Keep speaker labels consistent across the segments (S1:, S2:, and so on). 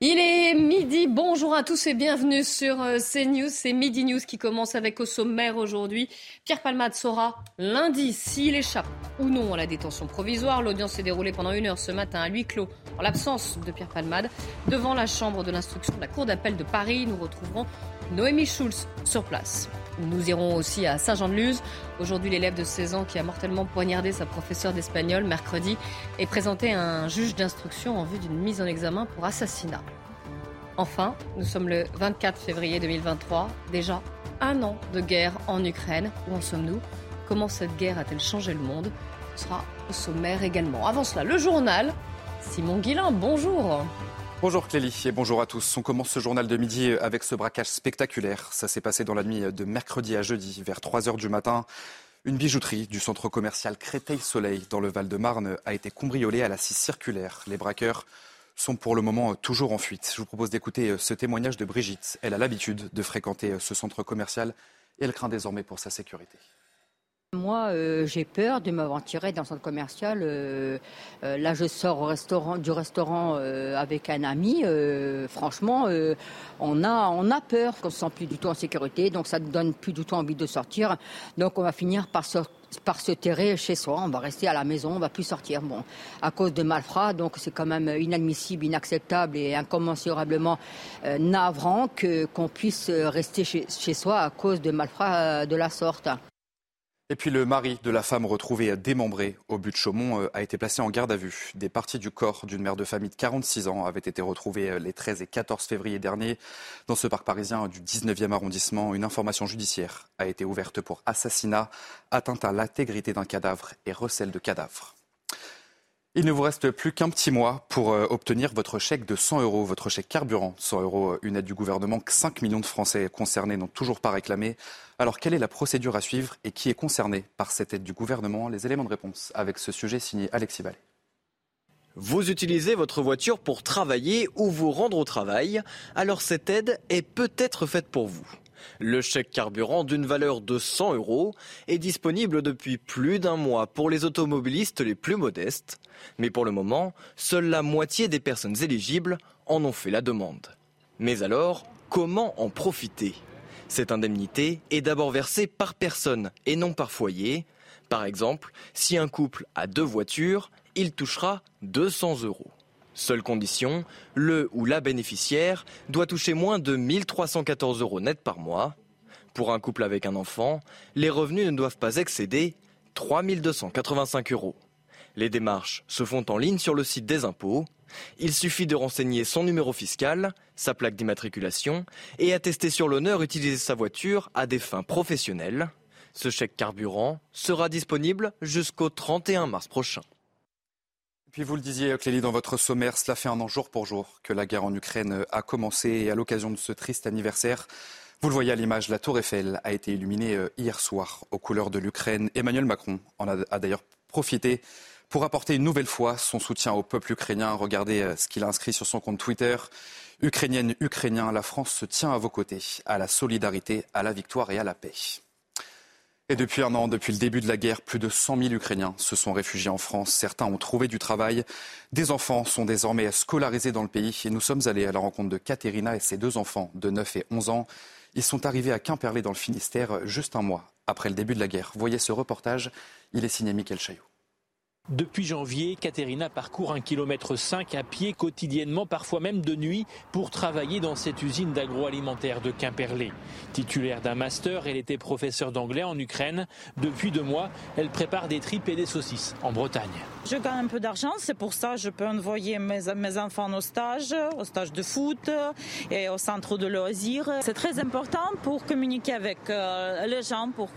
S1: Il est midi, bonjour à tous et bienvenue sur euh, CNews. C'est Midi News qui commence avec au sommaire aujourd'hui. Pierre Palmade saura lundi s'il échappe ou non à la détention provisoire. L'audience s'est déroulée pendant une heure ce matin à huis clos en l'absence de Pierre Palmade. Devant la chambre de l'instruction de la Cour d'appel de Paris, nous retrouverons Noémie Schulz sur place. Nous irons aussi à Saint-Jean-de-Luz. Aujourd'hui, l'élève de 16 ans qui a mortellement poignardé sa professeure d'espagnol mercredi est présenté à un juge d'instruction en vue d'une mise en examen pour assassinat. Enfin, nous sommes le 24 février 2023, déjà un an de guerre en Ukraine. Où en sommes-nous? Comment cette guerre a-t-elle changé le monde? Ce sera au sommaire également. Avant cela, le journal. Simon Guillain, bonjour.
S2: Bonjour Clélie et bonjour à tous. On commence ce journal de midi avec ce braquage spectaculaire. Ça s'est passé dans la nuit de mercredi à jeudi, vers 3 h du matin. Une bijouterie du centre commercial Créteil-Soleil dans le Val-de-Marne a été cambriolée à la scie circulaire. Les braqueurs sont pour le moment toujours en fuite. Je vous propose d'écouter ce témoignage de Brigitte. Elle a l'habitude de fréquenter ce centre commercial et elle craint désormais pour sa sécurité.
S3: Moi, euh, j'ai peur de m'aventurer dans un centre commercial. Euh, euh, là, je sors au restaurant, du restaurant avec un ami. franchement, on, a, on a peur qu'on ne se sent plus du tout en sécurité. Donc, ça ne donne plus du tout envie de sortir. Donc, on va finir par se, par se terrer chez soi. On va rester à la maison, on ne va plus sortir. Bon, à cause de malfrats. Donc, c'est quand même inadmissible, inacceptable et incommensurablement navrant qu'on puisse rester chez, chez soi à cause de malfrats de la sorte.
S2: Et puis le mari de la femme retrouvée démembrée au but de Chaumont euh, a été placé en garde à vue. Des parties du corps d'une mère de famille de 46 ans avaient été retrouvées euh, les 13 et 14 février dernier dans ce parc parisien du 19e arrondissement. Une information judiciaire a été ouverte pour assassinat, atteinte à l'intégrité d'un cadavre et recel de cadavre. Il ne vous reste plus qu'un petit mois pour euh, obtenir votre chèque de 100 euros, votre chèque carburant. 100 euros, une aide du gouvernement que 5 millions de Français concernés n'ont toujours pas réclamé. Alors, quelle est la procédure à suivre et qui est concerné par cette aide du gouvernement? Les éléments de réponse avec ce sujet signé Alexis Vallée.
S4: Vous utilisez votre voiture pour travailler ou vous rendre au travail, alors cette aide est peut-être faite pour vous. Le chèque carburant d'une valeur de 100 euros est disponible depuis plus d'un mois pour les automobilistes les plus modestes. Mais pour le moment, seule la moitié des personnes éligibles en ont fait la demande. Mais alors, comment en profiter? Cette indemnité est d'abord versée par personne et non par foyer. Par exemple, si un couple a deux voitures, il touchera 200 euros. Seule condition, le ou la bénéficiaire doit toucher moins de 1314 euros net par mois. Pour un couple avec un enfant, les revenus ne doivent pas excéder 3285 euros. Les démarches se font en ligne sur le site des impôts. Il suffit de renseigner son numéro fiscal, sa plaque d'immatriculation et attester sur l'honneur utiliser sa voiture à des fins professionnelles. Ce chèque carburant sera disponible jusqu'au 31 mars prochain.
S2: Puis vous le disiez, Clélie, dans votre sommaire, cela fait un an jour pour jour que la guerre en Ukraine a commencé et à l'occasion de ce triste anniversaire, vous le voyez à l'image, la tour Eiffel a été illuminée euh, hier soir aux couleurs de l'Ukraine. Emmanuel Macron en a, d'ailleurs profité pour apporter une nouvelle fois son soutien au peuple ukrainien. Regardez euh, ce qu'il a inscrit sur son compte Twitter. Ukrainienne, Ukrainien, la France se tient à vos côtés, à la solidarité, à la victoire et à la paix. Et depuis un an, depuis le début de la guerre, plus de 100 000 Ukrainiens se sont réfugiés en France. Certains ont trouvé du travail. Des enfants sont désormais scolarisés dans le pays. Et nous sommes allés à la rencontre de Katerina et ses deux enfants de 9 et 11 ans. Ils sont arrivés à Quimperlé dans le Finistère juste un mois après le début de la guerre. Voyez ce reportage. Il est signé Michael Chaillot.
S5: Depuis janvier, Katerina parcourt un kilomètre 5 à pied quotidiennement, parfois même de nuit, pour travailler dans cette usine d'agroalimentaire de Quimperlé. Titulaire d'un master, elle était professeure d'anglais en Ukraine. Depuis deux mois, elle prépare des tripes et des saucisses en Bretagne.
S6: Je gagne un peu d'argent, c'est pour ça que je peux envoyer mes, mes enfants au stage, au stage de foot et au centre de loisirs. C'est très important pour communiquer avec euh, les gens, pour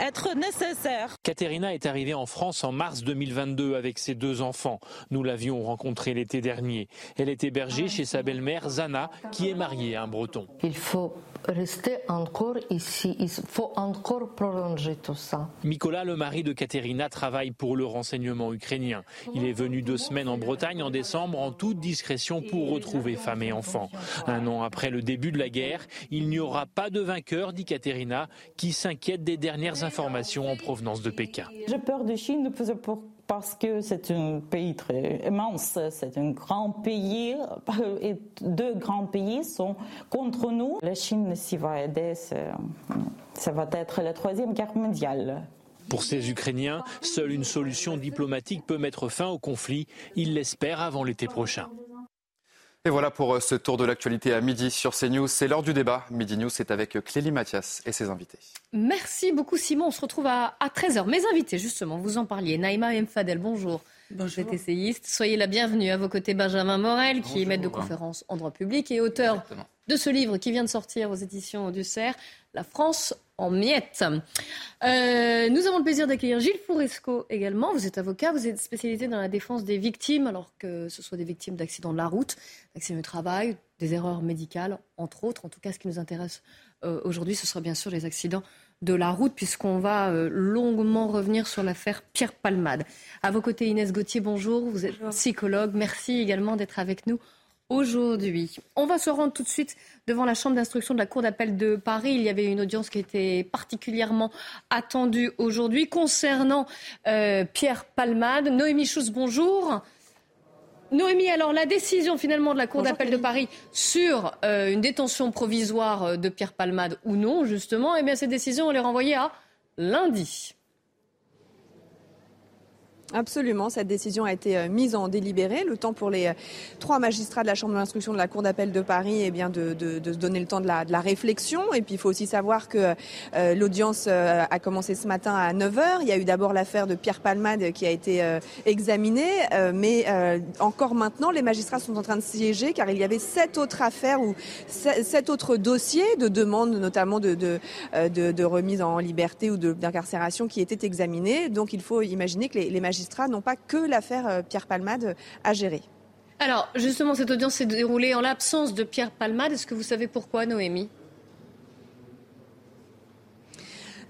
S6: être nécessaire.
S5: Katerina est arrivée en France en mars 2020 2022 avec ses deux enfants. Nous l'avions rencontrée l'été dernier. Elle est hébergée chez sa belle-mère Zana, qui est mariée à un breton.
S7: Il faut rester encore ici. Il faut encore prolonger tout ça.
S5: Nicolas, le mari de Katerina, travaille pour le renseignement ukrainien. Il est venu deux semaines en Bretagne en décembre en toute discrétion pour retrouver femme et enfants. Un an après le début de la guerre, il n'y aura pas de vainqueur, dit Katerina, qui s'inquiète des dernières informations en provenance de Pékin.
S6: J'ai peur de Chine parce que c'est un pays très immense, c'est un grand pays et deux grands pays sont contre nous. La Chine s'y va aider, ça va être la troisième guerre mondiale.
S5: Pour ces Ukrainiens, seule une solution diplomatique peut mettre fin au conflit. Ils l'espèrent avant l'été prochain.
S2: Et voilà pour euh, ce tour de l'actualité à midi sur CNews. C'est l'heure du débat. Midi News, c'est avec Clélie Mathias et ses invités.
S1: Merci beaucoup Simon. On se retrouve à, 13h. Mes invités, justement, vous en parliez. Naïma Mfadel, bonjour. Bonjour. Vous essayiste. Soyez la bienvenue. À vos côtés, Benjamin Morel, qui est maître de conférence en droit public et auteur de ce livre qui vient de sortir aux éditions du CERF, La France en miettes. Euh, nous avons le plaisir d'accueillir Gilles Fouresco également. Vous êtes avocat, vous êtes spécialisé dans la défense des victimes, alors que ce soit des victimes d'accidents de la route, d'accidents de travail, des erreurs médicales, entre autres. En tout cas, ce qui nous intéresse euh, aujourd'hui, ce sera bien sûr les accidents de la route, puisqu'on va euh, longuement revenir sur l'affaire Pierre Palmade. À vos côtés, Inès Gauthier, bonjour. Vous êtes psychologue. Merci également d'être avec nous aujourd'hui. On va se rendre tout de suite devant la chambre d'instruction de la Cour d'appel de Paris. Il y avait une audience qui était particulièrement attendue aujourd'hui concernant euh, Pierre Palmade. Noémie Schuss, bonjour. Noémie, alors la décision finalement de la Cour d'appel de Paris sur euh, une détention provisoire de Pierre Palmade ou non, justement, eh bien cette décision, elle est renvoyée à lundi.
S8: Absolument, cette décision a été euh, mise en délibéré. Le temps pour les euh, trois magistrats de la Chambre d'instruction de la Cour d'appel de Paris eh bien de, de, de, se donner le temps de la, de la réflexion. Et puis il faut aussi savoir que euh, l'audience a commencé ce matin à 9h. Il y a eu d'abord l'affaire de Pierre Palmade qui a été examinée. mais encore maintenant, les magistrats sont en train de siéger car il y avait sept autres affaires ou sept autres dossiers de demande notamment de, de, de, remise en liberté ou d'incarcération qui étaient examinés. Donc il faut imaginer que les, les magistrats n'ont pas que l'affaire euh, Pierre Palmade à gérer.
S1: Alors, justement, cette audience s'est déroulée en l'absence de Pierre Palmade. Est-ce que vous savez pourquoi, Noémie?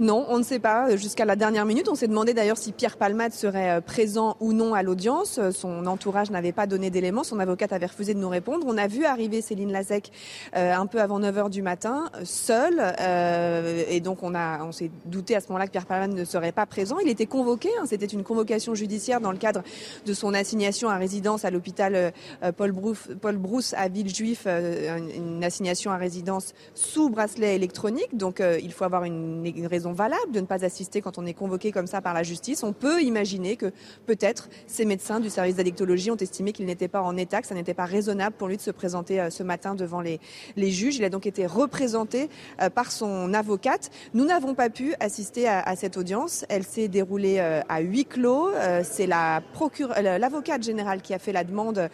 S8: Non, on ne sait pas. Jusqu'à la dernière minute, on s'est demandé d'ailleurs si Pierre Palmade serait euh, présent ou non à l'audience. Son entourage n'avait pas donné d'éléments. Son avocate avait refusé de nous répondre. On a vu arriver Céline Lazec euh, un peu avant 9 h du matin, seule. Euh, et donc on, a, on s'est douté à ce moment-là que Pierre Palmade ne serait pas présent. Il était convoqué. Hein. C'était une convocation judiciaire dans le cadre de son assignation à résidence à l'hôpital Paul, Brousse, à Villejuif. Une assignation à résidence sous bracelet électronique. Donc il faut avoir une raison valable de ne pas assister quand on est convoqué comme ça par la justice. On peut imaginer que peut-être ces médecins du service d'addictologie ont estimé qu'il n'était pas en état, que ça n'était pas raisonnable pour lui de se présenter euh, ce matin devant les, les juges. Il a donc été représenté euh, par son avocate. Nous n'avons pas pu assister à, cette audience. Elle s'est déroulée euh, à huis clos. C'est la l'avocate générale qui a fait la demande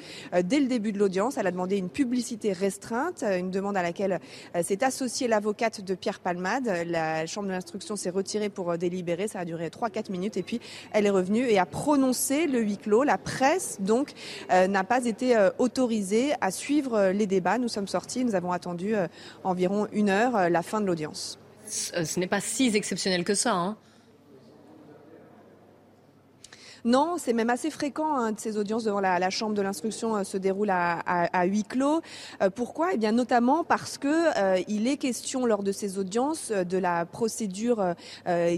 S8: dès le début de l'audience. Elle a demandé une publicité restreinte, une demande à laquelle s'est associée l'avocate de Pierre Palmade. La chambre d'instruction s'est retirée pour euh, délibérer. Ça a duré 3-4 minutes et puis elle est revenue et a prononcé le huis clos. La presse, donc, euh, n'a pas été euh, autorisée à suivre les débats. Nous sommes sortis, nous avons attendu environ une heure la fin de l'audience.
S1: Ce n'est pas si exceptionnel que ça. Hein.
S8: Non, c'est même assez fréquent hein, de ces audiences devant la, chambre de l'instruction euh, se déroulent à, huis clos. Euh, pourquoi? Eh bien, notamment parce que euh, il est question lors de ces audiences de la procédure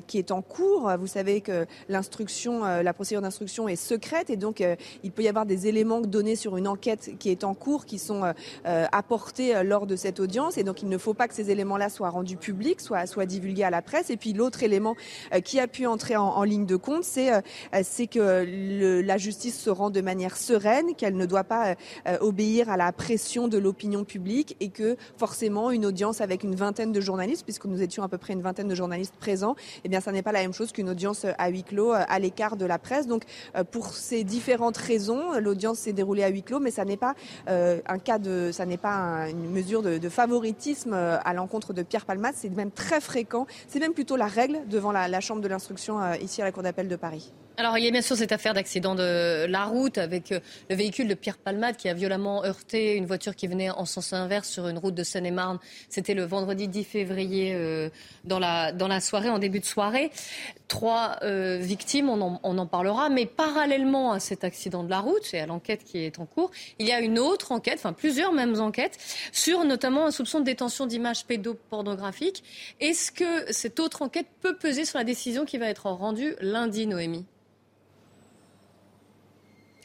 S8: qui est en cours. Vous savez que l'instruction, la procédure d'instruction est secrète et donc il peut y avoir des éléments donnés sur une enquête qui est en cours qui sont apportés lors de cette audience et donc il ne faut pas que ces éléments-là soient rendus publics, soient, soient divulgués à la presse. Et puis l'autre élément qui a pu entrer en, en ligne de compte, c'est c'est que la justice se rend de manière sereine, qu'elle ne doit pas euh, obéir à la pression de l'opinion publique et que forcément une audience avec une vingtaine de journalistes, puisque nous étions à peu près une vingtaine de journalistes présents, eh bien ça n'est pas la même chose qu'une audience à huis clos euh, à l'écart de la presse. Donc euh, pour ces différentes raisons, l'audience s'est déroulée à huis clos, mais ça n'est pas un cas de, ça n'est pas une mesure de, favoritisme à l'encontre de Pierre Palmade. C'est même très fréquent. C'est même plutôt la règle devant la chambre de l'instruction ici à la Cour d'appel de Paris.
S1: Alors, il y a bien sûr cette affaire d'accident de la route avec euh, le véhicule de Pierre Palmade qui a violemment heurté une voiture qui venait en sens inverse sur une route de Seine-et-Marne. C'était le vendredi 10 février euh, dans, la, soirée, en début de soirée. Trois euh, victimes, on en, on en, parlera. Mais parallèlement à cet accident de la route et à l'enquête qui est en cours, il y a une autre enquête, enfin plusieurs mêmes enquêtes, sur notamment un soupçon de détention d'images pédopornographiques. Est-ce que cette autre enquête peut peser sur la décision qui va être rendue lundi, Noémie?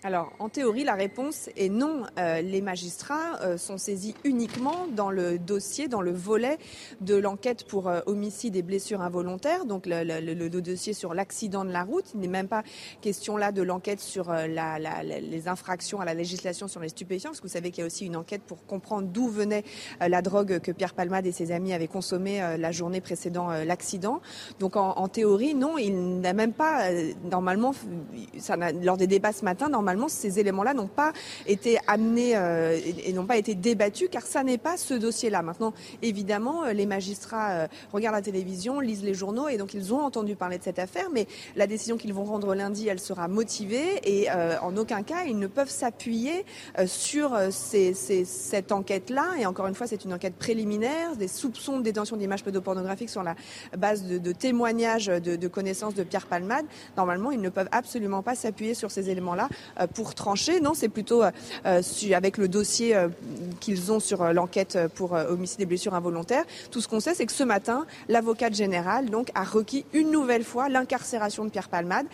S8: Alors, en théorie, la réponse est non. Euh, les magistrats euh, sont saisis uniquement dans le dossier, dans le volet de l'enquête pour euh, homicide et blessures involontaires, donc le, le, le dossier sur l'accident de la route. Il n'est même pas question là de l'enquête sur la, la, les infractions à la législation sur les stupéfiants, parce que vous savez qu'il y a aussi une enquête pour comprendre d'où venait la drogue que Pierre Palmade et ses amis avaient consommée la journée précédant l'accident. Donc, en, en, théorie, non, il n'a même pas, normalement, ça lors des débats ce matin, normalement, ces éléments-là n'ont pas été amenés euh, et, n'ont pas été débattus, car ça n'est pas ce dossier-là. Maintenant, évidemment, euh, les magistrats euh, regardent la télévision, lisent les journaux, et donc ils ont entendu parler de cette affaire, mais la décision qu'ils vont rendre lundi, elle sera motivée, et euh, en aucun cas, ils ne peuvent s'appuyer euh, sur ces, ces, cette enquête-là. Et encore une fois, c'est une enquête préliminaire, des soupçons de détention d'images pédopornographiques sur la base de, de témoignages de, de, connaissances de Pierre Palmade. Normalement, ils ne peuvent absolument pas s'appuyer sur ces éléments-là euh, pour trancher. Non, c'est plutôt euh, avec le dossier euh, qu'ils ont sur l'enquête pour homicide et blessures involontaires. Tout ce qu'on sait, c'est que ce matin, l'avocate générale a requis une nouvelle fois l'incarcération de Pierre Palmade,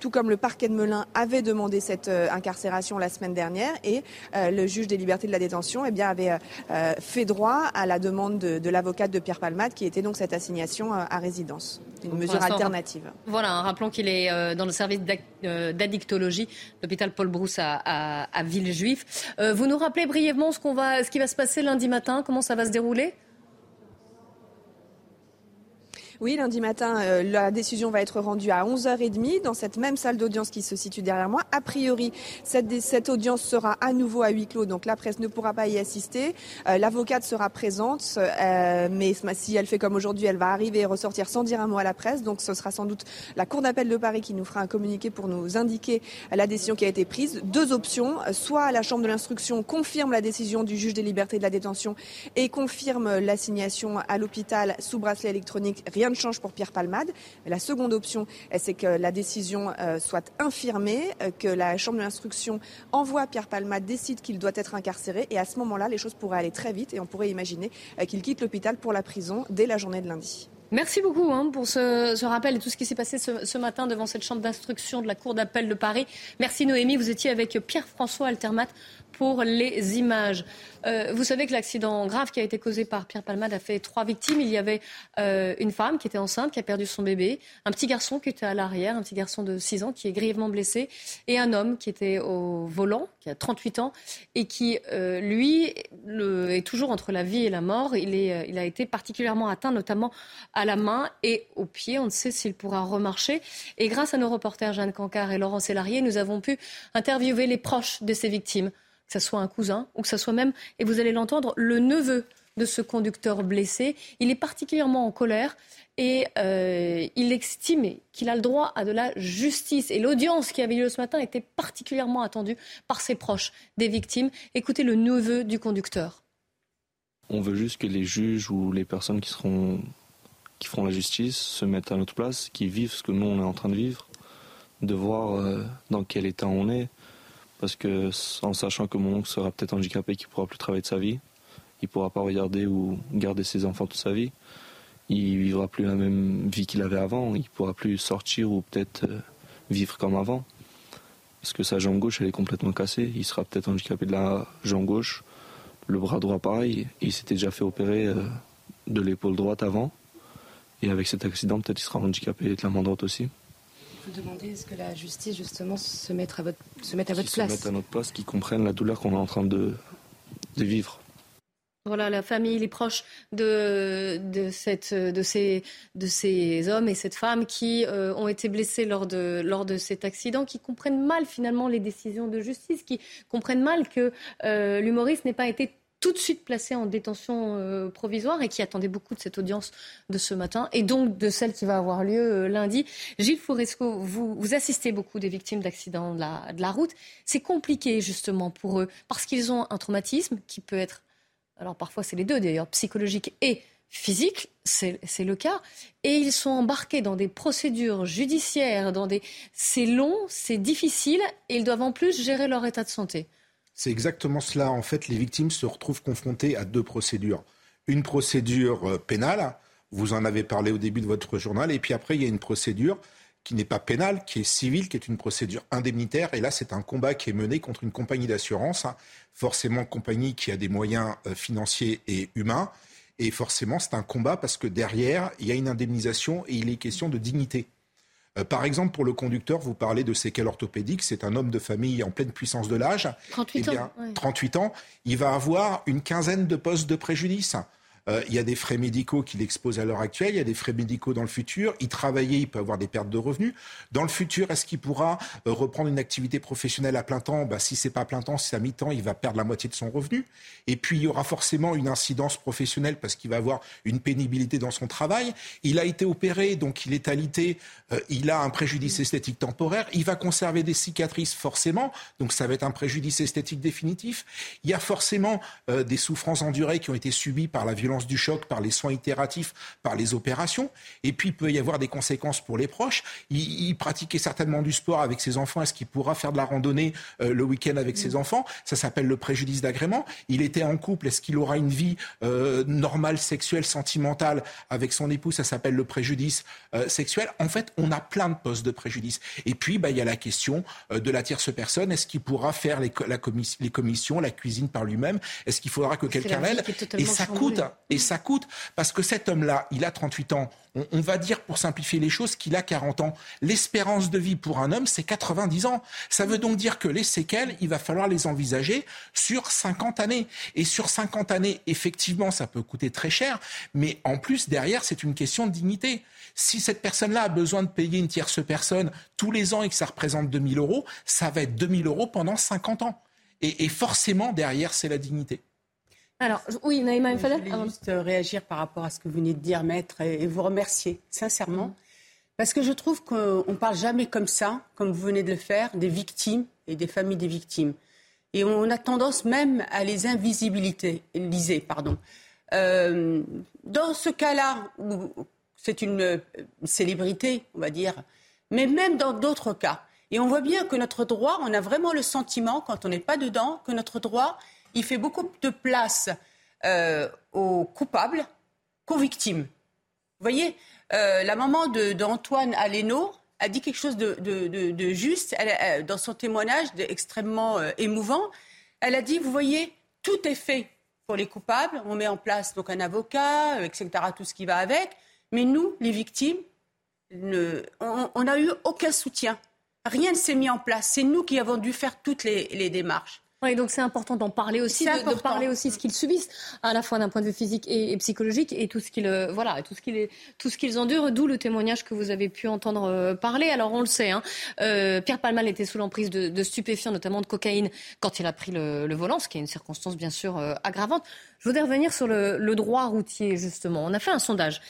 S8: tout comme le parquet de Melun avait demandé cette incarcération la semaine dernière et le juge des libertés de la détention eh avait fait droit à la demande de, de l'avocate de Pierre Palmade qui était donc cette assignation à résidence, une mesure alternative.
S1: Voilà, rappelons qu'il est dans le service d'addictologie, l'hôpital Paul Brousse à, à, à Villejuif. Euh, vous nous rappelez brièvement ce, qu'on va, ce qui va se passer lundi matin, comment ça va se dérouler?
S8: Oui, lundi matin, euh, la décision va être rendue à 11h30 dans cette même salle d'audience qui se situe derrière moi. A priori, cette, audience sera à nouveau à huis clos, donc la presse ne pourra pas y assister. Euh, L'avocate sera présente, euh, mais si elle fait comme aujourd'hui, elle va arriver et ressortir sans dire un mot à la presse. Donc ce sera sans doute la Cour d'appel de Paris qui nous fera un communiqué pour nous indiquer la décision qui a été prise. Deux options, soit la Chambre de l'instruction confirme la décision du juge des libertés de la détention et confirme l'assignation à l'hôpital sous bracelet électronique. Rien rien ne change pour Pierre Palmade. La seconde option, c'est que la décision euh, soit infirmée, euh, que la Chambre de l'instruction envoie Pierre Palmade, décide qu'il doit être incarcéré. Et à ce moment-là, les choses pourraient aller très vite et on pourrait imaginer euh, qu'il quitte l'hôpital pour la prison dès la journée de lundi.
S1: Merci beaucoup hein, pour ce, ce, rappel et tout ce qui s'est passé ce, ce, matin devant cette chambre d'instruction de la Cour d'appel de Paris. Merci Noémie, vous étiez avec Pierre-François Altermat pour les images. Euh, vous savez que l'accident grave qui a été causé par Pierre Palmade a fait trois victimes. Il y avait euh, une femme qui était enceinte, qui a perdu son bébé, un petit garçon qui était à l'arrière, un petit garçon de 6 ans qui est grièvement blessé, et un homme qui était au volant, qui a 38 ans, et qui, euh, lui, est toujours entre la vie et la mort. Il, est, il a été particulièrement atteint, notamment à la main et au pied. On ne sait s'il pourra remarcher. Et grâce à nos reporters Jeanne Cancard et Laurent Sélarié, nous avons pu interviewer les proches de ces victimes que ce soit un cousin ou que ce soit même, et vous allez l'entendre, le neveu de ce conducteur blessé. Il est particulièrement en colère et euh, il estime qu'il a le droit à de la justice. Et l'audience qui avait lieu ce matin était particulièrement attendue par ses proches des victimes. Écoutez le neveu du conducteur.
S9: On veut juste que les juges ou les personnes qui, seront, qui feront la justice se mettent à notre place, qui vivent ce que nous on est en train de vivre, de voir euh, dans quel état on est, parce que en sachant que mon oncle sera peut-être handicapé, qu'il pourra plus travailler de sa vie, il pourra pas regarder ou garder ses enfants toute sa vie, il vivra plus la même vie qu'il avait avant, il pourra plus sortir ou peut-être euh, vivre comme avant. Parce que sa jambe gauche, elle est complètement cassée, il sera peut-être handicapé de la jambe gauche, le bras droit pareil, il s'était déjà fait opérer euh, de l'épaule droite avant, et avec cet accident, peut-être il sera handicapé de la main droite aussi
S10: vous demandez est-ce que la justice justement se mette à votre, se mette à votre place
S9: Se mette à notre place, qui comprennent la douleur qu'on est en train de, de vivre.
S1: Voilà, la famille, les proches de, de, cette, de, ces, de ces hommes et cette femme qui euh, ont été blessés lors de, lors de cet accident, qui comprennent mal finalement les décisions de justice, qui comprennent mal que euh, l'humoriste n'ait pas été tout de suite placé en détention euh, provisoire et qui attendait beaucoup de cette audience de ce matin et donc de celle qui va avoir lieu euh, lundi. Gilles Fouresco, vous, vous assistez beaucoup des victimes d'accidents de la, de la route. C'est compliqué justement pour eux parce qu'ils ont un traumatisme qui peut être, alors parfois c'est les deux d'ailleurs, psychologique et physique, c'est le cas, et ils sont embarqués dans des procédures judiciaires, dans des... c'est long, c'est difficile, et ils doivent en plus gérer leur état de santé.
S11: C'est exactement cela. En fait, les victimes se retrouvent confrontées à deux procédures. Une procédure euh, pénale, vous en avez parlé au début de votre journal, et puis après, il y a une procédure qui n'est pas pénale, qui est civile, qui est une procédure indemnitaire. Et là, c'est un combat qui est mené contre une compagnie d'assurance, hein. forcément compagnie qui a des moyens euh, financiers et humains. Et forcément, c'est un combat parce que derrière, il y a une indemnisation et il est question de dignité. Euh, par exemple, pour le conducteur, vous parlez de séquelles orthopédiques. C'est un homme de famille en pleine puissance de l'âge.
S1: 38 eh ans.
S11: 38 ans. Il va avoir une quinzaine de postes de préjudice. Euh, il y a des frais médicaux qu'il expose à l'heure actuelle, il y a des frais médicaux dans le futur. Il travaillait, il peut avoir des pertes de revenus. Dans le futur, est-ce qu'il pourra euh, reprendre une activité professionnelle à plein temps? Bah, Si c'est pas à plein temps, si c'est à mi-temps, il va perdre la moitié de son revenu. Et puis, il y aura forcément une incidence professionnelle parce qu'il va avoir une pénibilité dans son travail. Il a été opéré, donc il est alité, euh, il a un préjudice esthétique temporaire. Il va conserver des cicatrices forcément, donc ça va être un préjudice esthétique définitif. Il y a forcément des souffrances endurées qui ont été subies par la violence du choc, par les soins itératifs, par les opérations. Et puis, il peut y avoir des conséquences pour les proches. Il, pratiquait certainement du sport avec ses enfants. Est-ce qu'il pourra faire de la randonnée euh, le week-end avec ses mm. enfants? Ça s'appelle le préjudice d'agrément. Il était en couple. Est-ce qu'il aura une vie euh, normale, sexuelle, sentimentale avec son époux? Ça s'appelle le préjudice euh, sexuel. En fait, on a plein de postes de préjudice. Et puis, bah, il y a la question de la tierce personne. Est-ce qu'il pourra faire les, la les commissions, la cuisine par lui-même? Est-ce qu'il faudra que quelqu'un l'aide? Et ça coûte. Et ça coûte parce que cet homme-là, il a 38 ans. On, va dire, pour simplifier les choses, qu'il a 40 ans. L'espérance de vie pour un homme, c'est 90 ans. Ça veut donc dire que les séquelles, il va falloir les envisager sur 50 années. Et sur 50 années, effectivement, ça peut coûter très cher. Mais en plus, derrière, c'est une question de dignité. Si cette personne-là a besoin de payer une tierce personne tous les ans et que ça représente 2000 euros, ça va être 2000 euros pendant 50 ans. et forcément, derrière, c'est la dignité.
S1: Alors, oui, Naïma
S12: Je voulais juste euh, réagir par rapport à ce que vous venez de dire, maître, et vous remercier, sincèrement. Parce que je trouve qu'on ne parle jamais comme ça, comme vous venez de le faire, des victimes et des familles des victimes. Et on a tendance même à les invisibiliser. Pardon. Euh, dans ce cas-là, c'est une célébrité, on va dire, mais même dans d'autres cas. Et on voit bien que notre droit, on a vraiment le sentiment, quand on n'est pas dedans, que notre droit, il fait beaucoup de place euh, aux coupables qu'aux victimes. Vous voyez, euh, la maman d'Antoine Aleno a dit quelque chose de, juste dans son témoignage extrêmement euh, émouvant. Elle a dit, vous voyez, tout est fait pour les coupables. On met en place donc un avocat, etc., tout ce qui va avec. Mais nous, les victimes, on n'a eu aucun soutien. Rien ne s'est mis en place. C'est nous qui avons dû faire toutes les démarches.
S1: Oui, donc c'est important d'en parler aussi, de, de, parler aussi ce qu'ils subissent, à la fois d'un point de vue physique et, psychologique, et tout ce qu'ils euh, voilà, tout ce qu'ils tout ce qu'ils endurent. D'où le témoignage que vous avez pu entendre euh, parler. Alors on le sait, hein, euh, Pierre Palmal était sous l'emprise de, de, stupéfiants, notamment de cocaïne, quand il a pris le, le volant, ce qui est une circonstance bien sûr aggravante. Je voudrais revenir sur le, le, droit routier justement. On a fait un sondage,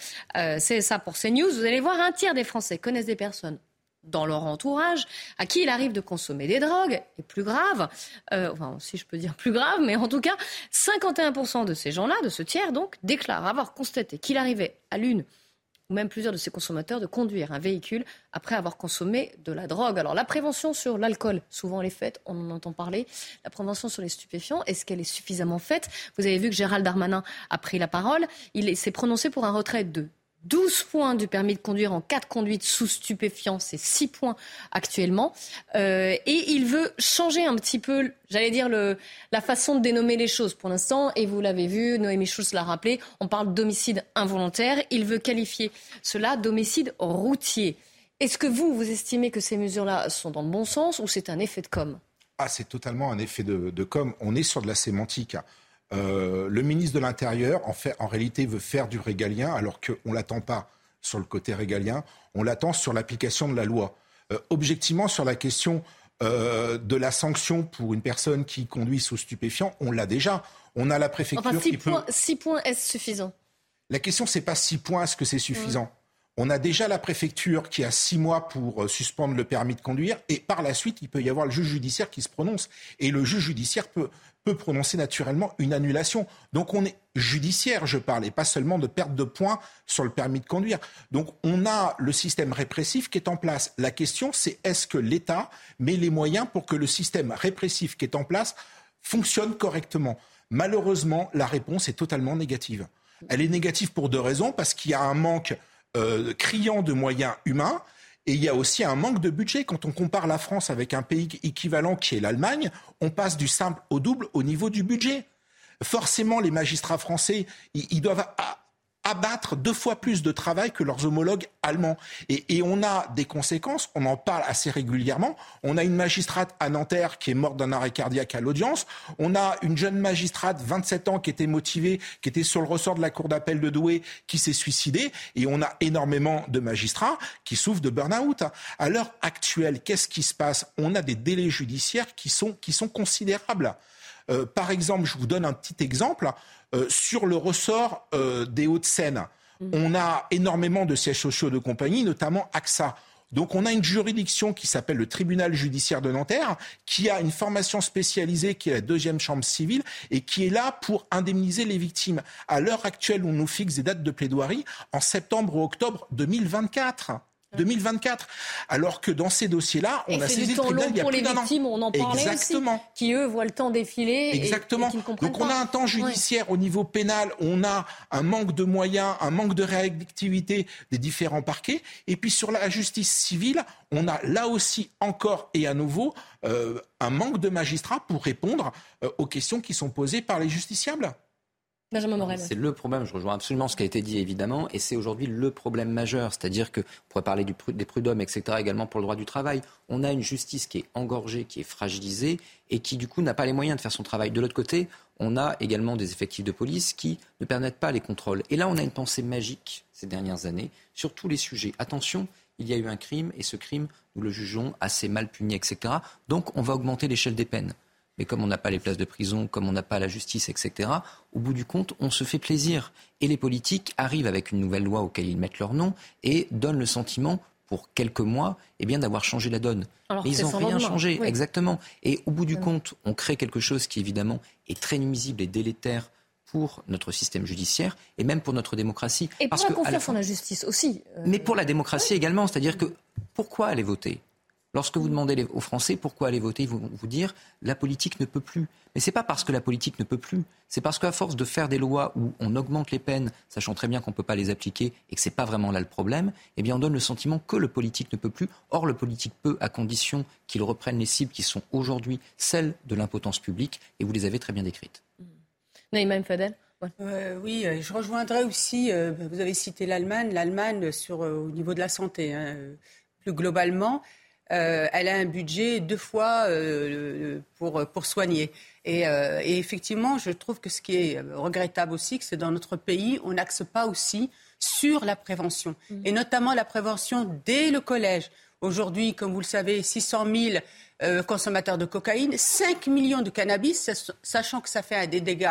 S1: c'est ça pour CNews. Vous allez voir un tiers des Français connaissent des personnes dans leur entourage, à qui il arrive de consommer des drogues, et plus grave, euh, enfin si je peux dire plus grave, mais en tout cas, 51% de ces gens-là, de ce tiers donc, déclarent avoir constaté qu'il arrivait à l'une ou même plusieurs de ces consommateurs de conduire un véhicule après avoir consommé de la drogue. Alors la prévention sur l'alcool, souvent est faite, on en entend parler. La prévention sur les stupéfiants, est-ce qu'elle est suffisamment faite? Vous avez vu que Gérald Darmanin a pris la parole. Il s'est prononcé pour un retrait de 12 points du permis de conduire en cas de conduite sous stupéfiant, c'est 6 points actuellement. Euh, et il veut changer un petit peu, j'allais dire, le, la façon de dénommer les choses pour l'instant. Et vous l'avez vu, Noémie Schulz l'a rappelé, on parle d'homicide involontaire. Il veut qualifier cela d'homicide routier. Est-ce que vous, vous estimez que ces mesures-là sont dans le bon sens ou c'est un effet de com?
S11: Ah, c'est totalement un effet de, de com. On est sur de la sémantique. Euh, le ministre de l'Intérieur, en, fait, en réalité, veut faire du régalien, alors qu'on ne l'attend pas sur le côté régalien, on l'attend sur l'application de la loi. Euh, objectivement, sur la question euh, de la sanction pour une personne qui conduit sous stupéfiant, on l'a déjà. On a la préfecture
S1: enfin, six
S11: qui
S1: points,
S11: peut...
S1: Six points, est-ce suffisant?
S11: La question, c'est pas six points, est-ce que c'est suffisant? On a déjà la préfecture qui a six mois pour suspendre le permis de conduire et par la suite, il peut y avoir le juge judiciaire qui se prononce. Et le juge judiciaire peut, peut prononcer naturellement une annulation. Donc on est judiciaire, je parle, et pas seulement de perte de points sur le permis de conduire. Donc on a le système répressif qui est en place. La question, c'est est-ce que l'État met les moyens pour que le système répressif qui est en place fonctionne correctement? Malheureusement, la réponse est totalement négative. Elle est négative pour deux raisons, parce qu'il y a un manque euh, criant de moyens humains. Et il y a aussi un manque de budget. Quand on compare la France avec un pays équivalent qui est l'Allemagne, on passe du simple au double au niveau du budget. Forcément, les magistrats français, ils, doivent abattre deux fois plus de travail que leurs homologues allemands. Et, et, on a des conséquences, on en parle assez régulièrement. On a une magistrate à Nanterre qui est morte d'un arrêt cardiaque à l'audience. On a une jeune magistrate, 27 ans, qui était motivée, qui était sur le ressort de la cour d'appel de Douai, qui s'est suicidée. Et on a énormément de magistrats qui souffrent de burn-out. À l'heure actuelle, qu'est-ce qui se passe? On a des délais judiciaires qui sont, qui sont considérables. Euh, par exemple, je vous donne un petit exemple. Euh, sur le ressort euh, des Hauts-de-Seine, mmh. on a énormément de sièges sociaux de compagnie, notamment AXA. Donc on a une juridiction qui s'appelle le tribunal judiciaire de Nanterre, qui a une formation spécialisée qui est la deuxième chambre civile et qui est là pour indemniser les victimes. À l'heure actuelle, on nous fixe des dates de plaidoirie en septembre ou octobre 2024. 2024. Alors que dans ces dossiers-là, on
S1: et
S11: a saisi le tribunal il y a
S1: pour
S11: plus
S1: les
S11: d'un an.
S1: on en parlait
S11: Exactement.
S1: aussi, qui eux voient le temps défiler
S11: Exactement.
S1: et, et
S11: Donc on a un temps judiciaire au niveau pénal, on a un manque de moyens, un manque de réactivité des différents parquets. Et puis sur la justice civile, on a là aussi encore et à nouveau euh, un manque de magistrats pour répondre euh, aux questions qui sont posées par les justiciables.
S1: Benjamin Morel.
S13: C'est le problème, je rejoins absolument ce qui a été dit évidemment, et c'est aujourd'hui le problème majeur, c'est-à-dire que, on pourrait parler du, des prud'hommes, etc., également pour le droit du travail, on a une justice qui est engorgée, qui est fragilisée, et qui du coup n'a pas les moyens de faire son travail. De l'autre côté, on a également des effectifs de police qui ne permettent pas les contrôles. Et là, on a une pensée magique ces dernières années sur tous les sujets. Attention, il y a eu un crime, et ce crime, nous le jugeons assez mal puni, etc. Donc on va augmenter l'échelle des peines mais comme on n'a pas les places de prison, comme on n'a pas la justice, etc., au bout du compte, on se fait plaisir. Et les politiques arrivent avec une nouvelle loi auquel ils mettent leur nom et donnent le sentiment, pour quelques mois, eh bien, d'avoir changé la donne.
S1: Alors
S13: mais ils n'ont rien changé,
S1: oui.
S13: exactement. Et au bout du compte, on crée quelque chose qui, évidemment, est très nuisible et délétère pour notre système judiciaire et même pour notre démocratie.
S1: Et
S13: Parce
S1: pour la
S13: que,
S1: confiance
S13: fin-
S1: en la justice aussi. euh,
S13: mais pour la démocratie également, c'est-à-dire que pourquoi aller voter? Lorsque vous demandez aux Français pourquoi aller voter, ils vont vous dire la politique ne peut plus. Mais c'est pas parce que la politique ne peut plus, c'est parce qu'à force de faire des lois où on augmente les peines, sachant très bien qu'on ne peut pas les appliquer et que c'est pas vraiment là le problème, eh bien on donne le sentiment que le politique ne peut plus. Or le politique peut à condition qu'il reprenne les cibles qui sont aujourd'hui celles de l'impotence publique et vous les avez très bien décrites.
S1: Naïma M. Fadel
S12: Euh, oui, euh, je rejoindrai aussi, euh, vous avez cité l'Allemagne, l'Allemagne sur, euh, au niveau de la santé, hein, plus globalement, euh, elle a un budget deux fois euh, pour, pour soigner. Et, euh, et effectivement, je trouve que ce qui est regrettable aussi, que c'est dans notre pays, on n'axe pas aussi sur la prévention, et notamment la prévention dès le collège. Aujourd'hui, comme vous le savez, 600 000 euh, consommateurs de cocaïne, 5 millions de cannabis, sach- sachant que ça fait des dégâts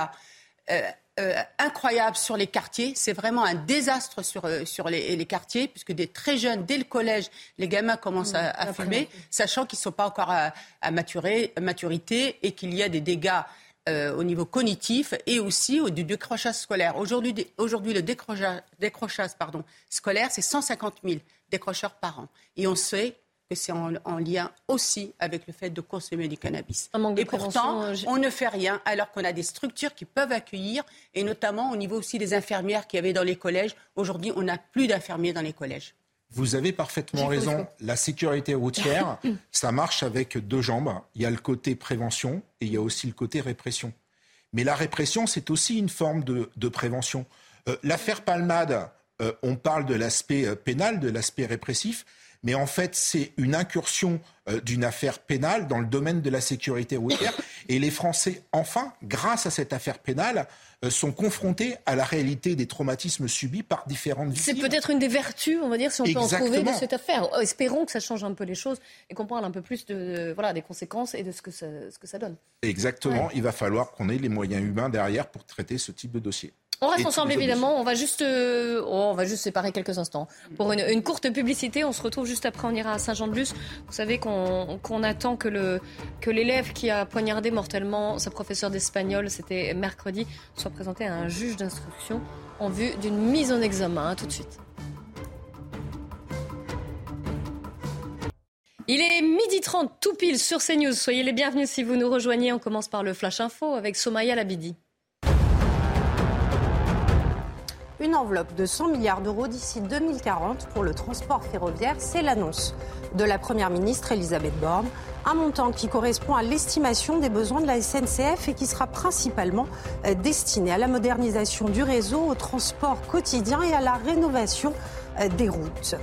S12: euh, euh, incroyables sur les quartiers. C'est vraiment un désastre sur, euh, sur les, les quartiers, puisque des très jeunes, dès le collège, les gamins commencent à, à
S1: la
S12: fumer, sachant qu'ils ne sont pas encore à, à maturer- à maturité et qu'il y a des dégâts euh, au niveau cognitif et aussi au, du décrochage scolaire. Aujourd'hui, le décrochage, décrochage pardon, scolaire, c'est 150 000 décrocheurs par an. Et on sait que c'est en, en lien aussi avec le fait de consommer du cannabis. Et pourtant,
S1: euh,
S12: on ne fait rien alors qu'on a des structures qui peuvent accueillir, et notamment au niveau aussi des infirmières qu'il y avait dans les collèges. Aujourd'hui, on n'a plus d'infirmiers dans les collèges.
S11: Vous avez parfaitement raison. La sécurité routière, ça marche avec deux jambes. Il y a le côté prévention et il y a aussi le côté répression. Mais la répression, c'est aussi une forme de, de prévention. Euh, L'affaire Palmade, euh, on parle de l'aspect pénal, de l'aspect répressif, mais en fait, c'est une incursion euh, d'une affaire pénale dans le domaine de la sécurité routière. Et les Français, enfin, grâce à cette affaire pénale, euh, sont confrontés à la réalité des traumatismes subis par différentes victimes.
S1: C'est peut-être une des vertus, on va dire, si on peut en trouver de cette affaire. Oh, espérons que ça change un peu les choses et qu'on parle un peu plus de, voilà, des conséquences et de ce que ça, ce que ça donne.
S11: Exactement. Il va falloir qu'on ait les moyens humains derrière pour traiter ce type de dossier.
S1: On reste ensemble évidemment, on va juste euh, oh, on va juste séparer quelques instants pour une, courte publicité. On se retrouve juste après, on ira à Saint-Jean-de-Luz. Vous savez qu'on attend que le que l'élève qui a poignardé mortellement sa professeure d'espagnol, c'était mercredi, soit présenté à un juge d'instruction en vue d'une mise en examen. tout de suite. Il est midi 30, tout pile sur CNews. Soyez les bienvenus si vous nous rejoignez. On commence par le Flash Info avec Somaya Labidi.
S14: Une enveloppe de 100 milliards d'euros d'ici 2040 pour le transport ferroviaire, c'est l'annonce de la Première ministre Elisabeth Borne. Un montant qui correspond à l'estimation des besoins de la SNCF et qui sera principalement euh, destiné à la modernisation du réseau, au transport quotidien et à la rénovation euh, des routes.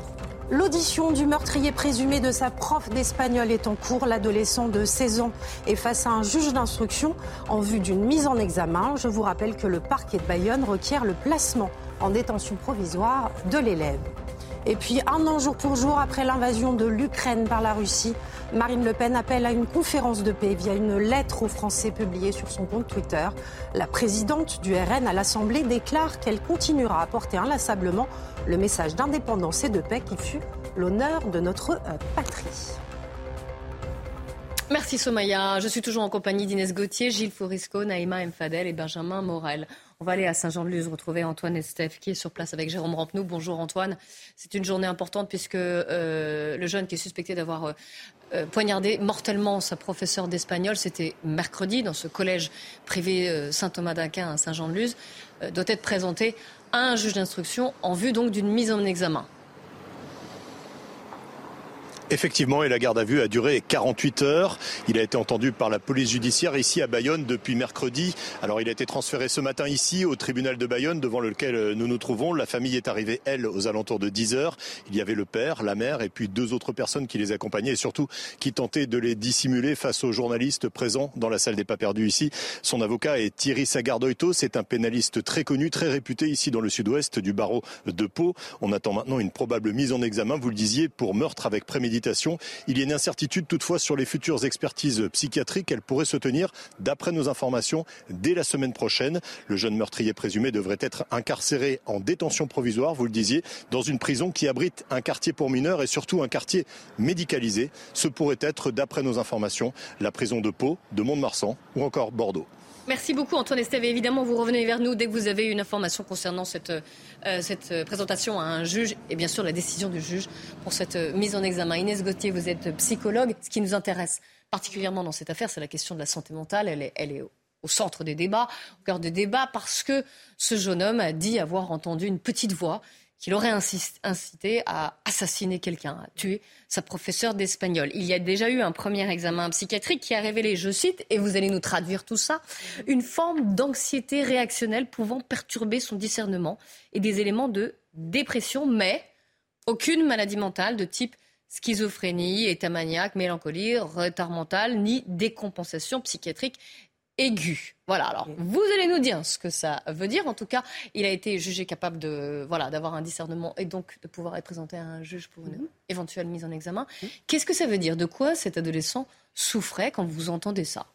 S14: L'audition du meurtrier présumé de sa prof d'espagnol est en cours. L'adolescent de 16 ans est face à un juge d'instruction en vue d'une mise en examen. Je vous rappelle que le parquet de Bayonne requiert le placement en détention provisoire de l'élève. Et puis, un an jour pour jour après l'invasion de l'Ukraine par la Russie, Marine Le Pen appelle à une conférence de paix via une lettre aux Français publiée sur son compte Twitter. La présidente du RN à l'Assemblée déclare qu'elle continuera à porter inlassablement le message d'indépendance et de paix qui fut l'honneur de notre euh, patrie.
S1: Merci Somaya. Je suis toujours en compagnie d'Inès Gauthier, Gilles Fourisco, Naïma Mfadel et Benjamin Morel. On va aller à Saint-Jean-de-Luz retrouver Antoine Estef qui est sur place avec Jérôme Rampenou. Bonjour Antoine. C'est une journée importante puisque euh, le jeune qui est suspecté d'avoir euh, euh, poignardé mortellement sa professeure d'espagnol, c'était mercredi dans ce collège privé Saint-Thomas d'Aquin à Saint-Jean-de-Luz, doit être présenté à un juge d'instruction en vue donc d'une mise en examen.
S15: Effectivement, et la garde à vue a duré 48 heures. Il a été entendu par la police judiciaire ici à Bayonne depuis mercredi. Alors il a été transféré ce matin ici au tribunal de Bayonne devant lequel nous nous trouvons. La famille est arrivée, elle, aux alentours de 10 heures. Il y avait le père, la mère et puis deux autres personnes qui les accompagnaient et surtout qui tentaient de les dissimuler face aux journalistes présents dans la salle des pas perdus ici. Son avocat est Thierry Sagardoito. C'est un pénaliste très connu, très réputé ici dans le sud-ouest du barreau de Pau. On attend maintenant une probable mise en examen, vous le disiez, pour meurtre avec préméditation il y a une incertitude toutefois sur les futures expertises psychiatriques. Elles pourraient se tenir, d'après nos informations, dès la semaine prochaine. Le jeune meurtrier présumé devrait être incarcéré en détention provisoire, vous le disiez, dans une prison qui abrite un quartier pour mineurs et surtout un quartier médicalisé. Ce pourrait être, d'après nos informations, la prison de Pau, de Mont-de-Marsan ou encore Bordeaux.
S1: Merci beaucoup Antoine Esteve. Évidemment, vous revenez vers nous dès que vous avez une information concernant cette, euh, cette présentation à un juge et bien sûr la décision du juge pour cette euh, mise en examen. Inès Gauthier, vous êtes psychologue. Ce qui nous intéresse particulièrement dans cette affaire, c'est la question de la santé mentale. Elle est, elle est au centre des débats, au cœur des débats, parce que ce jeune homme a dit avoir entendu une petite voix qu'il aurait incité à assassiner quelqu'un, à tuer sa professeure d'espagnol. Il y a déjà eu un premier examen psychiatrique qui a révélé, je cite, et vous allez nous traduire tout ça, une forme d'anxiété réactionnelle pouvant perturber son discernement et des éléments de dépression, mais aucune maladie mentale de type schizophrénie, état maniaque, mélancolie, retard mental, ni décompensation psychiatrique aigu. Voilà, alors vous allez nous dire ce que ça veut dire. En tout cas, il a été jugé capable de voilà d'avoir un discernement et donc de pouvoir être présenté à un juge pour une mhm. éventuelle mise en examen. Mhm. Qu'est-ce que ça veut dire? De quoi cet adolescent souffrait quand vous entendez ça?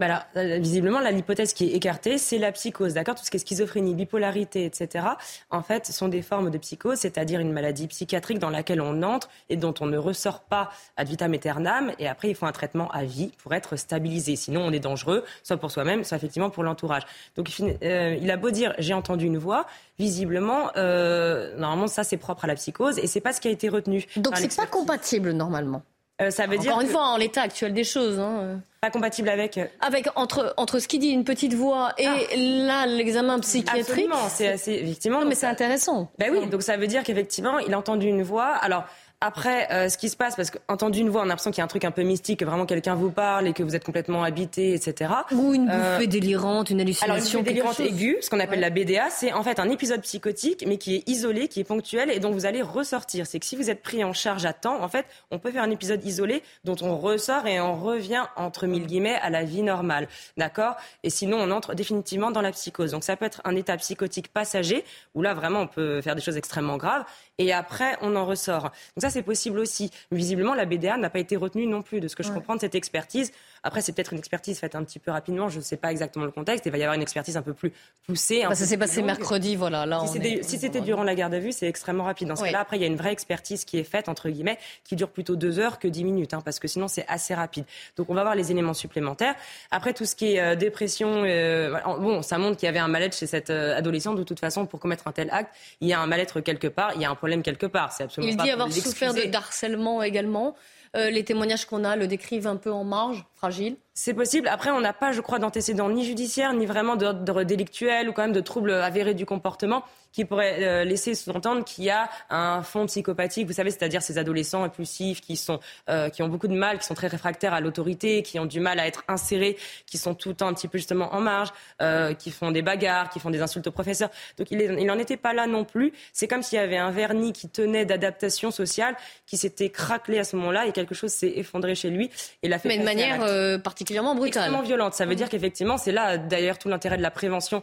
S16: Bah euh, visiblement, l'hypothèse qui est écartée, c'est la psychose, d'accord? Tout ce qui est schizophrénie, bipolarité, etc., en fait, sont des formes de psychose, c'est-à-dire une maladie psychiatrique dans laquelle on entre et dont on ne ressort pas ad vitam aeternam, et après, il faut un traitement à vie pour être stabilisé. Sinon, on est dangereux, soit pour soi-même, soit effectivement pour l'entourage. Donc, euh, il a beau dire, j'ai entendu une voix, visiblement, euh, normalement, ça, c'est propre à la psychose, et c'est pas ce qui a été retenu.
S1: Donc, c'est pas compatible, normalement
S16: euh, ça veut
S1: Encore
S16: dire
S1: une fois, en l'état actuel des choses. Hein.
S16: Pas compatible avec. Euh,
S1: avec entre entre ce qui dit une petite voix et ah. là l'examen psychiatrique.
S16: c'est assez effectivement.
S1: Non, mais c'est intéressant.
S16: Ben oui, donc ça veut dire qu'effectivement il a entendu une voix. Alors Après, euh, ce qui se passe, parce qu'entendu une voix, on a l'impression qu'il y a un truc un peu mystique, que vraiment quelqu'un vous parle et que vous êtes complètement habité, etc.
S1: Ou une bouffée délirante, une hallucination.
S16: Alors, une bouffée délirante
S1: chose.
S16: aiguë, ce qu'on appelle la BDA, c'est en fait un épisode psychotique, mais qui est isolé, qui est ponctuel et dont vous allez ressortir. C'est que si vous êtes pris en charge à temps, en fait, on peut faire un épisode isolé dont on ressort et on revient, entre mille guillemets, à la vie normale. D'accord? Et sinon, on entre définitivement dans la psychose. Donc, ça peut être un état psychotique passager, où là, vraiment, on peut faire des choses extrêmement graves et après on en ressort. Donc ça c'est possible aussi. Mais visiblement la BDA n'a pas été retenue non plus de ce que je comprends de cette expertise. Après c'est peut-être une expertise faite un petit peu rapidement, je ne sais pas exactement le contexte. Il va y avoir une expertise un peu plus poussée.
S1: ça s'est passé
S16: longue.
S1: mercredi, voilà. Là,
S16: Si c'était si durant la garde à vue, c'est extrêmement rapide. Dans ce
S1: Oui.
S16: cas-là, après, il y a une vraie expertise qui est faite, entre guillemets, qui dure plutôt deux heures que dix minutes, hein, parce que sinon, c'est assez rapide. Donc, on va voir les éléments supplémentaires. Après, tout ce qui est euh, dépression, euh, bon, ça montre qu'il y avait un mal-être chez cette euh, adolescente. De toute façon, pour commettre un tel acte, il y a un mal-être quelque part, il y a un problème quelque part. C'est absolument
S1: Il
S16: pas
S1: dit avoir souffert de
S16: l'excuser.
S1: d'harcèlement également. Euh, les témoignages qu'on a le décrivent un peu en marge, fragile.
S16: C'est possible. Après, on n'a pas, je crois, d'antécédents ni judiciaires, ni vraiment d'ordre délictuel ou quand même de troubles avérés du comportement qui pourraient euh, laisser sous-entendre qu'il y a un fond psychopathique. Vous savez, c'est-à-dire ces adolescents impulsifs qui sont, euh, qui ont beaucoup de mal, qui sont très réfractaires à l'autorité, qui ont du mal à être insérés, qui sont tout le temps un petit peu justement en marge, euh, qui font des bagarres, qui font des insultes aux professeurs. Donc, il n'en était pas là non plus. C'est comme s'il y avait un vernis qui tenait d'adaptation sociale, qui s'était craquelé à ce moment-là et quelque chose s'est effondré chez lui et l'a fait
S1: Mais de manière euh, particulièrement brutale.
S16: extrêmement violente. Ça veut dire qu'effectivement, c'est là d'ailleurs tout l'intérêt de la prévention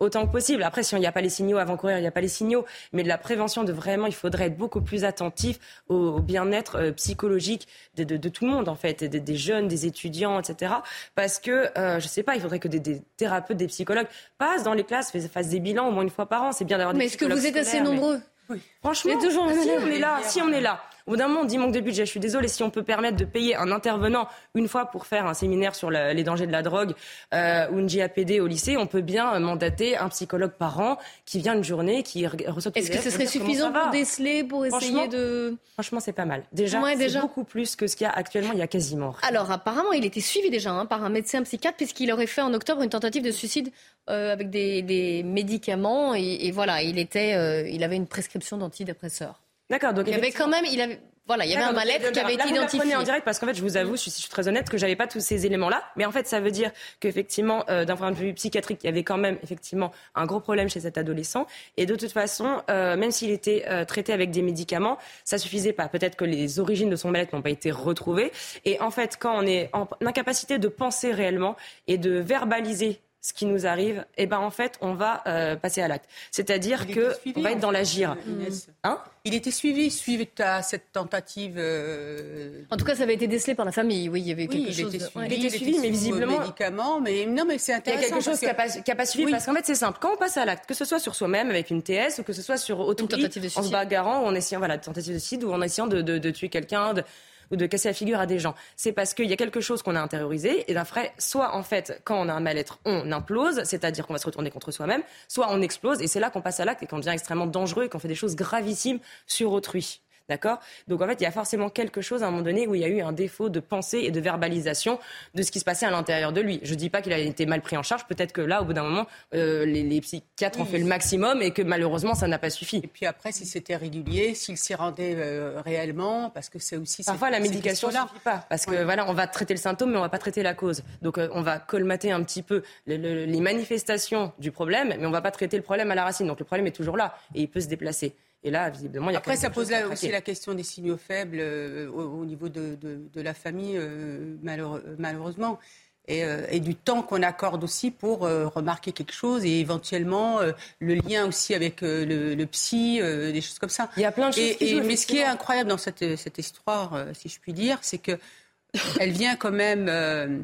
S16: autant que possible. Après, si il n'y a pas les signaux avant courir, il n'y a pas les signaux. Mais de la prévention, de vraiment, il faudrait être beaucoup plus attentif au, au bien-être euh, psychologique de, de- de tout le monde, en fait, des, des jeunes, des étudiants, etc. Parce que, euh, je sais pas, il faudrait que des, des thérapeutes, des psychologues passent dans les classes, fassent, fassent des bilans au moins une fois par an. C'est bien d'avoir des
S1: Mais est-ce que vous êtes assez
S16: mais-
S1: nombreux?
S16: Franchement,
S1: Il y a toujours
S16: si on est là, si on est là. Au bout d'un moment, on dit manque de budget. Je suis désolée, si on peut permettre de payer un intervenant une fois pour faire un séminaire sur la- les dangers de la drogue euh, ou une JAPD au lycée, on peut bien mandater un psychologue par an qui vient une journée, qui re- reçoit
S1: Est-ce que ce serait suffisant pour déceler, pour essayer de...
S16: Franchement, c'est pas mal. Déjà,
S1: Ouais,
S16: c'est
S1: déjà.
S16: beaucoup plus que ce qu'il y a actuellement. Il y a quasiment rien.
S1: Alors apparemment, il était suivi déjà hein, par un médecin psychiatre puisqu'il aurait fait en octobre une tentative de suicide euh, avec des, des médicaments et, et voilà, il était, euh, il avait une prescription d'antidépresseurs.
S16: D'accord, donc
S1: il y avait quand même, il avait, voilà, il y avait un mal-être qui avait été identifié.
S16: en direct parce qu'en fait, je vous avoue, je suis, je suis très honnête, que j'avais pas tous ces éléments-là. Mais en fait, ça veut dire qu'effectivement, euh, d'un point de vue psychiatrique, il y avait quand même effectivement un gros problème chez cet adolescent. Et de toute façon, euh, même s'il était euh, traité avec des médicaments, ça suffisait pas. Peut-être que les origines de son mal-être n'ont pas été retrouvées. Et en fait, quand on est en incapacité de penser réellement et de verbaliser ce qui nous arrive, eh ben en fait, on va euh, passer à l'acte. C'est-à-dire
S12: Il
S16: que
S12: suivi,
S16: on va être dans l'agir.
S12: Inès.
S16: Hein
S12: Il était suivi suite à cette tentative. euh,
S1: En tout cas, ça avait été décelé par la famille. Oui, il y avait
S12: Oui,
S1: quelque
S12: il
S1: chose.
S12: était suivi,
S1: ouais.
S16: Il était suivi, mais visiblement-
S12: médicaments, mais non, mais c'est
S16: Il y a
S12: intéressant.
S16: quelque chose qui n'a
S12: que-
S16: pas, qui a pas suivi
S12: Oui.
S16: parce qu'en fait c'est simple. Quand on passe à l'acte, que ce soit sur soi-même avec une TS ou que ce soit sur autrui,
S1: tentative de
S16: en se bagarrant ou en essayant voilà tentative de suicide ou en essayant de, de- de tuer quelqu'un de- ou de casser la figure à des gens, c'est parce qu'il y a quelque chose qu'on a intériorisé et vrai, soit en fait quand on a un mal-être, on implose, c'est-à-dire qu'on va se retourner contre soi-même, soit on explose et c'est là qu'on passe à l'acte et qu'on devient extrêmement dangereux et qu'on fait des choses gravissimes sur autrui. D'accord? Donc en fait, il y a forcément quelque chose à un moment donné où il y a eu un défaut de pensée et de verbalisation de ce qui se passait à l'intérieur de lui. Je dis pas qu'il a été mal pris en charge, peut-être que là, au bout d'un moment, euh, les, les psychiatres ont fait le maximum et que malheureusement, ça n'a pas suffi.
S12: Et puis après, si c'était régulier, s'il s'y rendait euh, réellement, parce que c'est aussi.
S16: Parfois, la médication ne suffit pas. Parce que voilà, on va traiter le symptôme, mais on va pas traiter la cause. Donc, euh, on va colmater un petit peu le- le- les manifestations du problème, mais on va pas traiter le problème à la racine. Donc, le problème est toujours là et il peut se déplacer. Et là, visiblement, il y a
S12: Après, ça pose là aussi la question des signaux faibles euh, au, au niveau de, de- de la famille, euh, malheureux- malheureusement. Et, euh, et du temps qu'on accorde aussi pour euh, remarquer quelque chose et éventuellement euh, le lien aussi avec euh, le, le psy, euh, des choses comme ça.
S16: Il y a plein de choses
S12: Et-
S16: qui
S12: et-
S16: jouent,
S12: mais ce qui est incroyable dans cette, cette histoire, euh, si je puis dire, c'est que elle vient quand même euh,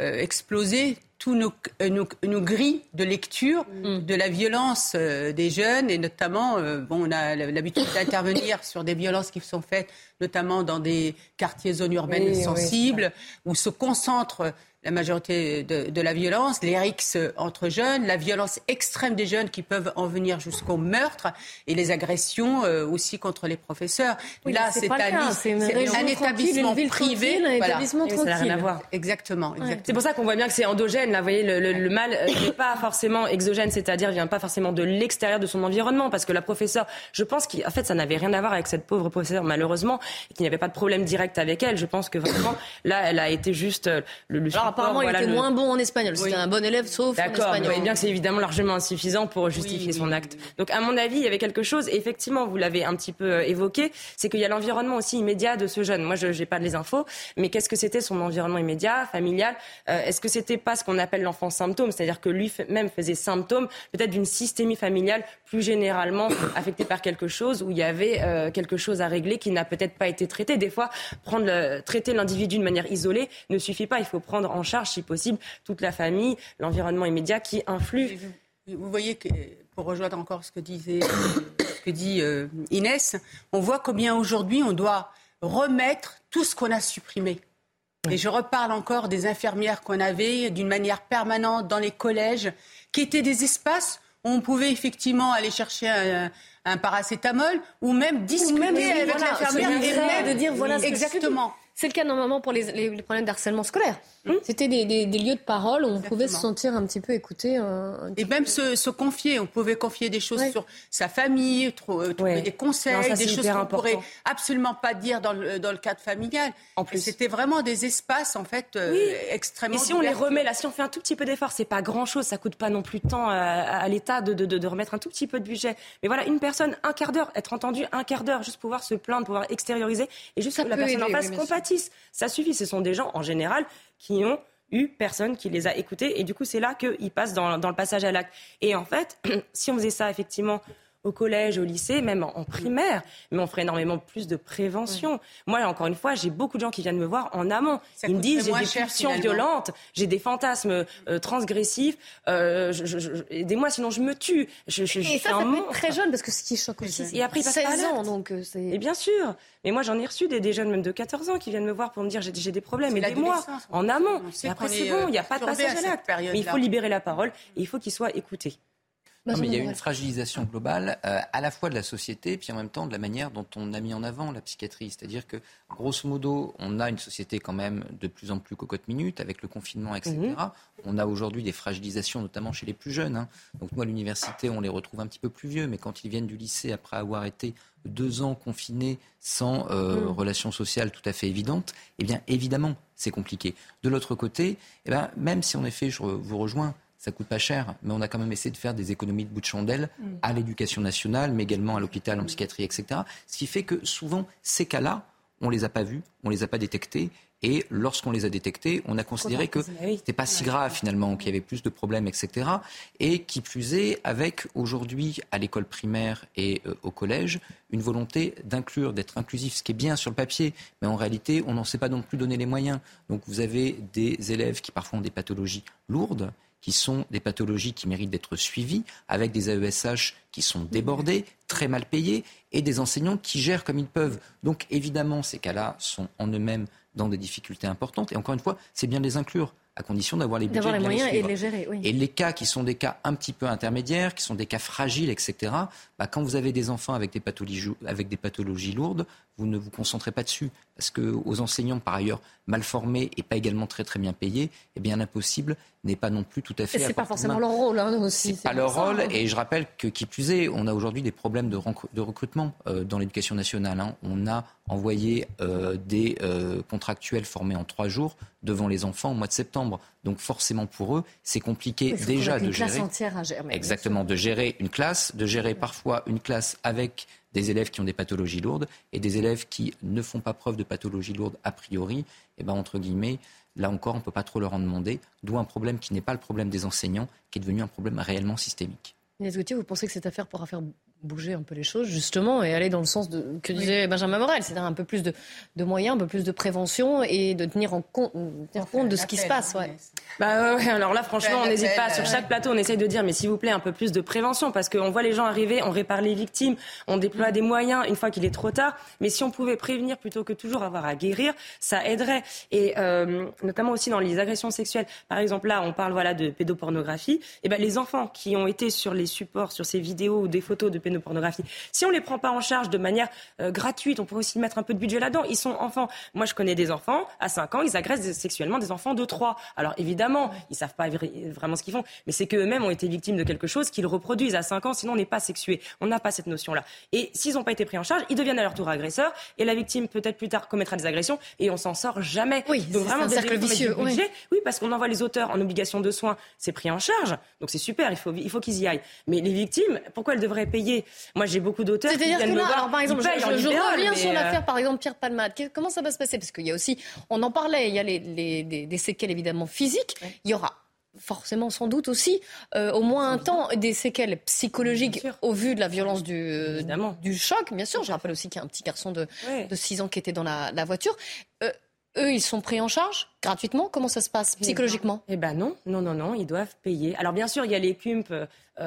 S12: euh, exploser tous nos, euh, nos, nos grilles de lecture de la violence euh, des jeunes et notamment, euh, bon, on a l'habitude d'intervenir sur des violences qui sont faites notamment dans des quartiers zones urbaines
S16: Oui, oui,
S12: sensibles où se concentrent la majorité de, de la violence, les rixes entre jeunes, la violence extrême des jeunes qui peuvent en venir jusqu'au meurtre et les agressions euh, aussi contre les professeurs.
S1: Oui,
S12: Là,
S1: c'est
S12: un, un
S1: tranquille,
S12: établissement privé.
S1: tranquille, un
S12: voilà.
S1: établissement
S16: Et ça n'a rien à voir.
S12: Exactement, exactement.
S16: C'est pour ça qu'on voit bien que c'est endogène. Là, vous voyez, le, le- le mal euh, n'est pas forcément exogène, c'est-à-dire vient pas forcément de l'extérieur de son environnement, parce que la professeure, je pense qu'en fait, ça n'avait rien à voir avec cette pauvre professeure, malheureusement, et qu'il n'y avait pas de problème direct avec elle. Je pense que vraiment, là, elle a été juste euh, le, le
S1: Alors apparemment,
S16: voilà,
S1: il était
S16: le-
S1: moins bon en espagnol. C'était
S16: Oui.
S1: un bon élève, sauf en
S16: D'accord,
S1: espagnol.
S16: voyez bien que c'est évidemment largement insuffisant pour justifier son acte. Donc, à mon avis, il y avait quelque chose, et effectivement, vous l'avez un petit peu euh, évoqué, c'est qu'il y a l'environnement aussi immédiat de ce jeune. Moi, je n'ai pas les infos, mais qu'est-ce que c'était son environnement immédiat, familial? Euh, Est-ce que c'était pas ce qu'on appelle l'enfant symptôme? C'est-à-dire que lui-même faisait symptôme peut-être d'une systémie familiale plus généralement affectée par quelque chose où il y avait euh, quelque chose à régler qui n'a peut-être pas été traité. Des fois, prendre le- traiter l'individu de manière isolée ne suffit pas. Il faut prendre en charge, si possible, toute la famille, l'environnement immédiat qui influe.
S12: Vous voyez que, pour rejoindre encore ce que disait, ce que dit euh, Inès, on voit combien aujourd'hui on doit remettre tout ce qu'on a supprimé. Et je reparle encore des infirmières qu'on avait d'une manière permanente dans les collèges, qui étaient des espaces où on pouvait effectivement aller chercher un, un paracétamol ou même discuter
S1: Ou même,
S12: avec
S1: voilà,
S12: l'infirmière et même
S1: de dire voilà ce que
S12: exactement.
S1: C'est le cas normalement pour les, les- les problèmes d'harcèlement scolaire. C'était des, des- des lieux de parole où on pouvait se sentir un petit peu écouté. un-
S12: Et même se, se confier, on pouvait confier des choses sur sa famille, tro- euh, trouver
S16: Ouais.
S12: des conseils,
S16: Non, ça,
S12: des choses qu'on
S16: important.
S12: pourrait absolument pas dire dans le, dans le cadre familial. En plus, c'était vraiment des espaces en fait euh,
S16: Oui.
S12: extrêmement.
S16: Et si on les remet là, si on fait un tout petit peu d'effort, c'est pas grand chose, ça coûte pas non plus de temps à, à l'État de, de, de, de remettre un tout petit peu de budget. Mais voilà, une personne, un quart d'heure, être entendu un quart d'heure, juste pouvoir se plaindre, pouvoir extérioriser et juste
S1: Ça
S16: que la personne en face
S1: oui,
S16: compatisse. Ça suffit. Ce sont des gens en général qui ont eu personne qui les a écoutés et du coup c'est là qu'ils passent dans, dans le passage à l'acte. Et en fait, si on faisait ça effectivement au collège, au lycée, même en, en primaire, mais on ferait énormément plus de prévention. Moi, encore une fois, j'ai beaucoup de gens qui viennent me voir en amont.
S12: Ça
S16: Ils me disent j'ai des pulsions violentes, j'ai des fantasmes euh, transgressifs, euh, je- je- je- aidez-moi sinon je me tue. Je, je, je
S1: Et
S16: suis
S1: ça, ça peut être très jeune parce que ce qui choque aussi, c'est
S16: Et après, ils passent pas à
S1: 16 ans, donc euh, c'est.
S16: Et bien sûr. Mais moi, j'en ai reçu des, des jeunes, même de 14 ans, qui viennent me voir pour me dire j'ai j'ai des problèmes.
S12: C'est
S16: Aidez-moi
S12: l'adolescence,
S16: en amont. Et après, c'est
S12: est,
S16: bon,
S12: euh,
S16: il n'y a pas de passage
S12: à
S16: l'acte. Mais il faut libérer la parole et il faut qu'il soit écouté.
S13: Non, mais il y a une fragilisation globale euh, à la fois de la société, puis en même temps de la manière dont on a mis en avant la psychiatrie. C'est-à-dire que, grosso modo, on a une société quand même de plus en plus cocotte-minute avec le confinement, etc.
S17: Mhm.
S13: On a aujourd'hui des fragilisations, notamment chez les plus jeunes. hein. Donc nous, à l'université, on les retrouve un petit peu plus vieux, mais quand ils viennent du lycée après avoir été deux ans confinés sans euh,
S17: Mm.
S13: relation sociale tout à fait évidente, eh bien évidemment, c'est compliqué. De l'autre côté, eh ben, même si en effet, je vous rejoins, ça coûte pas cher, mais on a quand même essayé de faire des économies de bout de chandelle
S17: Mm.
S13: à l'éducation nationale, mais également à l'hôpital, en psychiatrie, etc. Ce qui fait que souvent, ces cas-là, on les a pas vus, on les a pas détectés, et lorsqu'on les a détectés, on a considéré que c'était pas si grave finalement, qu'il y avait plus de problèmes, etc. Et qui plus est, avec aujourd'hui à l'école primaire et euh, au collège, une volonté d'inclure, d'être inclusif, ce qui est bien sur le papier, mais en réalité, on n'en sait pas non plus donner les moyens. Donc vous avez des élèves qui parfois ont des pathologies lourdes, qui sont des pathologies qui méritent d'être suivies, avec des AESH qui sont débordés, très mal payés, et des enseignants qui gèrent comme ils peuvent. Donc évidemment, ces cas-là sont en eux-mêmes dans des difficultés importantes. Et encore une fois, c'est bien de les inclure, à condition d'avoir les budgets
S1: D'avoir les moyens et de les gérer, oui.
S13: Et les cas qui sont des cas un petit peu intermédiaires, qui sont des cas fragiles, etc., bah, quand vous avez des enfants avec des, pathologies, avec des pathologies lourdes, vous ne vous concentrez pas dessus. Parce que aux enseignants, par ailleurs, mal formés et pas également très très bien payés, eh bien l'impossible n'est pas non plus tout à fait.
S1: C'est pas forcément leur rôle hein, aussi.
S13: C'est pas leur
S1: ça,
S13: rôle.
S1: hein.
S13: Et je rappelle que, qui plus est, on a aujourd'hui des problèmes de recrutement euh, dans l'éducation nationale. hein. On a envoyé euh, des euh, contractuels formés en trois jours devant les enfants au mois de septembre. Donc forcément pour eux, c'est compliqué déjà de
S1: une classe
S13: gérer.
S1: entière à gérer.
S13: Exactement, de gérer une classe, de gérer parfois une classe avec des élèves qui ont des pathologies lourdes et des élèves qui ne font pas preuve de pathologies lourdes a priori, et ben entre guillemets, là encore, on ne peut pas trop leur en demander, d'où un problème qui n'est pas le problème des enseignants, qui est devenu un problème réellement systémique.
S1: Inès Gauthier, vous pensez que cette affaire pourra faire bouger un peu les choses justement et aller dans le sens de que disait Benjamin Morel, c'est-à-dire un peu plus de, de, moyens, un peu plus de prévention et de tenir en compte, tenir compte de ce qui se passe. Ouais.
S16: Bah ouais, alors là franchement on n'hésite pas sur chaque plateau on essaye de dire mais s'il vous plaît un peu plus de prévention parce qu'on voit les gens arriver, on répare les victimes, on déploie des moyens une fois qu'il est trop tard, mais si on pouvait prévenir plutôt que toujours avoir à guérir, ça aiderait et euh, notamment aussi dans les agressions sexuelles. Par exemple là on parle voilà de pédopornographie, et ben les enfants qui ont été sur les supports, sur ces vidéos ou des photos de pornographie. Si on les prend pas en charge de manière euh, gratuite, on pourrait aussi mettre un peu de budget là-dedans. Ils sont enfants. Moi, je connais des enfants à 5 ans, ils agressent sexuellement des enfants de 3. Alors évidemment, ils savent pas vraiment ce qu'ils font, mais c'est qu'eux-mêmes ont été victimes de quelque chose qu'ils reproduisent à 5 ans, sinon on n'est pas sexué. On n'a pas cette notion-là. Et s'ils n'ont pas été pris en charge, ils deviennent à leur tour agresseurs et la victime peut-être plus tard commettra des agressions et on s'en sort jamais.
S1: Oui, donc vraiment un cercle vicieux.
S16: Oui. oui, parce qu'on envoie les auteurs en obligation de soins, c'est pris en charge. Donc c'est super, il faut il faut qu'ils y aillent. Mais les victimes, pourquoi elles devraient payer moi, j'ai beaucoup d'auteurs qui viennent
S1: que
S16: me voir.
S1: Alors, par exemple, je, je, reviens sur l'affaire, par exemple, Pierre Palmade. Comment ça va se passer? Parce qu'il y a aussi, on en parlait, il y a les, les, des séquelles évidemment physiques. Il y aura forcément sans doute aussi euh, au moins un temps des séquelles psychologiques au vu de la violence du, du choc. Bien sûr, je rappelle aussi qu'il y a un petit garçon de, de 6 ans qui était dans la, la voiture. Euh, eux, ils sont pris en charge gratuitement? Comment ça se passe psychologiquement?
S16: Eh ben non, non, non, non, ils doivent payer. Alors bien sûr, il y a les CUMP, euh,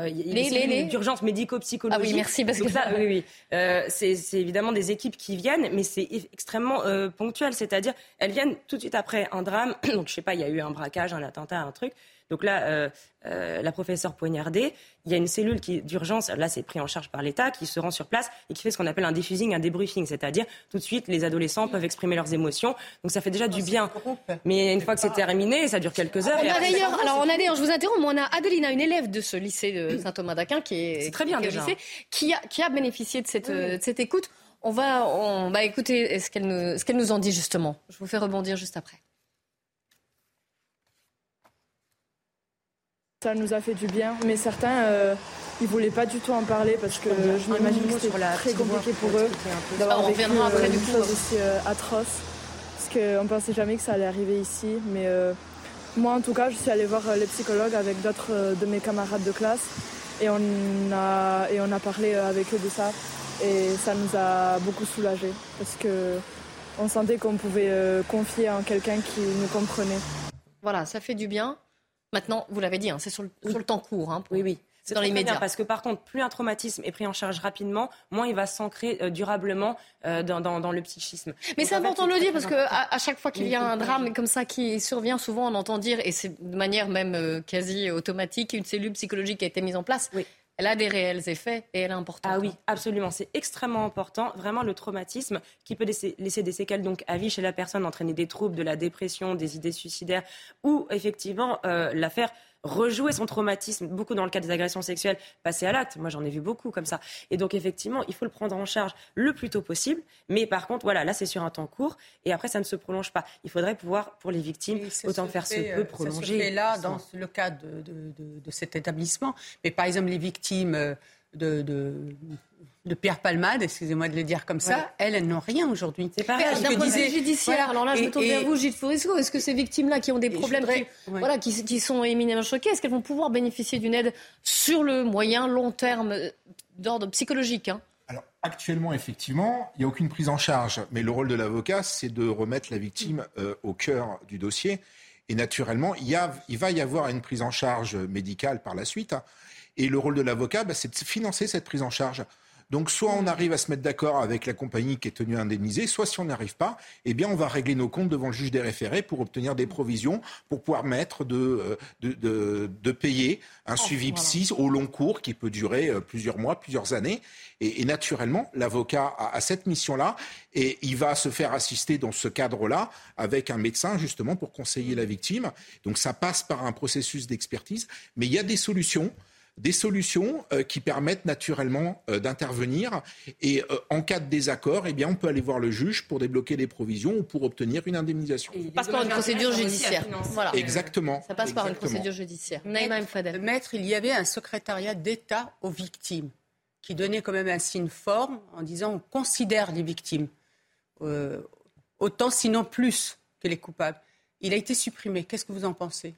S16: les, les, les, d'urgence médico-psychologique.
S1: Ah oui, merci parce que
S16: ça, oui, oui. Euh, c'est évidemment des équipes qui viennent, mais c'est extrêmement euh, ponctuel, c'est-à-dire elles viennent tout de suite après un drame. Donc je sais pas, il y a eu un braquage, un attentat, un truc. Donc là, euh, euh, la professeure poignardée, il y a une cellule d'urgence, là c'est pris en charge par l'État, qui se rend sur place et qui fait ce qu'on appelle un diffusing, un débriefing, c'est-à-dire tout de suite les adolescents peuvent exprimer leurs émotions. Donc ça fait déjà du bien. Mais une fois que c'est terminé, ça dure quelques heures.
S1: On a d'ailleurs, alors on a d'ailleurs, je vous interromps, on a Adelina, une élève de ce lycée de Saint-Thomas d'Aquin qui est,
S16: très bien
S1: lycée, qui a, qui a bénéficié de cette, de cette écoute. On va, on va écouter ce qu'elle nous, ce qu'elle nous en dit justement? Je vous fais rebondir juste après.
S17: Ça nous a fait du bien, mais certains, euh, ils voulaient pas du tout en parler parce que je m'imagine que c'était très compliqué pour eux
S1: d'avoir vécu après,
S17: une chose aussi euh, atroce. Parce qu'on pensait jamais que ça allait arriver ici. Mais euh, moi, en tout cas, je suis allée voir les psychologues avec d'autres de mes camarades de classe et on a, et on a parlé avec eux de ça. Et ça nous a beaucoup soulagés parce que on sentait qu'on pouvait confier en quelqu'un qui nous comprenait.
S1: Voilà, ça fait du bien. Maintenant, vous l'avez dit, hein, c'est sur, le temps court. Hein,
S16: oui, oui. C'est dans les médias. parce que par contre, plus un traumatisme est pris en charge rapidement, moins il va s'ancrer euh, durablement euh, dans, le psychisme.
S1: Mais c'est important de le dire parce que à, chaque fois qu'il y a un drame comme ça qui survient, souvent on entend dire, et c'est de manière même euh, quasi automatique, une cellule psychologique a été mise en place. Oui elle a des réels effets et elle est importante.
S16: Ah oui, absolument. C'est extrêmement important. Vraiment, le traumatisme qui peut laisser, des séquelles donc à vie chez la personne, entraîner des troubles, de la dépression, des idées suicidaires ou effectivement euh, l'affaire rejouer son traumatisme, beaucoup dans le cas des agressions sexuelles, passer à l'acte. Moi, j'en ai vu beaucoup comme ça. Et donc, effectivement, il faut le prendre en charge le plus tôt possible. Mais par contre, voilà, là, c'est sur un temps court. Et après, ça ne se prolonge pas. Il faudrait pouvoir, pour les victimes, autant faire ce peu, prolonger.
S12: Ça se là, dans le cas de, de, cet établissement. Mais par exemple, les victimes de, de Pierre Palmade, excusez-moi de le dire comme ça, elles, elles n'ont rien aujourd'hui.
S1: C'est pareil. D'un point de vue judiciaire, alors là, je me tourne vers vous, Gilles Fourisco. Est-ce que ces victimes-là qui ont des problèmes, qui, voilà, qui, qui, sont éminemment choquées, est-ce qu'elles vont pouvoir bénéficier d'une aide sur le moyen, long terme, euh, d'ordre psychologique hein?
S11: Alors, actuellement, effectivement, il n'y a aucune prise en charge. Mais le rôle de l'avocat, c'est de remettre la victime euh, au cœur du dossier. Et naturellement, il, y a, il, va y avoir une prise en charge médicale par la suite. Hein. Et le rôle de l'avocat, bah, c'est de financer cette prise en charge. Donc soit on arrive à se mettre d'accord avec la compagnie qui est tenue à indemniser, soit si on n'arrive pas, eh bien on va régler nos comptes devant le juge des référés pour obtenir des provisions, pour pouvoir mettre de, euh, de, payer un suivi psy au long cours qui peut durer euh, plusieurs mois, plusieurs années. Et, naturellement, l'avocat a, cette mission-là et il va se faire assister dans ce cadre-là avec un médecin justement pour conseiller la victime. Donc ça passe par un processus d'expertise, mais il y a des solutions des solutions euh, qui permettent naturellement euh, d'intervenir. Et euh, en cas de désaccord, eh bien, on peut aller voir le juge pour débloquer des provisions ou pour obtenir une indemnisation.
S1: Ça passe par une procédure judiciaire.
S11: Voilà. Exactement.
S1: Ça passe par une procédure judiciaire.
S12: Maître, il y avait un secrétariat d'État aux victimes qui donnait quand même un signe fort en disant on considère les victimes autant, sinon plus, que les coupables. Il a été supprimé. Qu'est-ce que vous en pensez?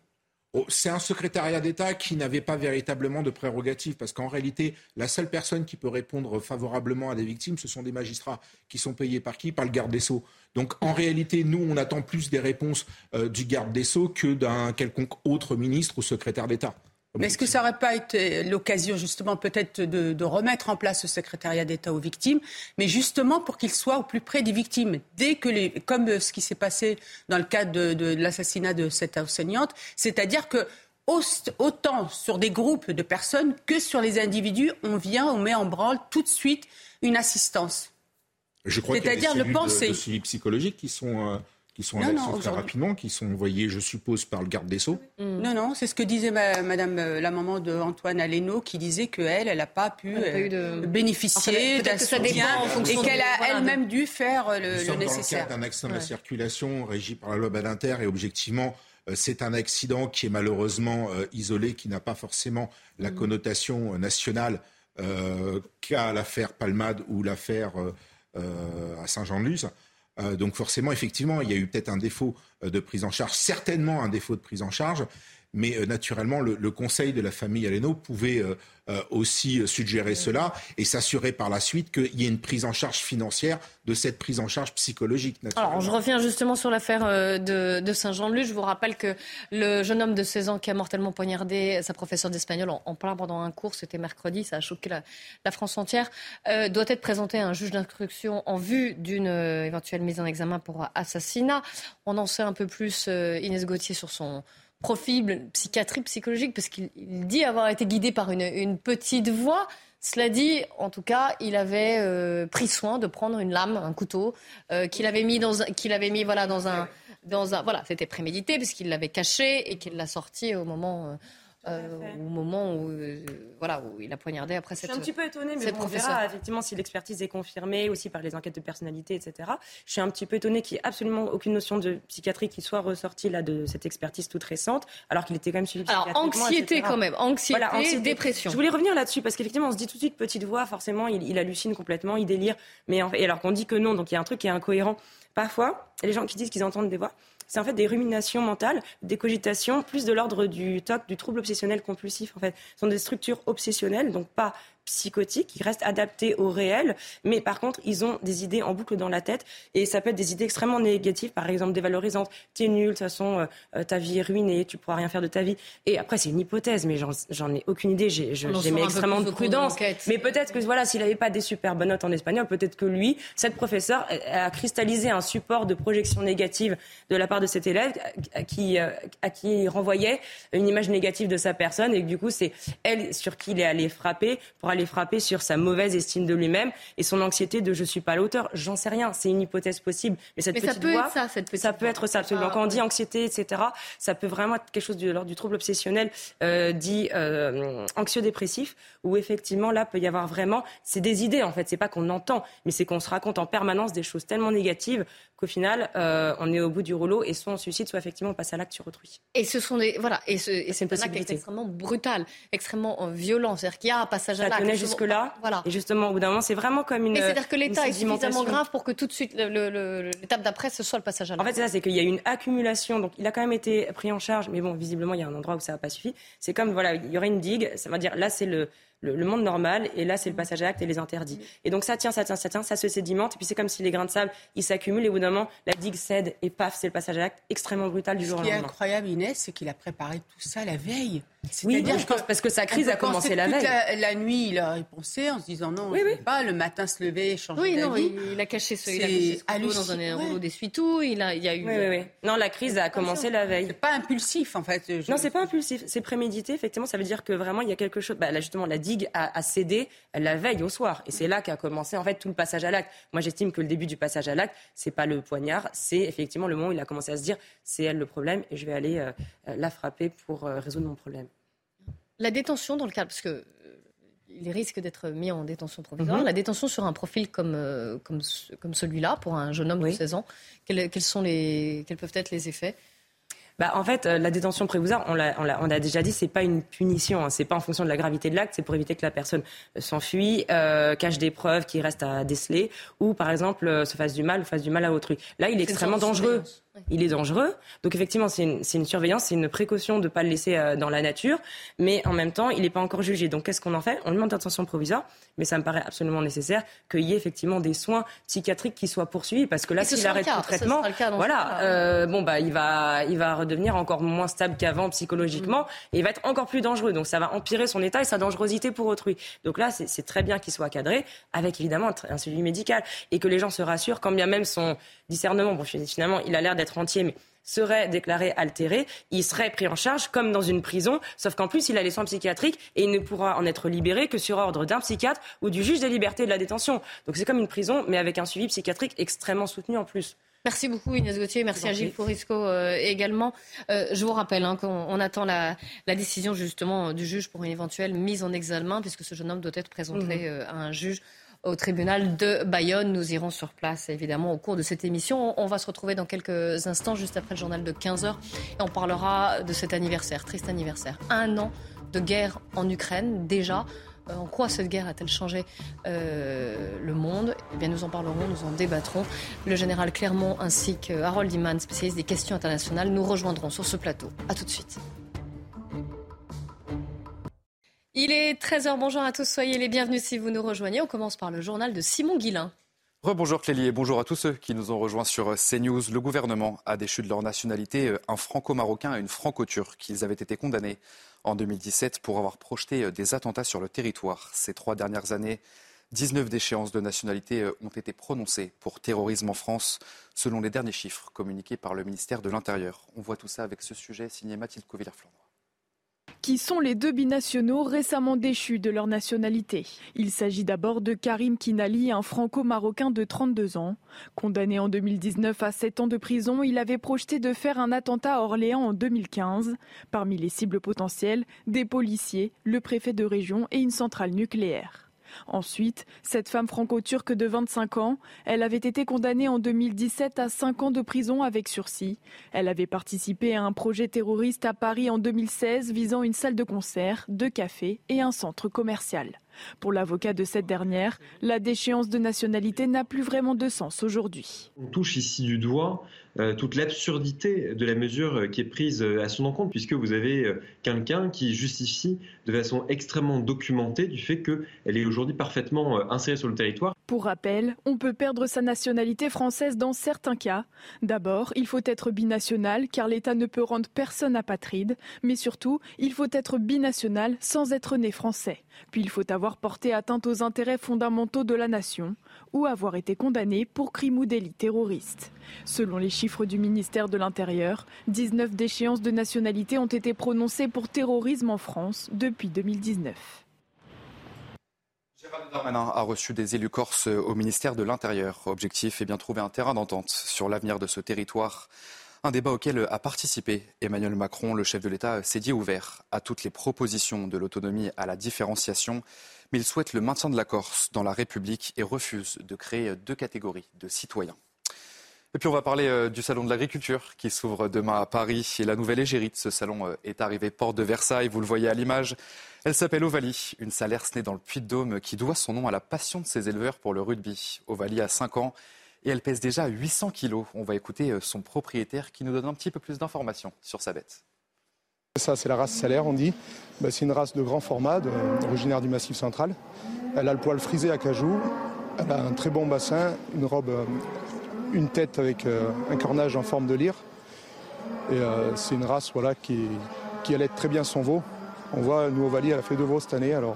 S11: C'est un secrétariat d'État qui n'avait pas véritablement de prérogatives, parce qu'en réalité, la seule personne qui peut répondre favorablement à des victimes, ce sont des magistrats qui sont payés par qui? Par le garde des Sceaux. Donc en réalité, nous, on attend plus des réponses euh, du garde des Sceaux que d'un quelconque autre ministre ou secrétaire d'État.
S12: Mais est-ce que ça n'aurait pas été l'occasion justement peut-être de, remettre en place ce secrétariat d'État aux victimes, mais justement pour qu'il soit au plus près des victimes, dès que les, comme ce qui s'est passé dans le cadre de, l'assassinat de cette enseignante, c'est-à-dire que autant sur des groupes de personnes que sur les individus, on vient, on met en branle tout de suite une assistance.
S11: Je crois C'est-à-dire le penser. De, de suivi psychologique qui sont euh, qui sont en très rapidement, qui sont envoyés, je suppose, par le garde des Sceaux
S12: mm. Non, non, c'est ce que disait Madame euh, la maman de Antoine Aleno, qui disait qu'elle, elle n'a pas pu euh, bénéficier d'un soutien et qu'elle a elle-même dû faire euh, le,
S11: le nécessaire. Dans le d'un accident de la circulation régi par la loi Badinter et objectivement, c'est un accident qui est malheureusement isolé, qui n'a pas forcément la mm. connotation nationale qu'a l'affaire Palmade ou l'affaire à Saint-Jean-de-Luz. Euh, donc forcément, effectivement, il y a eu peut-être un défaut euh, de prise en charge, certainement un défaut de prise en charge, mais euh, naturellement, le, conseil de la famille Aleno pouvait euh, aussi suggérer cela et s'assurer par la suite qu'il y ait une prise en charge financière de cette prise en charge psychologique.
S1: Alors, je reviens justement sur l'affaire euh, de, Saint-Jean-de-Luz. Je vous rappelle que le jeune homme de 16 ans qui a mortellement poignardé sa professeure d'espagnol en, plein pendant un cours, c'était mercredi, ça a choqué la, France entière, euh, doit être présenté à un juge d'instruction en vue d'une éventuelle mise en examen pour assassinat. On en sait un peu plus, Inès Gauthier, sur son profil psychiatrique, psychologique, parce qu'il dit avoir été guidé par une, petite voix. Cela dit, en tout cas, il avait euh, pris soin de prendre une lame, un couteau, euh, qu'il avait mis dans, qu'il avait mis voilà dans un, dans un, voilà, c'était prémédité puisqu'il l'avait caché et qu'il l'a sorti au moment. Euh, euh, au moment où, euh, voilà, où il a poignardé après cette.
S16: Je suis un petit peu étonnée, mais on verra effectivement si l'expertise est confirmée aussi par les enquêtes de personnalité, etc. Je suis un petit peu étonnée qu'il n'y ait absolument aucune notion de psychiatrie qui soit ressortie là de cette expertise toute récente, alors qu'il était quand même suivi
S1: Alors anxiété quand même, anxiété, dépression.
S16: Je voulais revenir là-dessus parce qu'effectivement on se dit tout de suite petite voix, forcément il, hallucine complètement, il délire, mais en, alors qu'on dit que non, donc il y a un truc qui est incohérent. Parfois, les gens qui disent qu'ils entendent des voix, c'est en fait des ruminations mentales, des cogitations, plus de l'ordre du TOC, du trouble obsessionnel compulsif. En fait, ce sont des structures obsessionnelles, donc pas psychotiques, ils restent adaptés au réel, mais par contre, ils ont des idées en boucle dans la tête, et ça peut être des idées extrêmement négatives, par exemple dévalorisantes. T'es nul, de toute façon, euh, euh, ta vie est ruinée, tu pourras rien faire de ta vie. Et après, c'est une hypothèse, mais j'en ai aucune idée, j'ai mis extrêmement de prudence. Mais peut-être que, voilà, s'il n'avait pas des super bonnes notes en espagnol, peut-être que lui, cette professeure, a cristallisé un support de projection négative de la part de cet élève à qui, euh, à qui il renvoyait une image négative de sa personne, et du coup, c'est elle sur qui il est allé frapper pour aller frapper sur sa mauvaise estime de lui-même et son anxiété de je suis pas l'auteur. J'en sais rien, c'est une hypothèse possible. Mais cette petite
S1: ça peut
S16: voix,
S1: être ça, cette petite
S16: ça peut être ça. Absolument. Quand on dit anxiété, etc., ça peut vraiment être quelque chose de l'ordre du trouble obsessionnel euh, dit euh, anxieux-dépressif, où effectivement là peut y avoir vraiment, c'est des idées en fait. C'est pas qu'on entend, mais c'est qu'on se raconte en permanence des choses tellement négatives qu'au final euh, on est au bout du rouleau et soit on suicide, soit effectivement on passe à l'acte sur autrui.
S1: Et ce sont des voilà et, ce, et c'est un acte extrêmement brutal, extrêmement violent. C'est-à-dire qu'il y a un passage à l'acte
S16: jusque-là. Voilà. Et justement, au bout d'un moment, c'est vraiment comme une.
S1: c'est-à-dire que l'État est suffisamment grave pour que tout de suite, l'étape d'après, ce soit le passage à l'acte.
S16: En fait, c'est ça, c'est qu'il y a une accumulation. Donc, il a quand même été pris en charge, mais bon, visiblement, il y a un endroit où ça n'a pas suffi. C'est comme, voilà, il y aurait une digue, ça va dire, là, c'est le, le, monde normal, et là, c'est le passage à l'acte et les interdits. Et donc, ça tient, ça tient, ça tient, ça se sédimente, et puis c'est comme si les grains de sable, ils s'accumulent, et au bout d'un moment, la digue cède, et paf, c'est le passage à l'acte extrêmement brutal du jour au lendemain.
S12: Ce qui est incroyable, Inès, c'est qu'il a préparé tout ça la veille.
S16: Oui, je pense parce que sa crise a commencé la veille.
S12: La, la, nuit, il a pensé en se disant non, oui, oui. pas. Le matin, se lever, changer oui, non,
S1: Il, a caché ce, il a caché ce dans un rouleau d'essuie-tout. Il a, il y a eu.
S16: Oui, oui, Non, la crise a commencé la veille.
S12: C'est pas impulsif, en fait.
S16: Non, c'est pas impulsif. C'est prémédité. Effectivement, ça veut dire que vraiment, il y a quelque chose. Bah, là, justement, la digue a, a cédé la veille au soir, et c'est là qu'a commencé en fait tout le passage à l'acte. Moi, j'estime que le début du passage à l'acte, c'est pas le poignard, c'est effectivement le moment où il a commencé à se dire, c'est elle le problème, et je vais aller euh, la frapper pour euh, résoudre mon problème.
S1: La détention dans le cadre, parce que euh, il risque d'être mis en détention provisoire. Mhm. La détention sur un profil comme, euh, comme, comme celui-là, pour un jeune homme de 16 ans, quels, sont les, quels peuvent être les effets?
S16: Bah, en fait, euh, la détention provisoire, on l'a, on l'a, déjà dit, c'est pas une punition. Hein. C'est pas en fonction de la gravité de l'acte. C'est pour éviter que la personne s'enfuit, cache des preuves qui restent à déceler, ou par exemple se fasse du mal, ou fasse du mal à autrui. Là, il est extrêmement dangereux. Il est dangereux. Donc effectivement, c'est une, surveillance, c'est une précaution de ne pas le laisser euh, dans la nature, mais en même temps, il n'est pas encore jugé. Donc qu'est-ce qu'on en fait? On demande attention provisoire, mais ça me paraît absolument nécessaire qu'il y ait effectivement des soins psychiatriques qui soient poursuivis, parce que là, s'il arrête tout traitement, voilà, euh, bon bah il va, il va redevenir encore moins stable qu'avant psychologiquement, mm. et il va être encore plus dangereux. Donc ça va empirer son état et sa dangerosité pour autrui. Donc là, c'est très bien qu'il soit cadré, avec évidemment un suivi médical, et que les gens se rassurent, quand bien même son discernement, bon finalement, il a l'air d'être entier, mais serait déclaré altéré, il serait pris en charge comme dans une prison, sauf qu'en plus il a les soins psychiatriques et il ne pourra en être libéré que sur ordre d'un psychiatre ou du juge des libertés de la détention. Donc c'est comme une prison, mais avec un suivi psychiatrique extrêmement soutenu en plus.
S1: Merci beaucoup Inès Gauthier, merci à Gilles Forisco euh, également. Euh, je vous rappelle hein, qu'on attend la, décision justement du juge pour une éventuelle mise en examen, puisque ce jeune homme doit être présenté mhm. euh, à un juge au tribunal de Bayonne. Nous irons sur place, évidemment, au cours de cette émission. On va se retrouver dans quelques instants, juste après le journal de 15h, et on parlera de cet anniversaire, triste anniversaire. Un an de guerre en Ukraine, déjà. Euh, en quoi cette guerre a-t-elle changé euh, le monde? Eh bien, nous en parlerons, nous en débattrons. Le général Clermont ainsi que Harold Iman, spécialiste des questions internationales, nous rejoindront sur ce plateau. A tout de suite. Il est 13h, bonjour à tous, soyez les bienvenus si vous nous rejoignez. On commence par le journal de Simon Guillain.
S2: Rebonjour Clélie et bonjour à tous ceux qui nous ont rejoints sur CNews. Le gouvernement a déchu de leur nationalité euh, un franco-marocain et une franco-turque. Ils avaient été condamnés en 2017 pour avoir projeté euh, des attentats sur le territoire. Ces trois dernières années, 19 déchéances de nationalité euh, ont été prononcées pour terrorisme en France, selon les derniers chiffres communiqués par le ministère de l'Intérieur. On voit tout ça avec ce sujet signé Mathilde Covillère-Flandre
S18: qui sont les deux binationaux récemment déchus de leur nationalité. Il s'agit d'abord de Karim Kinali, un franco-marocain de 32 ans. Condamné en 2019 à 7 ans de prison, il avait projeté de faire un attentat à Orléans en 2015. Parmi les cibles potentielles, des policiers, le préfet de région et une centrale nucléaire. Ensuite, cette femme franco-turque de 25 ans, elle avait été condamnée en 2017 à 5 ans de prison avec sursis. Elle avait participé à un projet terroriste à Paris en 2016 visant une salle de concert, deux cafés et un centre commercial. Pour l'avocat de cette dernière, la déchéance de nationalité n'a plus vraiment de sens aujourd'hui.
S19: On touche ici du doigt toute l'absurdité de la mesure euh, qui est prise euh, à son encontre, puisque vous avez quelqu'un qui justifie de façon extrêmement documentée du fait qu'elle est aujourd'hui parfaitement insérée sur le territoire.
S18: Pour rappel, on peut perdre sa nationalité française dans certains cas. D'abord, il faut être binational car l'État ne peut rendre personne apatride, mais surtout, il faut être binational sans être né français. Puis il faut avoir porté atteinte aux intérêts fondamentaux de la nation ou avoir été condamné pour crime ou délit terroriste. Selon les chiffres du ministère de l'Intérieur, 19 déchéances de nationalité ont été prononcées pour terrorisme en France depuis 2019.
S2: Gérald Darmanin a reçu des élus corses au ministère de l'Intérieur. Objectif est bien trouver un terrain d'entente sur l'avenir de ce territoire. Un débat auquel a participé Emmanuel Macron, le chef de l'État, s'est dit ouvert à toutes les propositions de l'autonomie à la différenciation, mais il souhaite le maintien de la Corse dans la République et refuse de créer deux catégories de citoyens. Et puis on va parler euh, du salon de l'agriculture qui s'ouvre demain à Paris et la nouvelle égérie de ce salon euh, est arrivée porte de Versailles, vous le voyez à l'image. Elle s'appelle Ovalie, une salerce née dans le Puy-de-Dôme qui doit son nom à la passion de ses éleveurs pour le rugby. Ovalie a 5 ans et elle pèse déjà 800 kilos. On va écouter euh, son propriétaire qui nous donne un petit peu plus d'informations sur sa bête.
S20: Ça, c'est la race salaire, on dit. Bah, c'est une race de grand format, originaire du Massif central. Elle a le poil frisé à cajou, elle a un très bon bassin, une robe, une tête avec euh, un cornage en forme de lyre. Et c'est une race voilà, qui, allait très bien son veau. On voit, nous, Ovalie, elle a fait deux veaux cette année, alors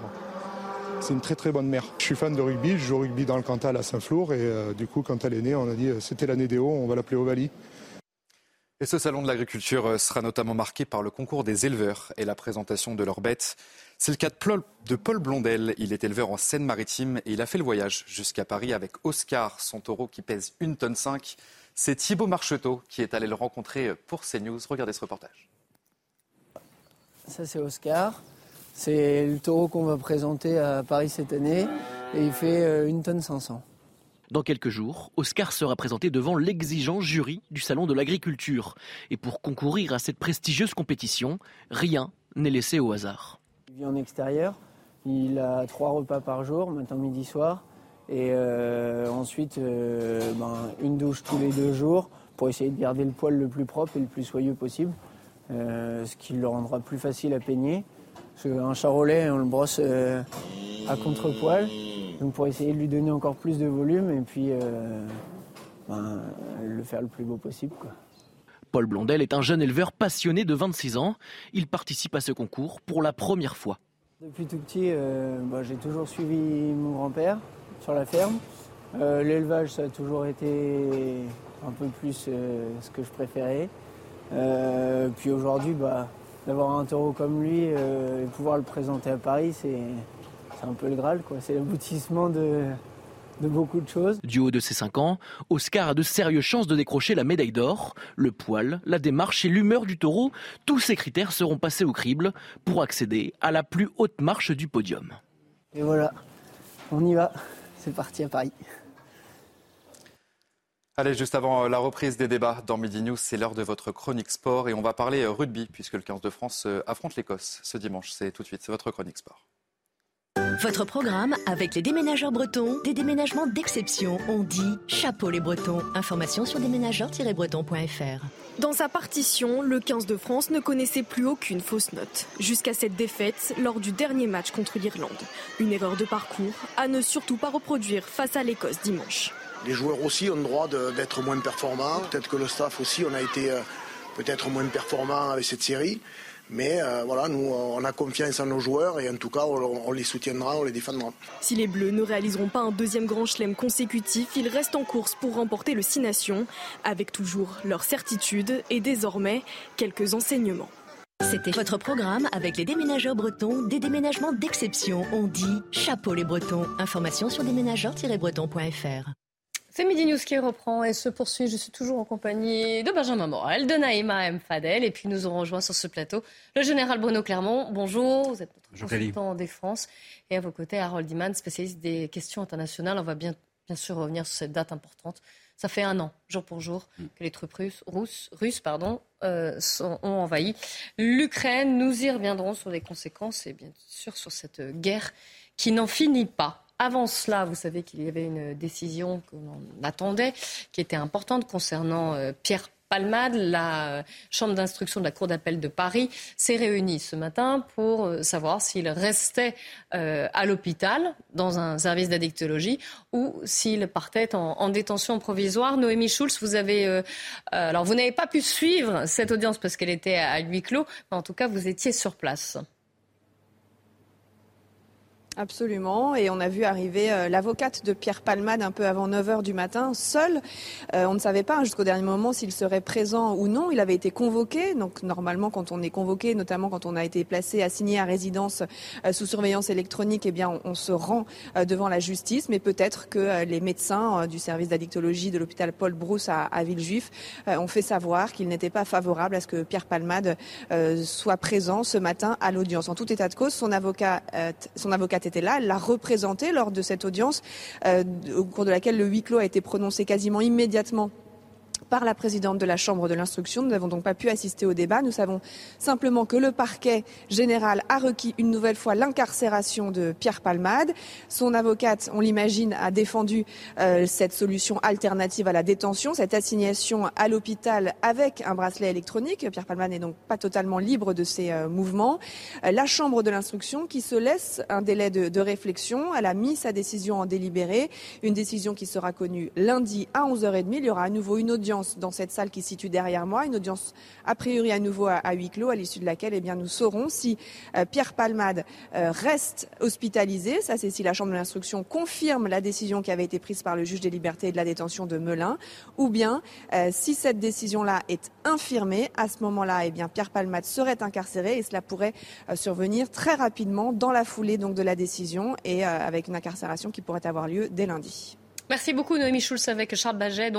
S20: c'est une très très bonne mère. Je suis fan de rugby, je joue au rugby dans le Cantal à Saint-Flour, et euh, du coup, quand elle est née, on a dit euh, c'était l'année des hauts, on va l'appeler Ovalie.
S2: Et ce salon de l'agriculture euh, sera notamment marqué par le concours des éleveurs et la présentation de leurs bêtes. C'est le cas de Paul Blondel. Il est éleveur en Seine-Maritime et il a fait le voyage jusqu'à Paris avec Oscar, son taureau qui pèse 1 tonne 5. C'est Thibaut Marcheteau qui est allé le rencontrer pour CNews. Regardez ce reportage.
S21: Ça, c'est Oscar. C'est le taureau qu'on va présenter à Paris cette année et il fait euh, une tonne 500.
S22: Dans quelques jours, Oscar sera présenté devant l'exigeant jury du Salon de l'Agriculture. Et pour concourir à cette prestigieuse compétition, rien n'est laissé au hasard.
S21: Il vit en extérieur, il a trois repas par jour, matin, midi, soir. Et euh, ensuite, euh, ben, une douche tous les deux jours pour essayer de garder le poil le plus propre et le plus soyeux possible, ce qui le rendra plus facile à peigner. Qu'un charolais, on le brosse à contre-poil, donc pour essayer de lui donner encore plus de volume et puis ben, le faire le plus beau possible. Quoi.
S22: Paul Blondel est un jeune éleveur passionné de 26 ans. Il participe à ce concours pour la première fois.
S21: Depuis tout petit, euh, bah, j'ai toujours suivi mon grand-père sur la ferme. Euh, l'élevage, ça a toujours été un peu plus euh, ce que je préférais. puis aujourd'hui, bah, d'avoir un taureau comme lui et pouvoir le présenter à Paris, c'est un peu le Graal. C'est l'aboutissement de, de beaucoup de choses.
S22: Du haut de ses 5 ans, Oscar a de sérieuses chances de décrocher la médaille d'or. Le poil, la démarche et l'humeur du taureau, tous ces critères seront passés au crible pour accéder à la plus haute marche du podium.
S21: Et voilà, on y va. C'est parti à Paris.
S2: Allez, juste avant la reprise des débats dans Midi News, c'est l'heure de votre chronique sport et on va parler rugby puisque le 15 de France euh, affronte l'Écosse ce dimanche. C'est tout de suite, c'est votre chronique sport.
S23: Votre programme avec les déménageurs bretons, des déménagements d'exception. On dit chapeau les bretons. Information sur déménageurs-bretons.fr.
S18: Dans sa partition, le 15 de France ne connaissait plus aucune fausse note, jusqu'à cette défaite lors du dernier match contre l'Irlande. Une erreur de parcours à ne surtout pas reproduire face à l'Écosse dimanche.
S24: Les joueurs aussi ont le droit d'être moins performants. Peut-être que le staff aussi, on a été euh, peut-être moins performant avec cette série. Mais euh, voilà, nous, on a confiance en nos joueurs et en tout cas, on, les soutiendra, on les défendra.
S18: Si les Bleus ne réaliseront pas un deuxième grand chelem consécutif, ils restent en course pour remporter le Six Nations, avec toujours leur certitude et désormais quelques enseignements.
S23: C'était votre programme avec les déménageurs bretons, des déménagements d'exception. On dit chapeau les bretons. Information sur déménageurs-bretons.fr.
S1: C'est Midi News qui reprend et se poursuit. Je suis toujours en compagnie de Benjamin Morel, de Naïma M. Fadel. Et puis nous aurons rejoint sur ce plateau le général Bruno Clermont. Bonjour, vous êtes notre consultant en défense. Et à vos côtés, Harold Iman, spécialiste des questions internationales. On va bien, bien sûr revenir sur cette date importante. Ça fait un an, jour pour jour, mm. que les troupes russes, russes, pardon, euh, ont envahi l'Ukraine. Nous y reviendrons sur les conséquences et bien sûr sur cette guerre qui n'en finit pas. Avant cela, vous savez qu'il y avait une décision que l'on attendait, qui était importante concernant euh, Pierre Palmade, la chambre d'instruction de la Cour d'appel de Paris s'est réunie ce matin pour euh, savoir s'il restait euh, à l'hôpital dans un service d'addictologie ou s'il partait en, détention provisoire. Noémie Schulz, vous avez alors vous n'avez pas pu suivre cette audience parce qu'elle était à huis clos, mais en tout cas vous étiez sur place.
S8: Absolument. Et on a vu arriver euh, l'avocate de Pierre Palmade un peu avant 9 h du matin, seule. Euh, on ne savait pas jusqu'au dernier moment s'il serait présent ou non. Il avait été convoqué. Donc normalement, quand on est convoqué, notamment quand on a été placé, assigné à résidence euh, sous surveillance électronique, eh bien, on, se rend devant la justice. Mais peut-être que les médecins du service d'addictologie de l'hôpital Paul Brousse à, Villejuif ont fait savoir qu'ils n'étaient pas favorables à ce que Pierre Palmade soit présent ce matin à l'audience. En tout état de cause, son avocat, son avocate était là, elle l'a représenté lors de cette audience, euh, au cours de laquelle le huis clos a été prononcé quasiment immédiatement par la présidente de la Chambre de l'instruction. Nous n'avons donc pas pu assister au débat. Nous savons simplement que le parquet général a requis une nouvelle fois l'incarcération de Pierre Palmade. Son avocate, on l'imagine, a défendu euh, cette solution alternative à la détention, cette assignation à l'hôpital avec un bracelet électronique. Pierre Palmade n'est donc pas totalement libre de ses euh, mouvements. Euh, la Chambre de l'instruction qui se laisse un délai de, réflexion. Elle a mis sa décision en délibéré, une décision qui sera connue lundi à 11h30. Il y aura à nouveau une audience dans cette salle qui se situe derrière moi, une audience a priori à nouveau à, huis clos, à l'issue de laquelle eh bien, nous saurons si euh, Pierre Palmade euh, reste hospitalisé. Ça, c'est si la Chambre de l'instruction confirme la décision qui avait été prise par le juge des libertés et de la détention de Melun, ou bien euh, si cette décision-là est infirmée, à ce moment-là, eh bien, Pierre Palmade serait incarcéré et cela pourrait survenir très rapidement dans la foulée donc, de la décision et avec une incarcération qui pourrait avoir lieu dès lundi.
S1: Merci beaucoup Noémie Schulz avec Charles Baget.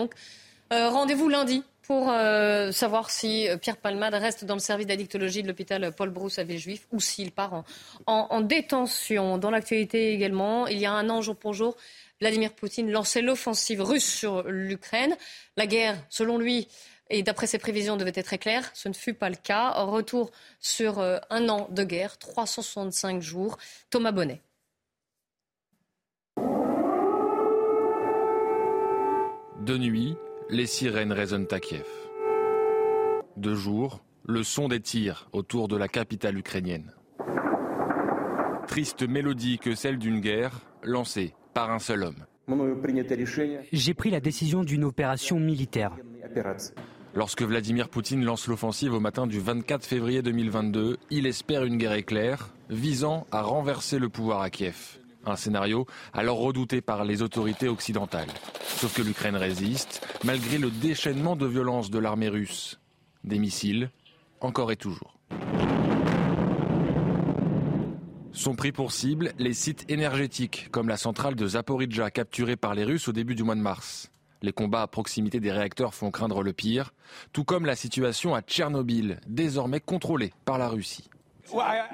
S1: Rendez-vous lundi pour euh, savoir si euh, Pierre Palmade reste dans le service d'addictologie de l'hôpital Paul Brousse à Villejuif ou s'il part en, détention. Dans l'actualité également, il y a un an, jour pour jour, Vladimir Poutine lançait l'offensive russe sur l'Ukraine. La guerre, selon lui, et d'après ses prévisions, devait être très claire. Ce ne fut pas le cas. Retour sur un an de guerre, 365 jours. Thomas Bonnet.
S25: De nuit, les sirènes résonnent à Kiev. De jour, le son des tirs autour de la capitale ukrainienne. Triste mélodie que celle d'une guerre lancée par un seul homme.
S26: J'ai pris la décision d'une opération militaire.
S25: Lorsque Vladimir Poutine lance l'offensive au matin du 24 février 2022, il espère une guerre éclair visant à renverser le pouvoir à Kiev. Un scénario alors redouté par les autorités occidentales. Sauf que l'Ukraine résiste, malgré le déchaînement de violence de l'armée russe. Des missiles, encore et toujours. Sont pris pour cible les sites énergétiques, comme la centrale de Zaporizhzhia capturée par les Russes au début du mois de mars. Les combats à proximité des réacteurs font craindre le pire, tout comme la situation à Tchernobyl, désormais contrôlée par la Russie.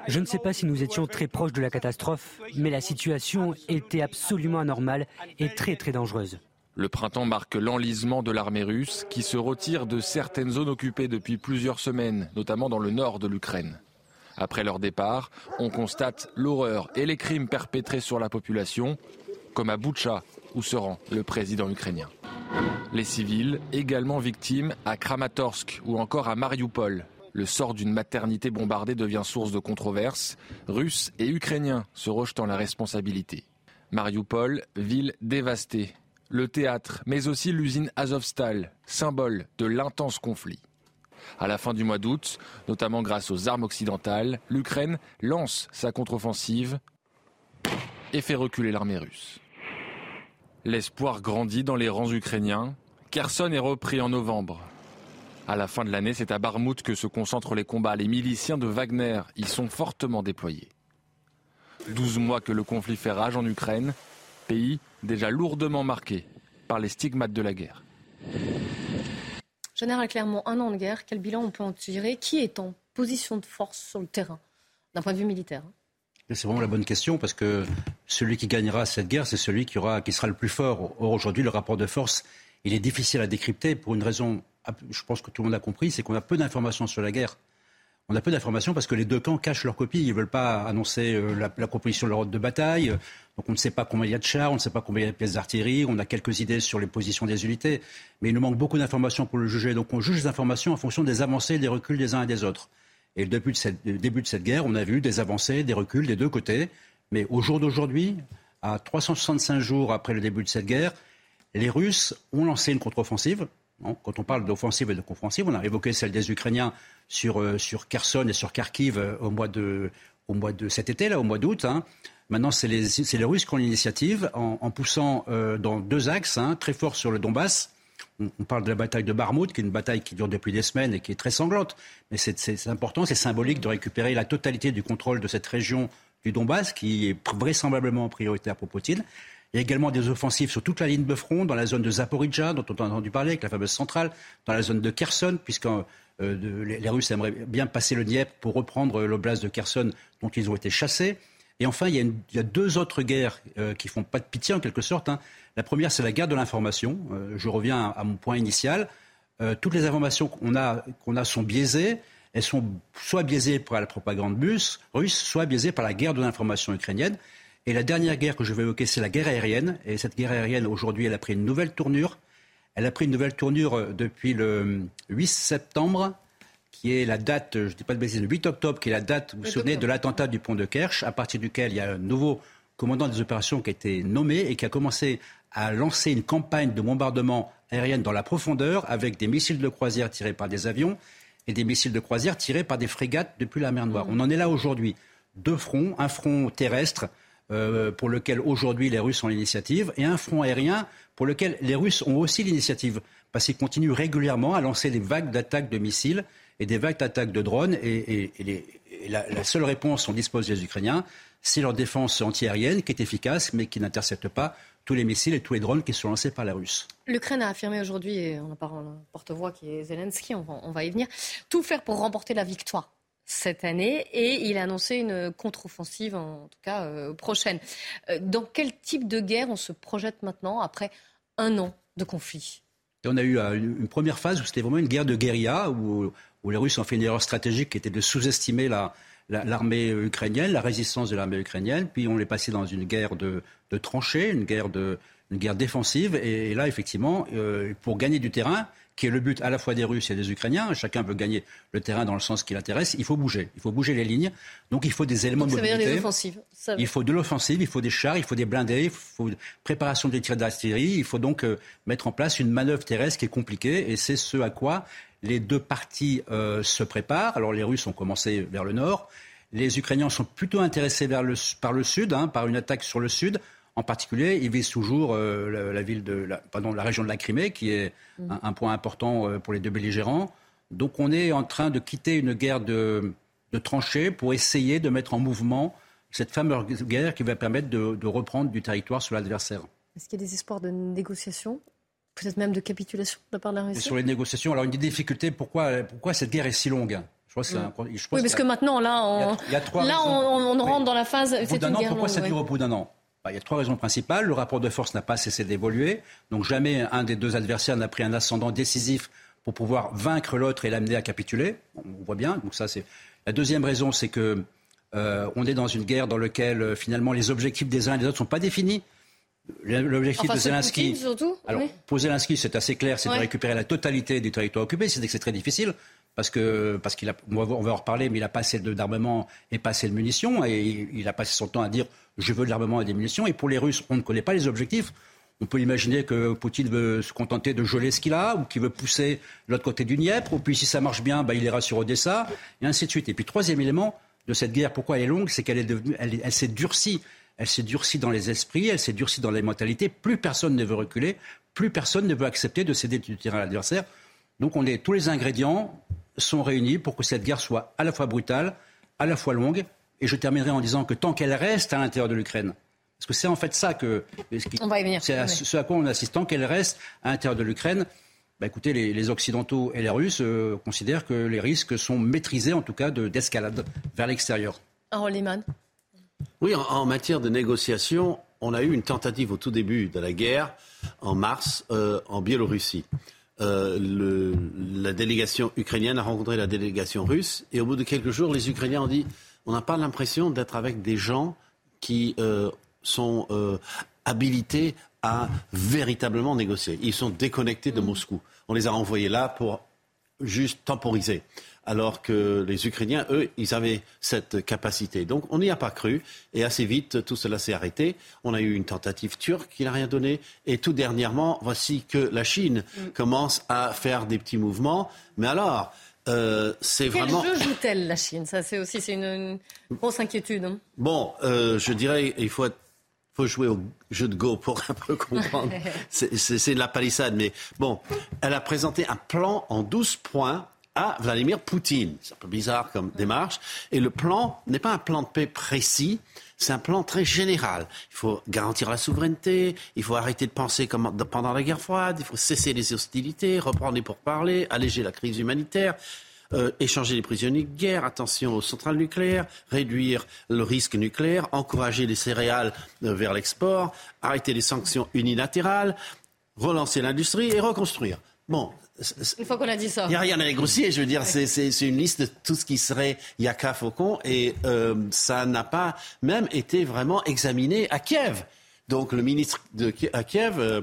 S26: Je ne sais pas si nous étions très proches de la catastrophe, mais la situation était absolument anormale et très très dangereuse.
S25: Le printemps marque l'enlisement de l'armée russe qui se retire de certaines zones occupées depuis plusieurs semaines, notamment dans le nord de l'Ukraine. Après leur départ, on constate l'horreur et les crimes perpétrés sur la population, comme à Boutcha, où se rend le président ukrainien. Les civils, également victimes à Kramatorsk ou encore à Mariupol, le sort d'une maternité bombardée devient source de controverses, Russes et Ukrainiens se rejetant la responsabilité. Mariupol, ville dévastée. Le théâtre, mais aussi l'usine Azovstal, symbole de l'intense conflit. À la fin du mois d'août, notamment grâce aux armes occidentales, l'Ukraine lance sa contre-offensive et fait reculer l'armée russe. L'espoir grandit dans les rangs ukrainiens. Kherson est repris en novembre. À la fin de l'année, c'est à Barmout que se concentrent les combats. Les miliciens de Wagner y sont fortement déployés. 12 mois que le conflit fait rage en Ukraine, pays déjà lourdement marqué par les stigmates de la guerre.
S1: Général Clermont, un an de guerre, quel bilan on peut en tirer? Qui est en position de force sur le terrain, d'un point de vue militaire?
S27: C'est vraiment la bonne question parce que celui qui gagnera cette guerre, c'est celui qui, aura, qui sera le plus fort. Or, aujourd'hui, le rapport de force, il est difficile à décrypter pour une raison je pense que tout le monde a compris, c'est qu'on a peu d'informations sur la guerre. On a peu d'informations parce que les deux camps cachent leur copie. Ils ne veulent pas annoncer euh, la, composition de leur ordre de bataille. Donc on ne sait pas combien il y a de chars, on ne sait pas combien il y a de pièces d'artillerie. On a quelques idées sur les positions des unités. Mais il nous manque beaucoup d'informations pour le juger. Donc on juge les informations en fonction des avancées et des reculs des uns et des autres. Et depuis le début de cette guerre, on a vu des avancées, des reculs des deux côtés. Mais au jour d'aujourd'hui, à 365 jours après le début de cette guerre, les Russes ont lancé une contre-offensive quand on parle d'offensive et de contre-offensive, on a évoqué celle des Ukrainiens sur, euh, sur Kherson et sur Kharkiv euh, au, mois de, au mois de cet été, là, au mois d'août. Hein. Maintenant, c'est les, les, Russes qui ont l'initiative en, poussant euh, dans deux axes, hein, très fort sur le Donbass. On, parle de la bataille de Barmout, qui est une bataille qui dure depuis des semaines et qui est très sanglante. Mais c'est important, c'est symbolique de récupérer la totalité du contrôle de cette région du Donbass, qui est vraisemblablement prioritaire pour Poutine. Il y a également des offensives sur toute la ligne de front, dans la zone de Zaporizhzhia, dont on a entendu parler, avec la fameuse centrale, dans la zone de Kherson, puisque euh, les, Russes aimeraient bien passer le Dniepr pour reprendre l'oblast de Kherson, dont ils ont été chassés. Et enfin, il y a, deux autres guerres euh, qui font pas de pitié, en quelque sorte. Hein. La première, c'est la guerre de l'information. Euh, je reviens à, mon point initial. toutes les informations qu'on a, a sont biaisées. Elles sont soit biaisées par la propagande russe, soit biaisées par la guerre de l'information ukrainienne. Et la dernière guerre que je vais évoquer, c'est la guerre aérienne. Et cette guerre aérienne, aujourd'hui, elle a pris une nouvelle tournure. Elle a pris une nouvelle tournure euh, depuis le 8 septembre, qui est la date, je ne dis pas de bêtises, le 8 octobre, qui est la date, vous vous souvenez, de l'attentat du pont de Kerch, à partir duquel il y a un nouveau commandant des opérations qui a été nommé et qui a commencé à lancer une campagne de bombardement aérien dans la profondeur avec des missiles de croisière tirés par des avions et des missiles de croisière tirés par des frégates depuis la mer Noire. Mmh. On en est là aujourd'hui. Deux fronts, un front terrestre euh, pour lequel aujourd'hui les Russes ont l'initiative, et un front aérien pour lequel les Russes ont aussi l'initiative, parce qu'ils continuent régulièrement à lancer des vagues d'attaques de missiles et des vagues d'attaques de drones, et, la, seule réponse dont disposent les Ukrainiens, c'est leur défense antiaérienne qui est efficace, mais qui n'intercepte pas tous les missiles et tous les drones qui sont lancés par la Russes.
S1: L'Ukraine a affirmé aujourd'hui, et on a un porte-voix qui est Zelensky, on va y venir, tout faire pour remporter la victoire cette année et il a annoncé une contre-offensive, en tout cas euh, prochaine. Euh, dans quel type de guerre on se projette maintenant après un an de conflit?
S27: On a eu euh, une première phase où c'était vraiment une guerre de guérilla, où, les Russes ont fait une erreur stratégique qui était de sous-estimer l'armée ukrainienne, la résistance de l'armée ukrainienne. Puis on est passé dans une guerre de, tranchées, une guerre de, guerre défensive. Et, là, effectivement, pour gagner du terrain, qui est le but à la fois des Russes et des Ukrainiens. Chacun veut gagner le terrain dans le sens qui l'intéresse. Il faut bouger. Il faut bouger les lignes. Donc il faut des éléments de mobilité.
S1: Ça veut dire des offensives.
S27: Il faut de l'offensive, il faut des chars, il faut des blindés, il faut préparation des tirs d'artillerie. Il faut donc euh, mettre en place une manœuvre terrestre qui est compliquée. Et c'est ce à quoi les deux parties euh, se préparent. Alors les Russes ont commencé vers le nord. Les Ukrainiens sont plutôt intéressés vers le, par le sud, hein, par une attaque sur le sud. En particulier, ils visent toujours euh, la, ville de la, pardon, la région de la Crimée, qui est mm. un, point important euh, pour les deux belligérants. Donc on est en train de quitter une guerre de, tranchées pour essayer de mettre en mouvement cette fameuse guerre qui va permettre de, reprendre du territoire sur l'adversaire.
S1: Est-ce qu'il y a des espoirs de négociation Peut-être même de capitulation de la part de la Russie?
S27: Sur les négociations, alors une des difficultés, pourquoi, pourquoi cette guerre est si longue?
S1: Je crois mm. oui, parce que maintenant, là, on, là, on, rentre dans la phase.
S27: C'est une guerre Pourquoi ça dure au bout d'un an? Il y a trois raisons principales. Le rapport de force n'a pas cessé d'évoluer. Donc jamais un des deux adversaires n'a pris un ascendant décisif pour pouvoir vaincre l'autre et l'amener à capituler. On voit bien. Donc ça, c'est la deuxième raison, c'est que euh, on est dans une guerre dans laquelle euh, finalement les objectifs des uns et des autres ne sont pas définis. L'objectif de Zelensky,
S1: surtout,
S27: alors pour Zelensky, c'est assez clair, c'est de récupérer la totalité du territoire occupé. C'est que c'est très difficile parce que parce qu'il a, on va, en reparler, mais il a pas assez d'armement et pas assez de munitions, et il a passé son temps à dire je veux de l'armement et des munitions. Et pour les Russes, on ne connaît pas les objectifs. On peut imaginer que Poutine veut se contenter de geler ce qu'il a, ou qu'il veut pousser l'autre côté du Dniepr, ou puis si ça marche bien, bah, il ira sur Odessa, et ainsi de suite. Et puis troisième élément de cette guerre, pourquoi elle est longue, c'est qu'elle est devenue, elle, s'est durcie. Elle s'est durcie dans les esprits, elle s'est durcie dans les mentalités. Plus personne ne veut reculer, plus personne ne veut accepter de céder du terrain à l'adversaire. Donc on est tous les ingrédients sont réunis pour que cette guerre soit à la fois brutale, à la fois longue. Et je terminerai en disant que tant qu'elle reste à l'intérieur de l'Ukraine, parce que c'est en fait ça que. C'est ce à quoi on assiste. Tant qu'elle reste à l'intérieur de l'Ukraine, bah écoutez, les, Occidentaux et les Russes euh, considèrent que les risques sont maîtrisés, en tout cas, d'escalade vers l'extérieur.
S28: Oui, en, matière de négociation, on a eu une tentative au tout début de la guerre, en mars, euh, en Biélorussie. Euh, la délégation ukrainienne a rencontré la délégation russe et au bout de quelques jours, les Ukrainiens ont dit on n'a pas l'impression d'être avec des gens qui euh, sont euh, habilités à véritablement négocier. Ils sont déconnectés de. Moscou. On les a envoyés là pour juste temporiser alors que les Ukrainiens, eux, ils avaient cette capacité. Donc on n'y a pas cru, et assez vite, tout cela s'est arrêté. On a eu une tentative turque qui n'a rien donné, et tout dernièrement, voici que la Chine mm. commence à faire des petits mouvements. Mais alors, euh, c'est vraiment.
S1: Quel jeu joue-t-elle, la Chine? Ça, c'est aussi c'est une, grosse inquiétude. Hein.
S28: Bon, euh, je dirais, il faut faut jouer au jeu de Go pour un peu comprendre. c'est de la palissade, mais bon, elle a présenté un plan en 12 points à Vladimir Poutine. C'est un peu bizarre comme démarche. Et le plan n'est pas un plan de paix précis, c'est un plan très général. Il faut garantir la souveraineté, il faut arrêter de penser comme pendant la guerre froide, il faut cesser les hostilités, reprendre les pourparlers, alléger la crise humanitaire. Euh, échanger les prisonniers de guerre, attention aux centrales nucléaires, réduire le risque nucléaire, encourager les céréales euh, vers l'export, arrêter les sanctions unilatérales, relancer l'industrie et reconstruire. Bon,
S1: une fois qu'on a dit ça.
S28: Il n'y a rien à négocier, je veux dire, c'est une liste de tout ce qui serait Yaka Faucon et euh, ça n'a pas même été vraiment examiné à Kiev. Donc le ministre de, à Kiev, euh,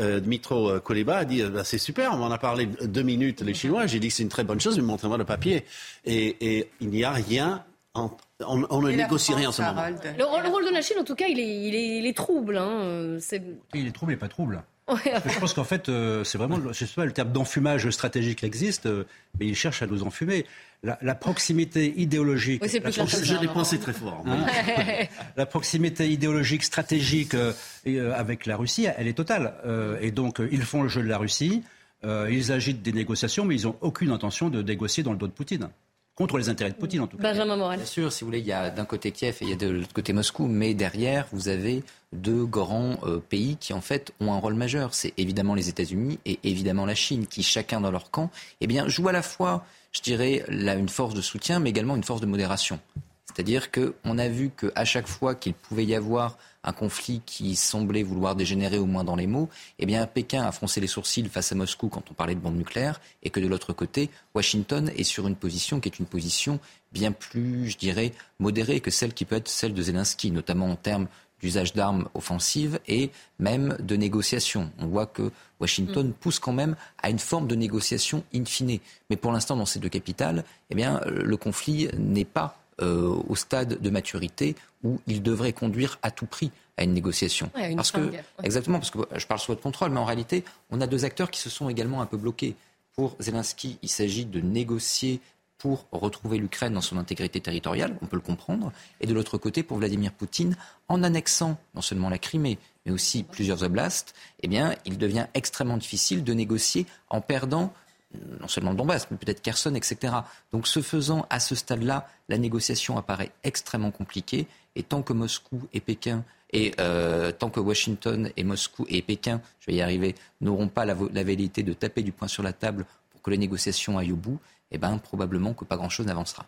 S28: euh, Dmitro Koleba, a dit bah, c'est super, on en a parlé deux minutes les Chinois, j'ai dit que c'est une très bonne chose, mais montrez-moi le papier. Et, il n'y a rien, on, ne négocie rien en ce moment.
S1: Le, rôle de la Chine, en tout cas, il est, il est, trouble. Hein.
S27: Il est trouble et pas trouble. Je pense qu'en fait, euh, c'est vraiment, je sais pas, le terme d'enfumage stratégique existe, euh, mais il cherche à nous enfumer. La, proximité idéologique.
S28: Oui, la je l'ai pensé très fort. Hein
S27: la proximité idéologique, stratégique euh, avec la Russie, elle est totale. et donc, ils font le jeu de la Russie. ils agitent des négociations, mais ils n'ont aucune intention de négocier dans le dos de Poutine contre les intérêts de Poutine en tout cas.
S1: Benjamin Morel.
S13: Bien sûr, si vous voulez, il y a d'un côté Kiev et il y a de l'autre côté Moscou, mais derrière, vous avez deux grands euh, pays qui en fait ont un rôle majeur. C'est évidemment les États-Unis et évidemment la Chine, qui chacun dans leur camp, eh bien, jouent à la fois, je dirais, là, une force de soutien, mais également une force de modération. C'est-à-dire qu'on a vu qu'à chaque fois qu'il pouvait y avoir un conflit qui semblait vouloir dégénérer au moins dans les mots, eh bien Pékin a froncé les sourcils face à Moscou quand on parlait de bombes nucléaires, et que de l'autre côté, Washington est sur une position qui est une position bien plus, je dirais, modérée que celle qui peut être celle de Zelensky, notamment en termes d'usage d'armes offensives et même de négociations. On voit que Washington mm. pousse quand même à une forme de négociation in fine. Mais pour l'instant, dans ces deux capitales, eh bien, le conflit n'est pas euh, au stade de maturité où il devrait conduire à tout prix à une négociation. parce que, Exactement, parce que je parle sous votre contrôle, mais en réalité, on a deux acteurs qui se sont également un peu bloqués. Pour Zelensky, il s'agit de négocier pour retrouver l'Ukraine dans son intégrité territoriale, on peut le comprendre, et de l'autre côté, pour Vladimir Poutine, en annexant non seulement la Crimée, mais aussi plusieurs oblasts, eh bien, il devient extrêmement difficile de négocier en perdant non seulement le Donbass, mais peut-être Kherson, etc. Donc, ce faisant, à ce stade-là, la négociation apparaît extrêmement compliquée, et tant que Moscou et Pékin et euh, tant que Washington et Moscou et Pékin, je vais y arriver, n'auront pas la, la velléité de taper du poing sur la table pour que les négociations aillent au bout, eh ben, probablement que pas grand-chose n'avancera.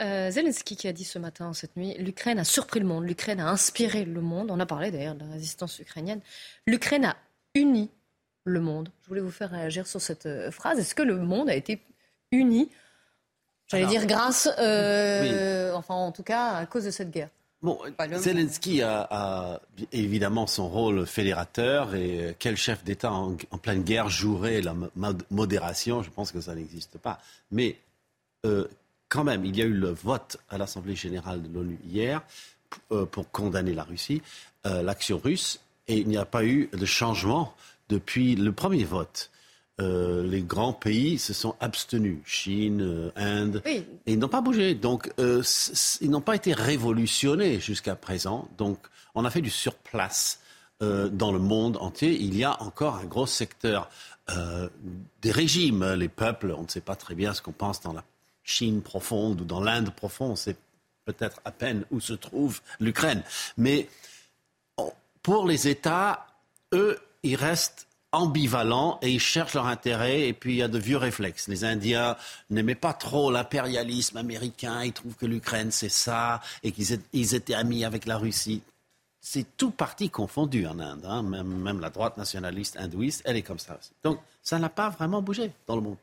S1: Euh, Zelensky qui a dit ce matin, cette nuit, l'Ukraine a surpris le monde, l'Ukraine a inspiré le monde. On a parlé d'ailleurs de la résistance ukrainienne. L'Ukraine a uni le monde. Je voulais vous faire réagir sur cette euh, phrase. Est-ce que le monde a été uni J'allais dire grâce, euh, enfin en tout cas à cause de cette guerre?
S28: Bon, Zelensky a, évidemment son rôle fédérateur et quel chef d'État en, pleine guerre jouerait la modération? Je pense que ça n'existe pas. Mais euh, quand même, il y a eu le vote à l'Assemblée générale de l'ONU hier euh, pour condamner la Russie, euh, l'action russe, et il n'y a pas eu de changement depuis le premier vote. Euh, les grands pays se sont abstenus, Chine, euh, Inde, et ils n'ont pas bougé. Donc, euh, ils n'ont pas été révolutionnés jusqu'à présent. Donc, on a fait du surplace dans le monde entier. Il y a encore un gros secteur des régimes, les peuples. On ne sait pas très bien ce qu'on pense dans la Chine profonde ou dans l'Inde profonde. On sait peut-être à peine où se trouve l'Ukraine. Mais pour les États, eux, ils restent ambivalents et ils cherchent leur intérêt. Et puis il y a de vieux réflexes. Les Indiens n'aimaient pas trop l'impérialisme américain. Ils trouvent que l'Ukraine c'est ça et qu'ils étaient amis avec la Russie. C'est tout parti confondu en Inde. Hein. Même, la droite nationaliste hindouiste, elle est comme ça aussi. Donc ça n'a pas vraiment bougé dans le monde.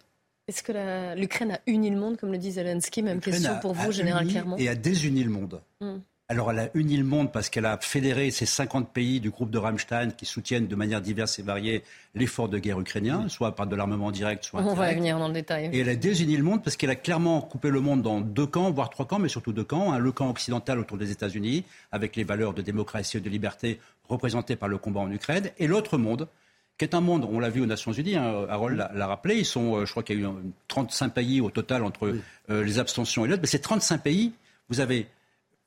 S1: Est-ce que l'Ukraine a uni le monde, comme le dit Zelensky? Même question pour vous, Général Clermont.
S27: Et a désuni le monde. Hmm. Alors elle a uni le monde parce qu'elle a fédéré ces 50 pays du groupe de Rammstein qui soutiennent de manière diverse et variée l'effort de guerre ukrainien, soit par de l'armement direct, soit
S1: On va y venir dans le détail.
S27: Et elle a désuni le monde parce qu'elle a clairement coupé le monde dans deux camps, voire trois camps, mais surtout deux camps. le camp occidental autour des États-Unis, avec les valeurs de démocratie et de liberté représentées par le combat en Ukraine, et l'autre monde, qui est un monde, on l'a vu aux Nations Unies, hein, Harold l'a rappelé, ils sont, euh, je crois qu'il y a eu 35 pays au total entre euh, les abstentions et l'autre, mais ces 35 pays, vous avez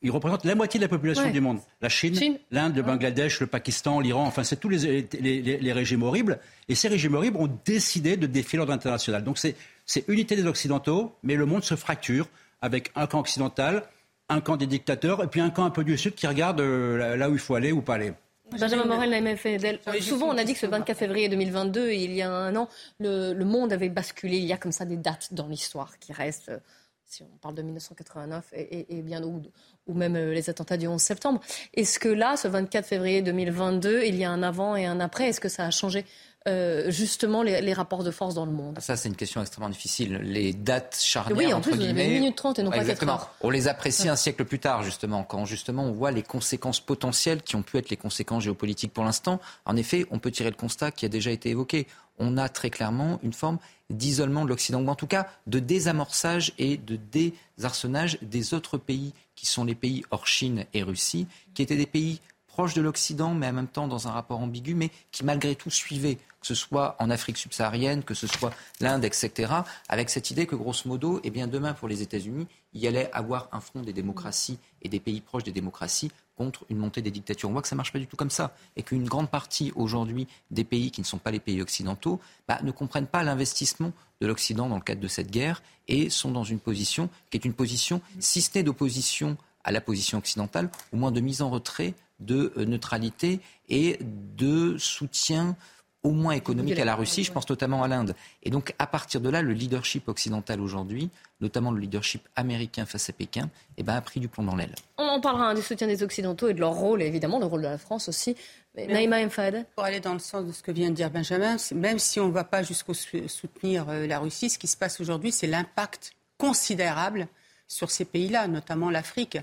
S27: ils représentent la moitié de la population du monde. La Chine, l'Inde, le Bangladesh, le Pakistan, l'Iran, enfin, c'est tous les, les, régimes horribles. Et ces régimes horribles ont décidé de défier l'ordre international. Donc c'est unité des Occidentaux, mais le monde se fracture avec un camp occidental, un camp des dictateurs, et puis un camp un peu du Sud qui regarde euh, là où il faut aller ou pas aller.
S1: Benjamin Morel. Souvent, on a dit que ce 24 février 2022, il y a un an, le, le monde avait basculé. Il y a comme ça des dates dans l'histoire qui restent si on parle de 1989 et, bien ou, ou, même euh, les attentats du 11 septembre. Est-ce que là, ce 24 février 2022, il y a un avant et un après? Est-ce que ça a changé euh, justement les, rapports de force dans le monde?
S13: Ça, c'est une question extrêmement difficile. Les dates charnières,
S1: oui, en
S13: plus,
S1: vous avez une minute trente et non pas 4 heures.
S13: On les apprécie un siècle plus tard, justement, quand justement on voit les conséquences potentielles qui ont pu être les conséquences géopolitiques pour l'instant. En effet, on peut tirer le constat qui a déjà été évoqué. On a très clairement une forme d'isolement de l'Occident, ou en tout cas de désamorçage et de désarçonnage des autres pays qui sont les pays hors Chine et Russie, qui étaient des pays proches de l'Occident, mais en même temps dans un rapport ambigu, mais qui malgré tout suivaient, que ce soit en Afrique subsaharienne, que ce soit l'Inde, etc., avec cette idée que grosso modo, eh bien demain pour les États-Unis, il y allait avoir un front des démocraties et des pays proches des démocraties contre une montée des dictatures. On voit que ça ne marche pas du tout comme ça et qu'une grande partie aujourd'hui des pays qui ne sont pas les pays occidentaux bah, ne comprennent pas l'investissement de l'Occident dans le cadre de cette guerre et sont dans une position qui est une position, si ce n'est d'opposition à la position occidentale, au moins de mise en retrait, de euh, neutralité et de soutien au moins économique à la Russie, je pense notamment à l'Inde. Et donc, à partir de là, le leadership occidental aujourd'hui, notamment le leadership américain face à Pékin, eh ben, a pris du plomb dans l'aile.
S1: On en parlera hein, du soutien des Occidentaux et de leur rôle, et évidemment, le rôle de la France aussi. Mais Naïma Mfad.
S12: Pour aller dans le sens de ce que vient de dire Benjamin, même si on ne va pas jusqu'au soutenir euh, la Russie, ce qui se passe aujourd'hui, c'est l'impact considérable sur ces pays-là, notamment l'Afrique.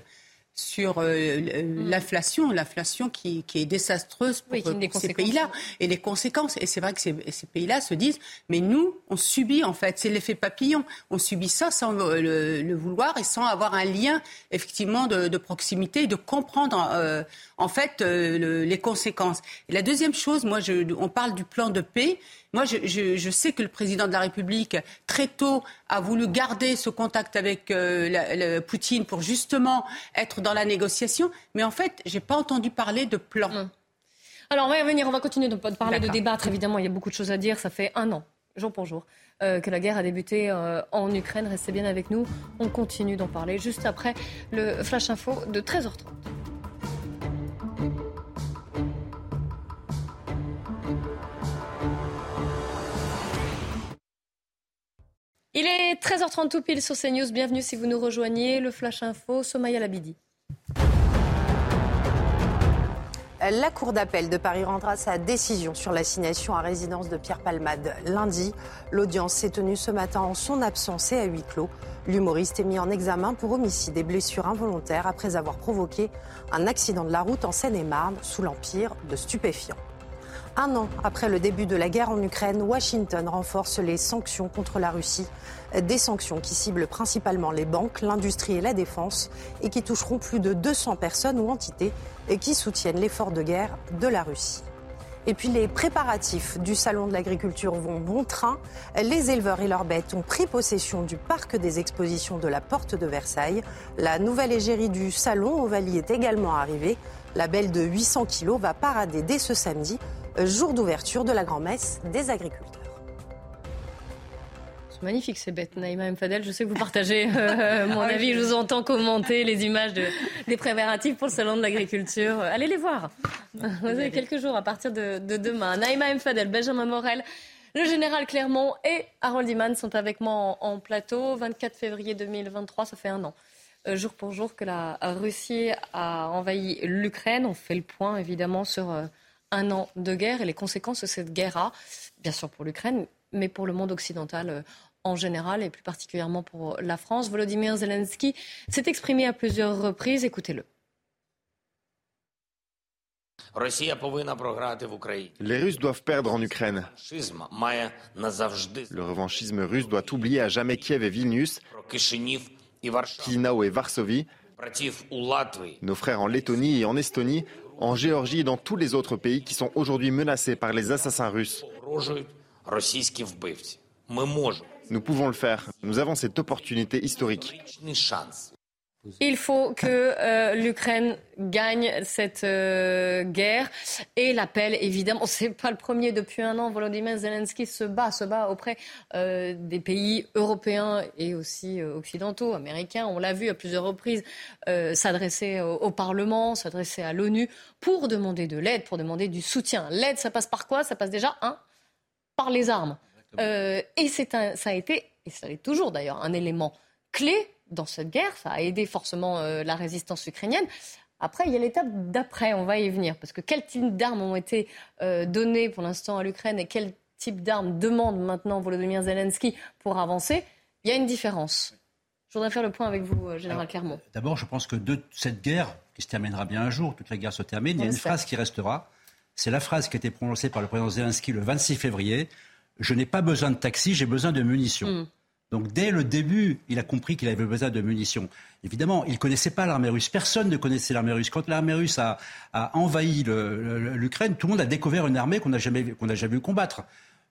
S12: Sur euh,
S1: Mm.
S12: l'inflation, l'inflation qui, qui est désastreuse pour,
S1: Oui,
S12: ces pays-là et les conséquences. Et c'est vrai que ces, ces pays-là se disent, mais nous, on subit en fait, c'est l'effet papillon. On subit ça sans le, le vouloir et sans avoir un lien effectivement de, de proximité, et de comprendre euh, en fait euh, le- les conséquences. Et la deuxième chose, moi, je, on parle du plan de paix. Moi, je, je- je sais que le président de la République, très tôt, a voulu garder ce contact avec euh, la- la- Poutine pour justement être dans la négociation. Mais en fait, j'ai pas entendu parler de plan.
S1: Alors, on va y revenir, on va continuer de, de parler, de débattre. Évidemment, il y a beaucoup de choses à dire. Ça fait un an, jour pour jour, euh, que la guerre a débuté euh, en Ukraine. Restez bien avec nous. On continue d'en parler juste après le Flash Info de 13h30. Il est 13h30 tout pile sur CNews. Bienvenue si vous nous rejoignez. Le Flash Info, Somaya Labidi.
S14: La Cour d'appel de Paris rendra sa décision sur l'assignation à résidence de Pierre Palmade lundi. L'audience s'est tenue ce matin en son absence et à huis clos. L'humoriste est mis en examen pour homicide et blessures involontaires après avoir provoqué un accident de la route en Seine-et-Marne sous l'empire de stupéfiants. Un an après le début de la guerre en Ukraine, Washington renforce les sanctions contre la Russie. Des sanctions qui ciblent principalement les banques, l'industrie et la défense et qui toucheront plus de 200 personnes ou entités qui soutiennent l'effort de guerre de la Russie. Et puis les préparatifs du Salon de l'agriculture vont bon train. Les éleveurs et leurs bêtes ont pris possession du parc des expositions de la Porte de Versailles. La nouvelle égérie du Salon Ovalie est également arrivée. La belle de 800 kilos va parader dès ce samedi, jour d'ouverture de la grand-messe des agriculteurs.
S1: Magnifique ces bêtes, Naïma M. Fadel. Je sais que vous partagez euh, mon avis. Je vous entends commenter les images de, des préparatifs pour le salon de l'agriculture. Allez les voir. Vous avez quelques jours à partir de, de demain. Naïma M. Fadel, Benjamin Morel, le général Clermont et Harold Iman sont avec moi en, en plateau. 24 février 2023, ça fait un an. Euh, jour pour jour que la Russie a envahi l'Ukraine. On fait le point évidemment sur euh, un an de guerre et les conséquences de cette guerre-là, bien sûr pour l'Ukraine, mais pour le monde occidental euh, en général et plus particulièrement pour la France. Volodymyr Zelensky s'est exprimé à plusieurs reprises. Écoutez-le.
S29: Les Russes doivent perdre en Ukraine. Le revanchisme russe doit oublier à jamais Kiev et Vilnius. Chisinau et Varsovie, nos frères en Lettonie et en Estonie, en Géorgie et dans tous les autres pays qui sont aujourd'hui menacés par les assassins russes. Nous pouvons le faire. Nous avons cette opportunité historique.
S1: Il faut que euh, l'Ukraine gagne cette euh, guerre. Et l'appel, évidemment, c'est pas le premier depuis un an. Volodymyr Zelensky se bat, se bat auprès euh, des pays européens et aussi occidentaux, américains. On l'a vu à plusieurs reprises s'adresser au, Parlement, s'adresser à l'ONU pour demander de l'aide, pour demander du soutien. L'aide, ça passe par quoi? Ça passe déjà, un, par les armes. et ça a été, et ça l'est toujours d'ailleurs, un élément clé dans cette guerre. Ça a aidé forcément euh, la résistance ukrainienne. Après, il y a l'étape d'après, on va y venir. Parce que quel type d'armes ont été euh, données pour l'instant à l'Ukraine et quel type d'armes demande maintenant Volodymyr Zelensky pour avancer, il y a une différence. Je voudrais faire le point avec vous, euh, Général Clermont.
S27: D'abord, je pense que de cette guerre, qui se terminera bien un jour, toute la guerre se termine, il y a une phrase qui restera. C'est la phrase qui a été prononcée par le président Zelensky le 26 février. Je n'ai pas besoin de taxi, j'ai besoin de munitions.
S1: Mm.
S27: Donc dès le début, il a compris qu'il avait besoin de munitions. Évidemment, il ne connaissait pas l'armée russe. Personne ne connaissait l'armée russe. Quand l'armée russe a, a envahi l'Ukraine, tout le monde a découvert une armée qu'on n'a jamais, qu'on n'a jamais vu combattre.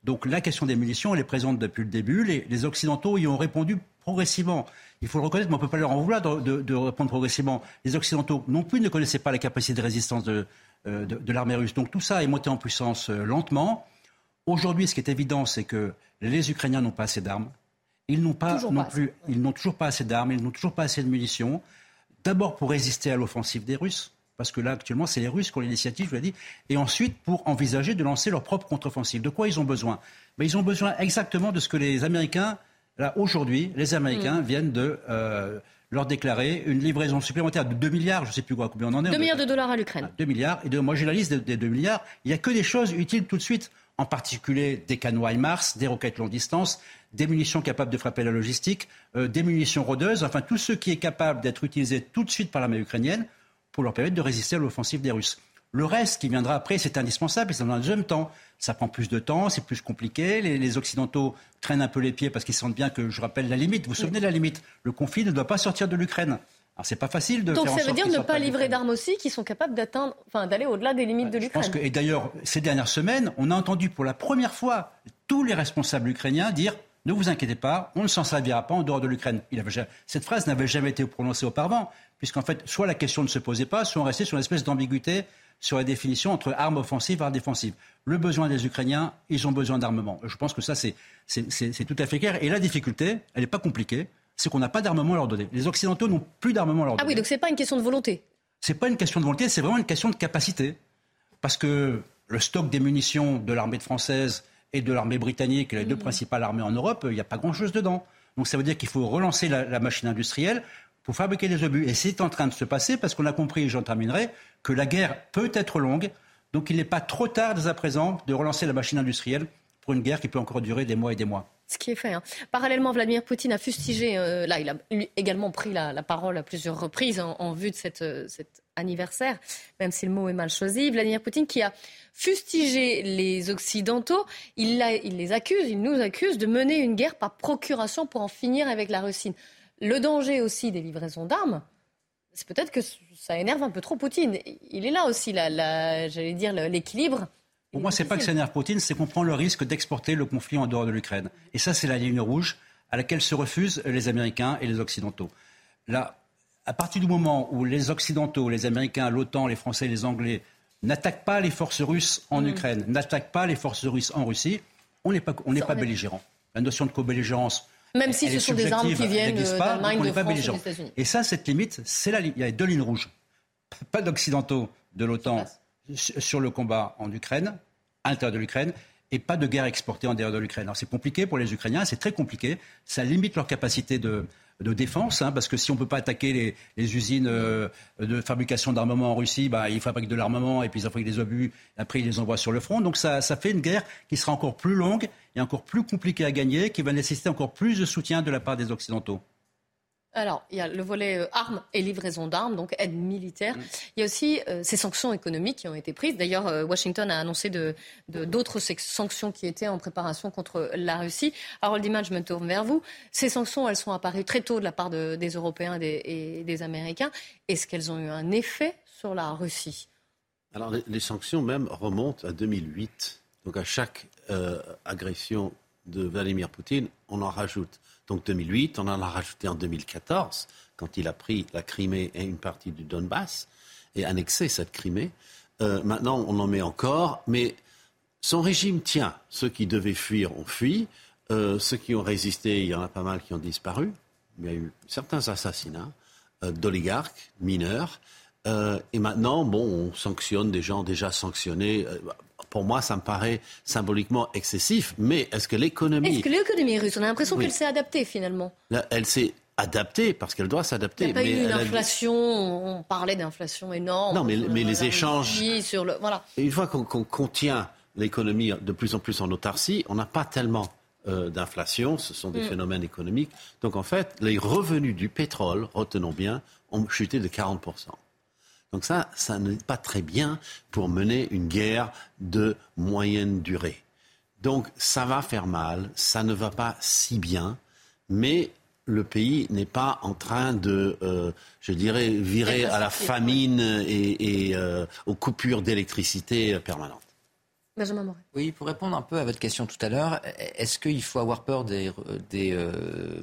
S27: Donc la question des munitions, elle est présente depuis le début. Les, Occidentaux y ont répondu progressivement. Il faut le reconnaître, mais on ne peut pas leur en vouloir de, répondre progressivement. Les Occidentaux non plus ne connaissaient pas la capacité de résistance de, euh, de l'armée russe. Donc tout ça est monté en puissance euh, lentement. Aujourd'hui, ce qui est évident, c'est que les Ukrainiens n'ont pas assez d'armes. Ils n'ont pas
S1: Toujours
S27: non
S1: pas
S27: plus, ils n'ont toujours pas assez d'armes, ils n'ont toujours pas assez de munitions. D'abord pour résister à l'offensive des Russes, parce que là actuellement c'est les Russes qui ont l'initiative, je l'ai dit, et ensuite pour envisager de lancer leur propre contre-offensive. De quoi ils ont besoin? Mais ils ont besoin exactement de ce que les Américains, là aujourd'hui, les Américains
S1: Mm.
S27: viennent de euh, leur déclarer une livraison supplémentaire de 2 milliards, je ne sais plus quoi, combien on en est.
S1: 2 milliards de dollars à l'Ukraine.
S27: 2 milliards. Et de, moi, j'ai la liste des, des 2 milliards. Il n'y a que des choses utiles tout de suite. en particulier des canons HIMARS, des roquettes longue distance, des munitions capables de frapper la logistique, euh, des munitions rôdeuses, enfin tout ce qui est capable d'être utilisé tout de suite par l'armée ukrainienne pour leur permettre de résister à l'offensive des Russes. Le reste qui viendra après, c'est indispensable et ça dans un deuxième temps. Ça prend plus de temps, c'est plus compliqué. Les, Occidentaux traînent un peu les pieds parce qu'ils sentent bien que, je rappelle la limite. Vous vous souvenez de la limite? Le conflit ne doit pas sortir de l'Ukraine. Alors c'est pas facile de
S1: Donc
S27: faire
S1: ça
S27: en
S1: veut dire ne pas livrer d'armes aussi qui sont capables d'atteindre, enfin d'aller au-delà des limites de l'Ukraine.
S27: et d'ailleurs, ces dernières semaines, on a entendu pour la première fois tous les responsables ukrainiens dire ne vous inquiétez pas, on ne s'en servira pas en dehors de l'Ukraine. Cette phrase n'avait jamais été prononcée auparavant, puisqu'en fait, soit la question ne se posait pas, soit on restait sur une espèce d'ambiguïté sur la définition entre armes offensives et armes défensives. Le besoin des Ukrainiens, ils ont besoin d'armement. Je pense que ça, c'est tout à fait clair. Et la difficulté, elle n'est pas compliquée, c'est qu'on n'a pas d'armement à leur donner. Les Occidentaux n'ont plus d'armement à leur donner.
S1: Ah oui, donc ce n'est pas une question de volonté.
S27: Ce n'est pas une question de volonté, c'est vraiment une question de capacité. Parce que le stock des munitions de l'armée française et de l'armée britannique, les deux mmh. principales armées en Europe, il n'y a pas grand-chose dedans. Donc ça veut dire qu'il faut relancer la, machine industrielle pour fabriquer des obus. Et c'est en train de se passer parce qu'on a compris, et j'en terminerai, que la guerre peut être longue. Donc il n'est pas trop tard dès à présent de relancer la machine industrielle pour une guerre qui peut encore durer des mois et des mois.
S1: Ce qui est fait. Hein. Parallèlement, Vladimir Poutine a fustigé, euh, là, il a également pris la, parole à plusieurs reprises en, vue de euh, cet anniversaire, même si le mot est mal choisi. Vladimir Poutine qui a fustigé les Occidentaux, il, il les accuse, il nous accuse de mener une guerre par procuration pour en finir avec la Russie. Le danger aussi des livraisons d'armes, c'est peut-être que ça énerve un peu trop Poutine. Il est là aussi, j'allais dire, l'équilibre.
S27: Pour moi, c'est pas que ça énerve Poutine, c'est qu'on prend le risque d'exporter le conflit en dehors de l'Ukraine. Et ça, c'est la ligne rouge à laquelle se refusent les Américains et les Occidentaux. Là, à partir du moment où les Occidentaux, les Américains, l'OTAN, les Français, les Anglais n'attaquent pas les forces russes en mm. Ukraine, n'attaquent pas les forces russes en Russie, on n'est pas, on n'est pas belligérant. La notion de co-belligérance,
S1: même si ce sont des armes qui viennent d'Allemagne, de France et des États-Unis.
S27: Et ça, cette limite, c'est la Il y a deux lignes rouges. Pas d'occidentaux de l'OTAN sur le combat en Ukraine, à l'intérieur de l'Ukraine, et pas de guerre exportée en dehors de l'Ukraine. Alors c'est compliqué pour les Ukrainiens, c'est très compliqué. Ça limite leur capacité de, défense, hein, parce que si on ne peut pas attaquer les, usines euh, de fabrication d'armement en Russie, bah, ils fabriquent de l'armement et puis ils fabriquent des obus, et après ils les envoient sur le front. Donc ça, ça fait une guerre qui sera encore plus longue et encore plus compliquée à gagner, qui va nécessiter encore plus de soutien de la part des Occidentaux.
S1: Alors, il y a le volet euh, armes et livraison d'armes, donc aide militaire. Mm. Il y a aussi euh, ces sanctions économiques qui ont été prises. D'ailleurs, euh, Washington a annoncé d'autres sanctions qui étaient en préparation contre la Russie. Harold Diman, je me tourne vers vous. Ces sanctions, elles sont apparues très tôt de la part des Européens et des, Américains. Est-ce qu'elles ont eu un effet sur la Russie?
S28: Alors, les, sanctions même remontent à 2008. Donc, à chaque agression de Vladimir Poutine, on en rajoute. Donc 2008, on en a rajouté en 2014, quand il a pris la Crimée et une partie du Donbass et annexé cette Crimée. Euh, maintenant, on en met encore, mais son régime tient. Ceux qui devaient fuir ont fui. Euh, ceux qui ont résisté, il y en a pas mal qui ont disparu. Il y a eu certains assassinats euh, d'oligarques mineurs. et maintenant, bon, on sanctionne des gens déjà sanctionnés pour moi, ça me paraît symboliquement excessif. Mais est-ce que l'économie.
S1: Est-ce que l'économie russe, on a l'impression qu'elle s'est adaptée finalement
S28: Elle s'est adaptée parce qu'elle doit s'adapter.
S1: Il n'y a pas eu une inflation, on parlait d'inflation énorme.
S28: Non, mais, mais les échanges.
S1: Sur le, voilà.
S28: une fois qu'on contient l'économie de plus en plus en autarcie, on n'a pas tellement euh, d'inflation, ce sont des mm. phénomènes économiques. Donc en fait, les revenus du pétrole, retenons bien, ont chuté de 40%. Donc ça, ça n'est pas très bien pour mener une guerre de moyenne durée. Donc ça va faire mal, ça ne va pas si bien, mais le pays n'est pas en train de, euh, je dirais, virer à la famine et, euh, aux coupures d'électricité permanentes.
S13: Oui, pour répondre un peu à votre question tout à l'heure, est-ce qu'il faut avoir peur des, euh,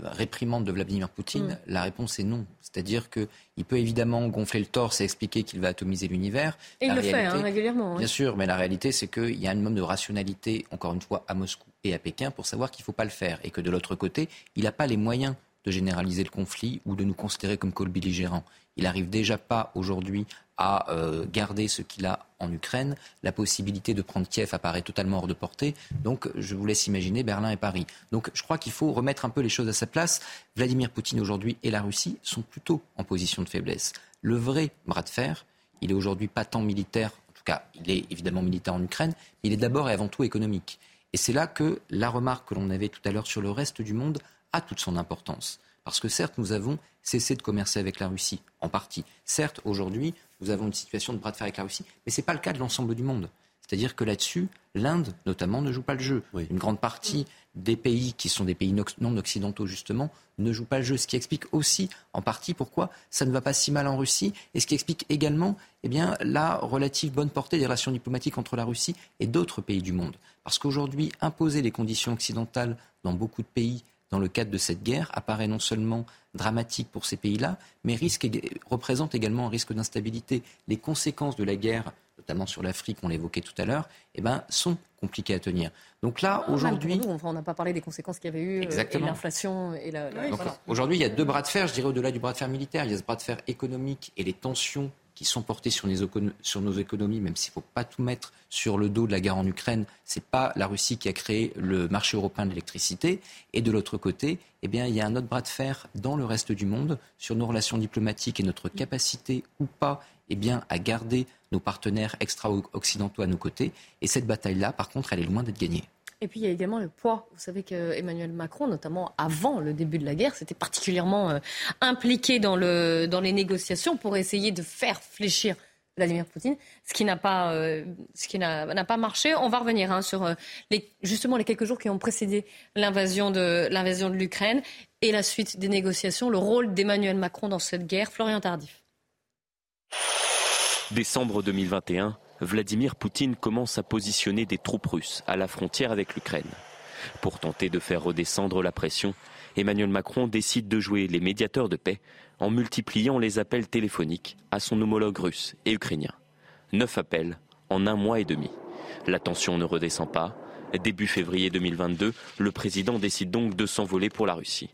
S13: réprimandes de Vladimir Poutine mm. La réponse est non. C'est-à-dire qu'il peut évidemment gonfler le torse et expliquer qu'il va atomiser l'univers.
S1: Et il le fait hein, régulièrement.
S13: Bien sûr, mais la réalité, c'est qu'il y a un minimum de rationalité, encore une fois, à Moscou et à Pékin pour savoir qu'il ne faut pas le faire. Et que de l'autre côté, il n'a pas les moyens de généraliser le conflit ou de nous considérer comme co-belligérants. Il n'arrive déjà pas aujourd'hui à euh, garder ce qu'il a en Ukraine. La possibilité de prendre Kiev apparaît totalement hors de portée. Donc, je vous laisse imaginer Berlin et Paris. Donc, je crois qu'il faut remettre un peu les choses à sa place. Vladimir Poutine aujourd'hui et la Russie sont plutôt en position de faiblesse. Le vrai bras de fer, il est aujourd'hui pas tant militaire cas, il est évidemment militaire en Ukraine, il est d'abord et avant tout économique. Et c'est là que la remarque que l'on avait tout à l'heure sur le reste du monde a toute son importance. Parce que certes, nous avons cessé de commercer avec la Russie, en partie. Certes, aujourd'hui, nous avons une situation de bras de fer avec la Russie, mais ce n'est pas le cas de l'ensemble du monde. C'est-à-dire que là-dessus, l'Inde, notamment, ne joue pas le jeu. Une grande partie des pays qui sont des pays non occidentaux, justement, ne jouent pas le jeu. Ce qui explique aussi, en partie, pourquoi ça ne va pas si mal en Russie. Et ce qui explique également eh bien, la relative bonne portée des relations diplomatiques entre la Russie et d'autres pays du monde. Parce qu'aujourd'hui, imposer les conditions occidentales dans beaucoup de pays dans le cadre de cette guerre apparaît non seulement dramatique pour ces pays-là, mais risque, représente également un risque d'instabilité. Les conséquences de la guerre notamment sur l'Afrique, on l'évoquait tout à l'heure, eh ben, sont compliquées à tenir. Donc là, ah, aujourd'hui...
S1: on n'a pas parlé des conséquences qu'il y avait eu, euh, Exactement. et l'inflation. Et la,
S13: Aujourd'hui, il y a deux bras de fer, je dirais au-delà du bras de fer militaire. Il y a ce bras de fer économique et les tensions qui sont portées sur, sur nos économies, même s'il ne faut pas tout mettre sur le dos de la guerre en Ukraine. Ce n'est pas la Russie qui a créé le marché européen de l'électricité. Et de l'autre côté, eh bien, il y a un autre bras de fer dans le reste du monde sur nos relations diplomatiques et notre capacité ou pas eh bien, à garder nos partenaires extra-occidentaux à nos côtés. Et cette bataille-là, par contre, elle est loin d'être gagnée.
S1: Et puis il y a également le poids. Vous savez qu'Emmanuel Macron, notamment avant le début de la guerre, s'était particulièrement euh, impliqué dans, le, dans les négociations pour essayer de faire fléchir Vladimir Poutine, ce qui n'a pas, euh, ce qui n'a pas marché. On va revenir hein, sur euh, justement les quelques jours qui ont précédé l'invasion de l'invasion de l'Ukraine et la suite des négociations, le rôle d'Emmanuel Macron dans cette guerre. Florian Tardif.
S30: Décembre 2021, Vladimir Poutine commence à positionner des troupes russes à la frontière avec l'Ukraine. Pour tenter de faire redescendre la pression, Emmanuel Macron décide de jouer les médiateurs de paix en multipliant les appels téléphoniques à son homologue russe et ukrainien. Neuf appels en un mois et demi. La tension ne redescend pas. Début février 2022, le président décide donc de s'envoler pour la Russie.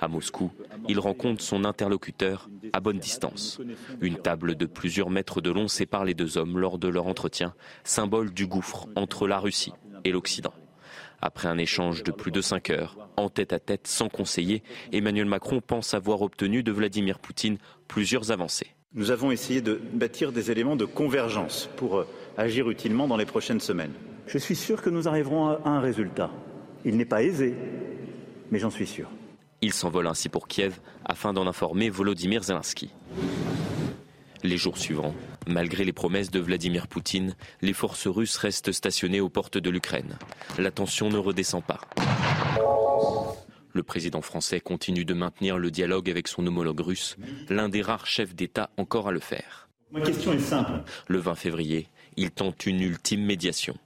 S30: À Moscou, il rencontre son interlocuteur à bonne distance. Une table de plusieurs mètres de long sépare les deux hommes lors de leur entretien, symbole du gouffre entre la Russie et l'Occident. Après un échange de plus de cinq heures, en tête à tête sans conseiller, Emmanuel Macron pense avoir obtenu de Vladimir Poutine plusieurs avancées.
S31: Nous avons essayé de bâtir des éléments de convergence pour euh, agir utilement dans les prochaines semaines. Je suis sûr que nous arriverons à un résultat. Il n'est pas aisé, mais j'en suis sûr.
S30: Il s'envole ainsi pour Kiev afin d'en informer Volodymyr Zelensky. Les jours suivants, malgré les promesses de Vladimir Poutine, les forces russes restent stationnées aux portes de l'Ukraine. La tension ne redescend pas. Le président français continue de maintenir le dialogue avec son homologue russe, l'un des rares chefs d'État encore à le faire.
S31: Ma question est simple.
S30: Le 20 février, il tente une ultime médiation.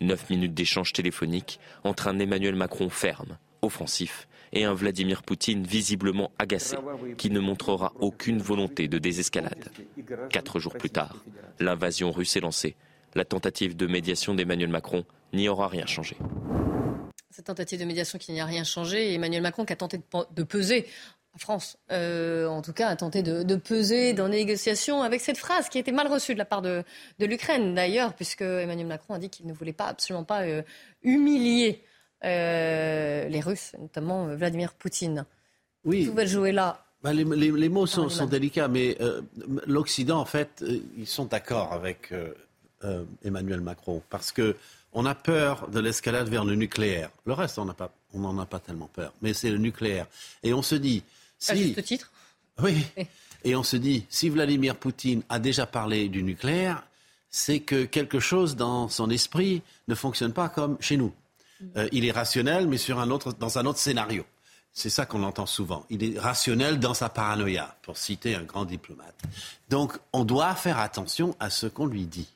S30: Neuf minutes d'échange téléphonique entre un Emmanuel Macron ferme, offensif, et un Vladimir Poutine visiblement agacé, qui ne montrera aucune volonté de désescalade. Quatre jours plus tard, l'invasion russe est lancée. La tentative de médiation d'Emmanuel Macron n'y aura rien changé.
S1: Cette tentative de médiation qui n'y a rien changé, Emmanuel Macron qui a tenté de, peser France, euh, en tout cas, a tenté de, peser dans les négociations avec cette phrase qui a été mal reçue de la part de, l'Ukraine, d'ailleurs, puisque Emmanuel Macron a dit qu'il ne voulait pas, absolument pas euh, humilier euh, les Russes, notamment euh, Vladimir Poutine.
S28: Oui.
S1: Tout va jouer là.
S28: Bah, les, mots sont, délicats, mais euh, l'Occident, en fait, ils sont d'accord avec Emmanuel Macron parce que on a peur de l'escalade vers le nucléaire. Le reste, on n'en a pas tellement peur, mais c'est le nucléaire. Et on se dit,
S1: si, à juste titre.
S28: Oui. Et on se dit, si Vladimir Poutine a déjà parlé du nucléaire, c'est que quelque chose dans son esprit ne fonctionne pas comme chez nous. Euh, il est rationnel, mais sur un autre, dans un autre scénario. C'est ça qu'on entend souvent. Il est rationnel dans sa paranoïa, pour citer un grand diplomate. Donc, on doit faire attention à ce qu'on lui dit.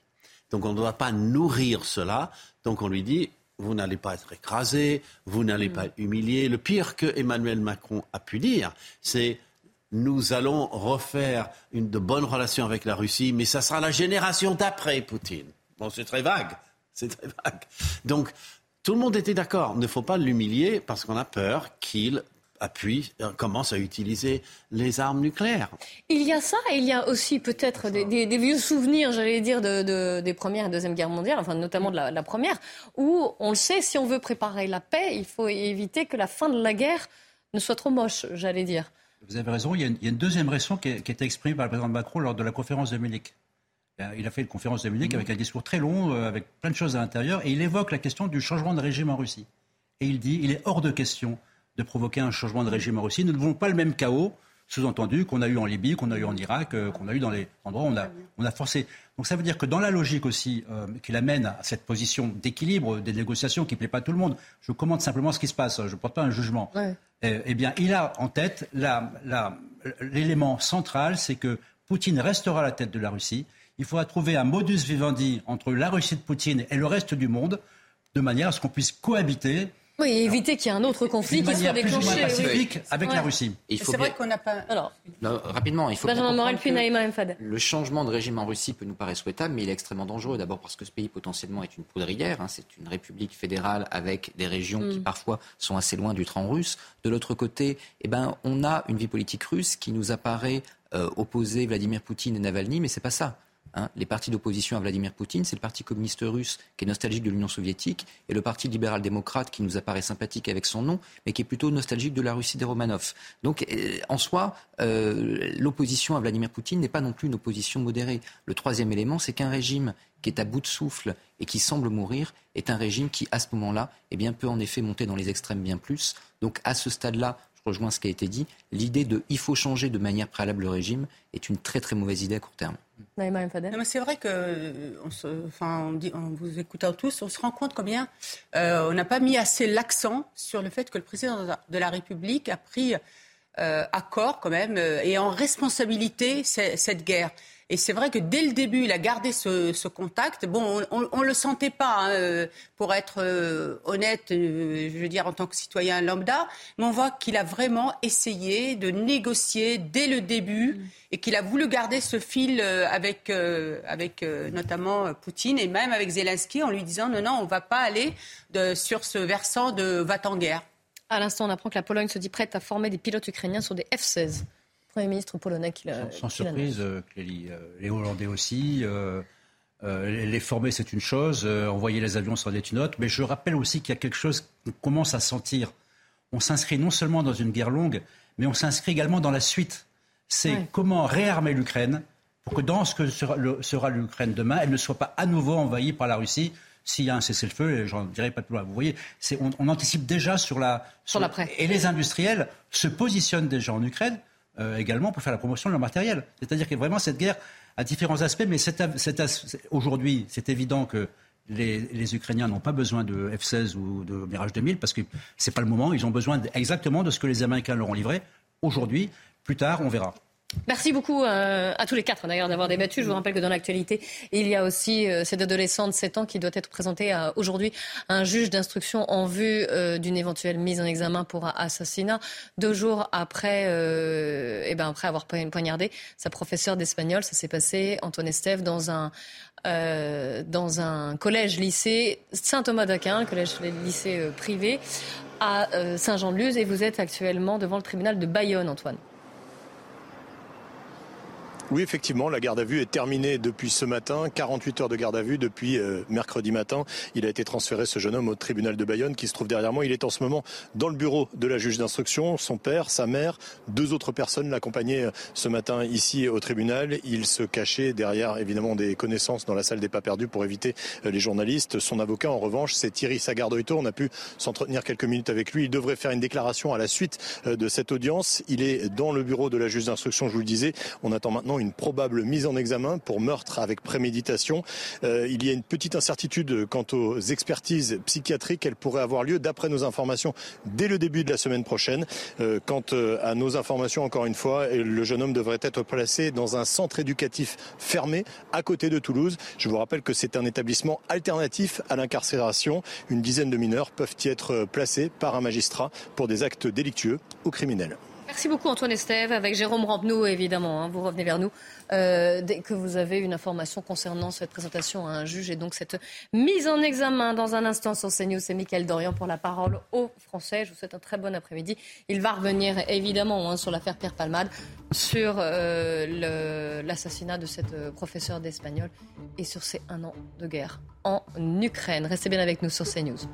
S28: Donc, on ne doit pas nourrir cela. Donc, on lui dit, vous n'allez pas être écrasé, vous n'allez pas être humilié. Le pire que Emmanuel Macron a pu dire, c'est nous allons refaire une de bonnes relations avec la Russie, mais ça sera la génération d'après Poutine. Bon, c'est très vague. C'est très vague. Donc, tout le monde était d'accord. Il ne faut pas l'humilier parce qu'on a peur qu'il appuie, euh, commence à utiliser les armes nucléaires.
S1: Il y a ça, et il y a aussi peut-être des, vieux souvenirs, j'allais dire, de, des Premières et Deuxième Guerres mondiales, enfin notamment de la, Première, où on le sait, si on veut préparer la paix, il faut éviter que la fin de la guerre ne soit trop moche, j'allais dire.
S27: Vous avez raison, il y, a une, deuxième raison qui, a été exprimée par le président Macron lors de la conférence de Munich. Il a fait une conférence de Munich avec un discours très long, euh, avec plein de choses à l'intérieur, et il évoque la question du changement de régime en Russie. Et il dit il est hors de question de provoquer un changement de régime en Russie. Nous ne voulons pas le même chaos, sous-entendu, qu'on a eu en Libye, qu'on a eu en Irak, euh, qu'on a eu dans les endroits où on a, on a forcé. Donc ça veut dire que dans la logique aussi euh, qui l'amène à cette position d'équilibre des négociations qui ne plaît pas à tout le monde, je commente simplement ce qui se passe, je ne porte pas un jugement. Eh, eh bien, il a en tête l'élément central, c'est que Poutine restera à la tête de la Russie. Il faudra trouver un modus vivendi entre la Russie de Poutine et le reste du monde, de manière à ce qu'on puisse cohabiter
S1: oui, éviter qu'il y ait un autre conflit qui soit déclenché.
S27: pacifique avec la Russie.
S12: C'est vrai qu'on n'a pas.
S13: Alors, rapidement, il faut. Le changement de régime en Russie peut nous paraître souhaitable, mais il est extrêmement dangereux. D'abord parce que ce pays potentiellement est une poudrière. Hein, c'est une république fédérale avec des régions qui mm. parfois sont assez loin du train russe. De l'autre côté, eh ben, on a une vie politique russe qui nous apparaît euh, opposer Vladimir Poutine et Navalny, mais c'est pas ça. Hein, les partis d'opposition à Vladimir Poutine, c'est le Parti communiste russe qui est nostalgique de l'Union soviétique et le Parti libéral-démocrate qui nous apparaît sympathique avec son nom, mais qui est plutôt nostalgique de la Russie des Romanov. Donc, euh, en soi, euh, l'opposition à Vladimir Poutine n'est pas non plus une opposition modérée. Le troisième élément, c'est qu'un régime qui est à bout de souffle et qui semble mourir est un régime qui, à ce moment-là, eh bien, peut en effet monter dans les extrêmes bien plus. Donc, à ce stade-là, rejoins ce qui a été dit, l'idée de il faut changer de manière préalable le régime est une très très mauvaise idée à court terme.
S12: C'est vrai que, on se, enfin, on vous écoutant tous, on se rend compte combien euh, on n'a pas mis assez l'accent sur le fait que le président de la République a pris euh, accord quand même euh, et en responsabilité cette guerre. Et c'est vrai que dès le début, il a gardé ce, contact. Bon, on ne le sentait pas, hein, euh, pour être euh, honnête, euh, je veux dire, en tant que citoyen lambda, mais on voit qu'il a vraiment essayé de négocier dès le début mm. et qu'il a voulu garder ce fil avec, avec notamment Poutine et même avec Zelensky en lui disant non, non, on ne va pas aller de, sur ce versant de va-t-en-guerre.
S1: À l'instant, on apprend que la Pologne se dit prête à former des pilotes ukrainiens sur des F-16. Premier ministre polonais qui l'a.
S27: Sans, surprise, euh, euh, les Hollandais aussi. Euh, les former, c'est une chose. envoyer les avions, c'en est une autre. Mais je rappelle aussi qu'il y a quelque chose qu'on commence à sentir. On s'inscrit non seulement dans une guerre longue, mais on s'inscrit également dans la suite. C'est comment réarmer l'Ukraine pour que dans ce que sera l'Ukraine demain, elle ne soit pas à nouveau envahie par la Russie s'il y a un cessez-le-feu, j'en dirais pas plus loin. Vous voyez, on, on, anticipe déjà sur la.
S1: Sur, l'après.
S27: Et les industriels se positionnent déjà en Ukraine. Euh, également pour faire la promotion de leur matériel. C'est-à-dire que vraiment cette guerre a différents aspects, mais aujourd'hui, c'est évident que les, Ukrainiens n'ont pas besoin de F-16 ou de Mirage 2000 parce que ce n'est pas le moment. Ils ont besoin exactement de ce que les Américains leur ont livré. Aujourd'hui, plus tard, on verra.
S1: Merci beaucoup euh, à tous les quatre d'avoir débattu. Je vous rappelle que dans l'actualité, il y a aussi euh, cette adolescente de 7 ans qui doit être présentée aujourd'hui à un juge d'instruction en vue euh, d'une éventuelle mise en examen pour assassinat. Deux jours après, eh ben avoir poignardé sa professeure d'espagnol, ça s'est passé, Antoine Estève, dans un, dans un collège-lycée Saint-Thomas d'Aquin, collège-lycée privé à Saint-Jean-de-Luz. Et vous êtes actuellement devant le tribunal de Bayonne, Antoine.
S15: Oui, effectivement, la garde à vue est terminée depuis ce matin. 48 heures de garde à vue depuis euh, mercredi matin. Il a été transféré, ce jeune homme, au tribunal de Bayonne qui se trouve derrière moi. Il est en ce moment dans le bureau de la juge d'instruction. Son père, sa mère, deux autres personnes l'accompagnaient euh, ce matin ici au tribunal. Il se cachait derrière, évidemment, des connaissances dans la salle des pas perdus pour éviter euh, les journalistes. Son avocat, en revanche, c'est Thierry Sagardoito. On a pu s'entretenir quelques minutes avec lui. Il devrait faire une déclaration à la suite de cette audience. Il est dans le bureau de la juge d'instruction, je vous le disais. On attend maintenant une probable mise en examen pour meurtre avec préméditation. Euh, il y a une petite incertitude quant aux expertises psychiatriques. Elles pourraient avoir lieu, d'après nos informations, dès le début de la semaine prochaine. Euh, quant euh, à nos informations, encore une fois, le jeune homme devrait être placé dans un centre éducatif fermé à côté de Toulouse. Je vous rappelle que c'est un établissement alternatif à l'incarcération. Une dizaine de mineurs peuvent y être placés par un magistrat pour des actes délictueux ou criminels.
S1: Merci beaucoup Antoine Estève. Avec Jérôme Rampenou, évidemment, hein, vous revenez vers nous euh, dès que vous avez une information concernant cette présentation à un juge et donc cette mise en examen dans un instant sur CNews. C'est Mickaël Dorian pour la parole aux Français. Je vous souhaite un très bon après-midi. Il va revenir évidemment hein, sur l'affaire Pierre Palmade, sur euh, l'assassinat de cette euh, professeure d'espagnol et sur ces un an de guerre en Ukraine. Restez bien avec nous sur CNews.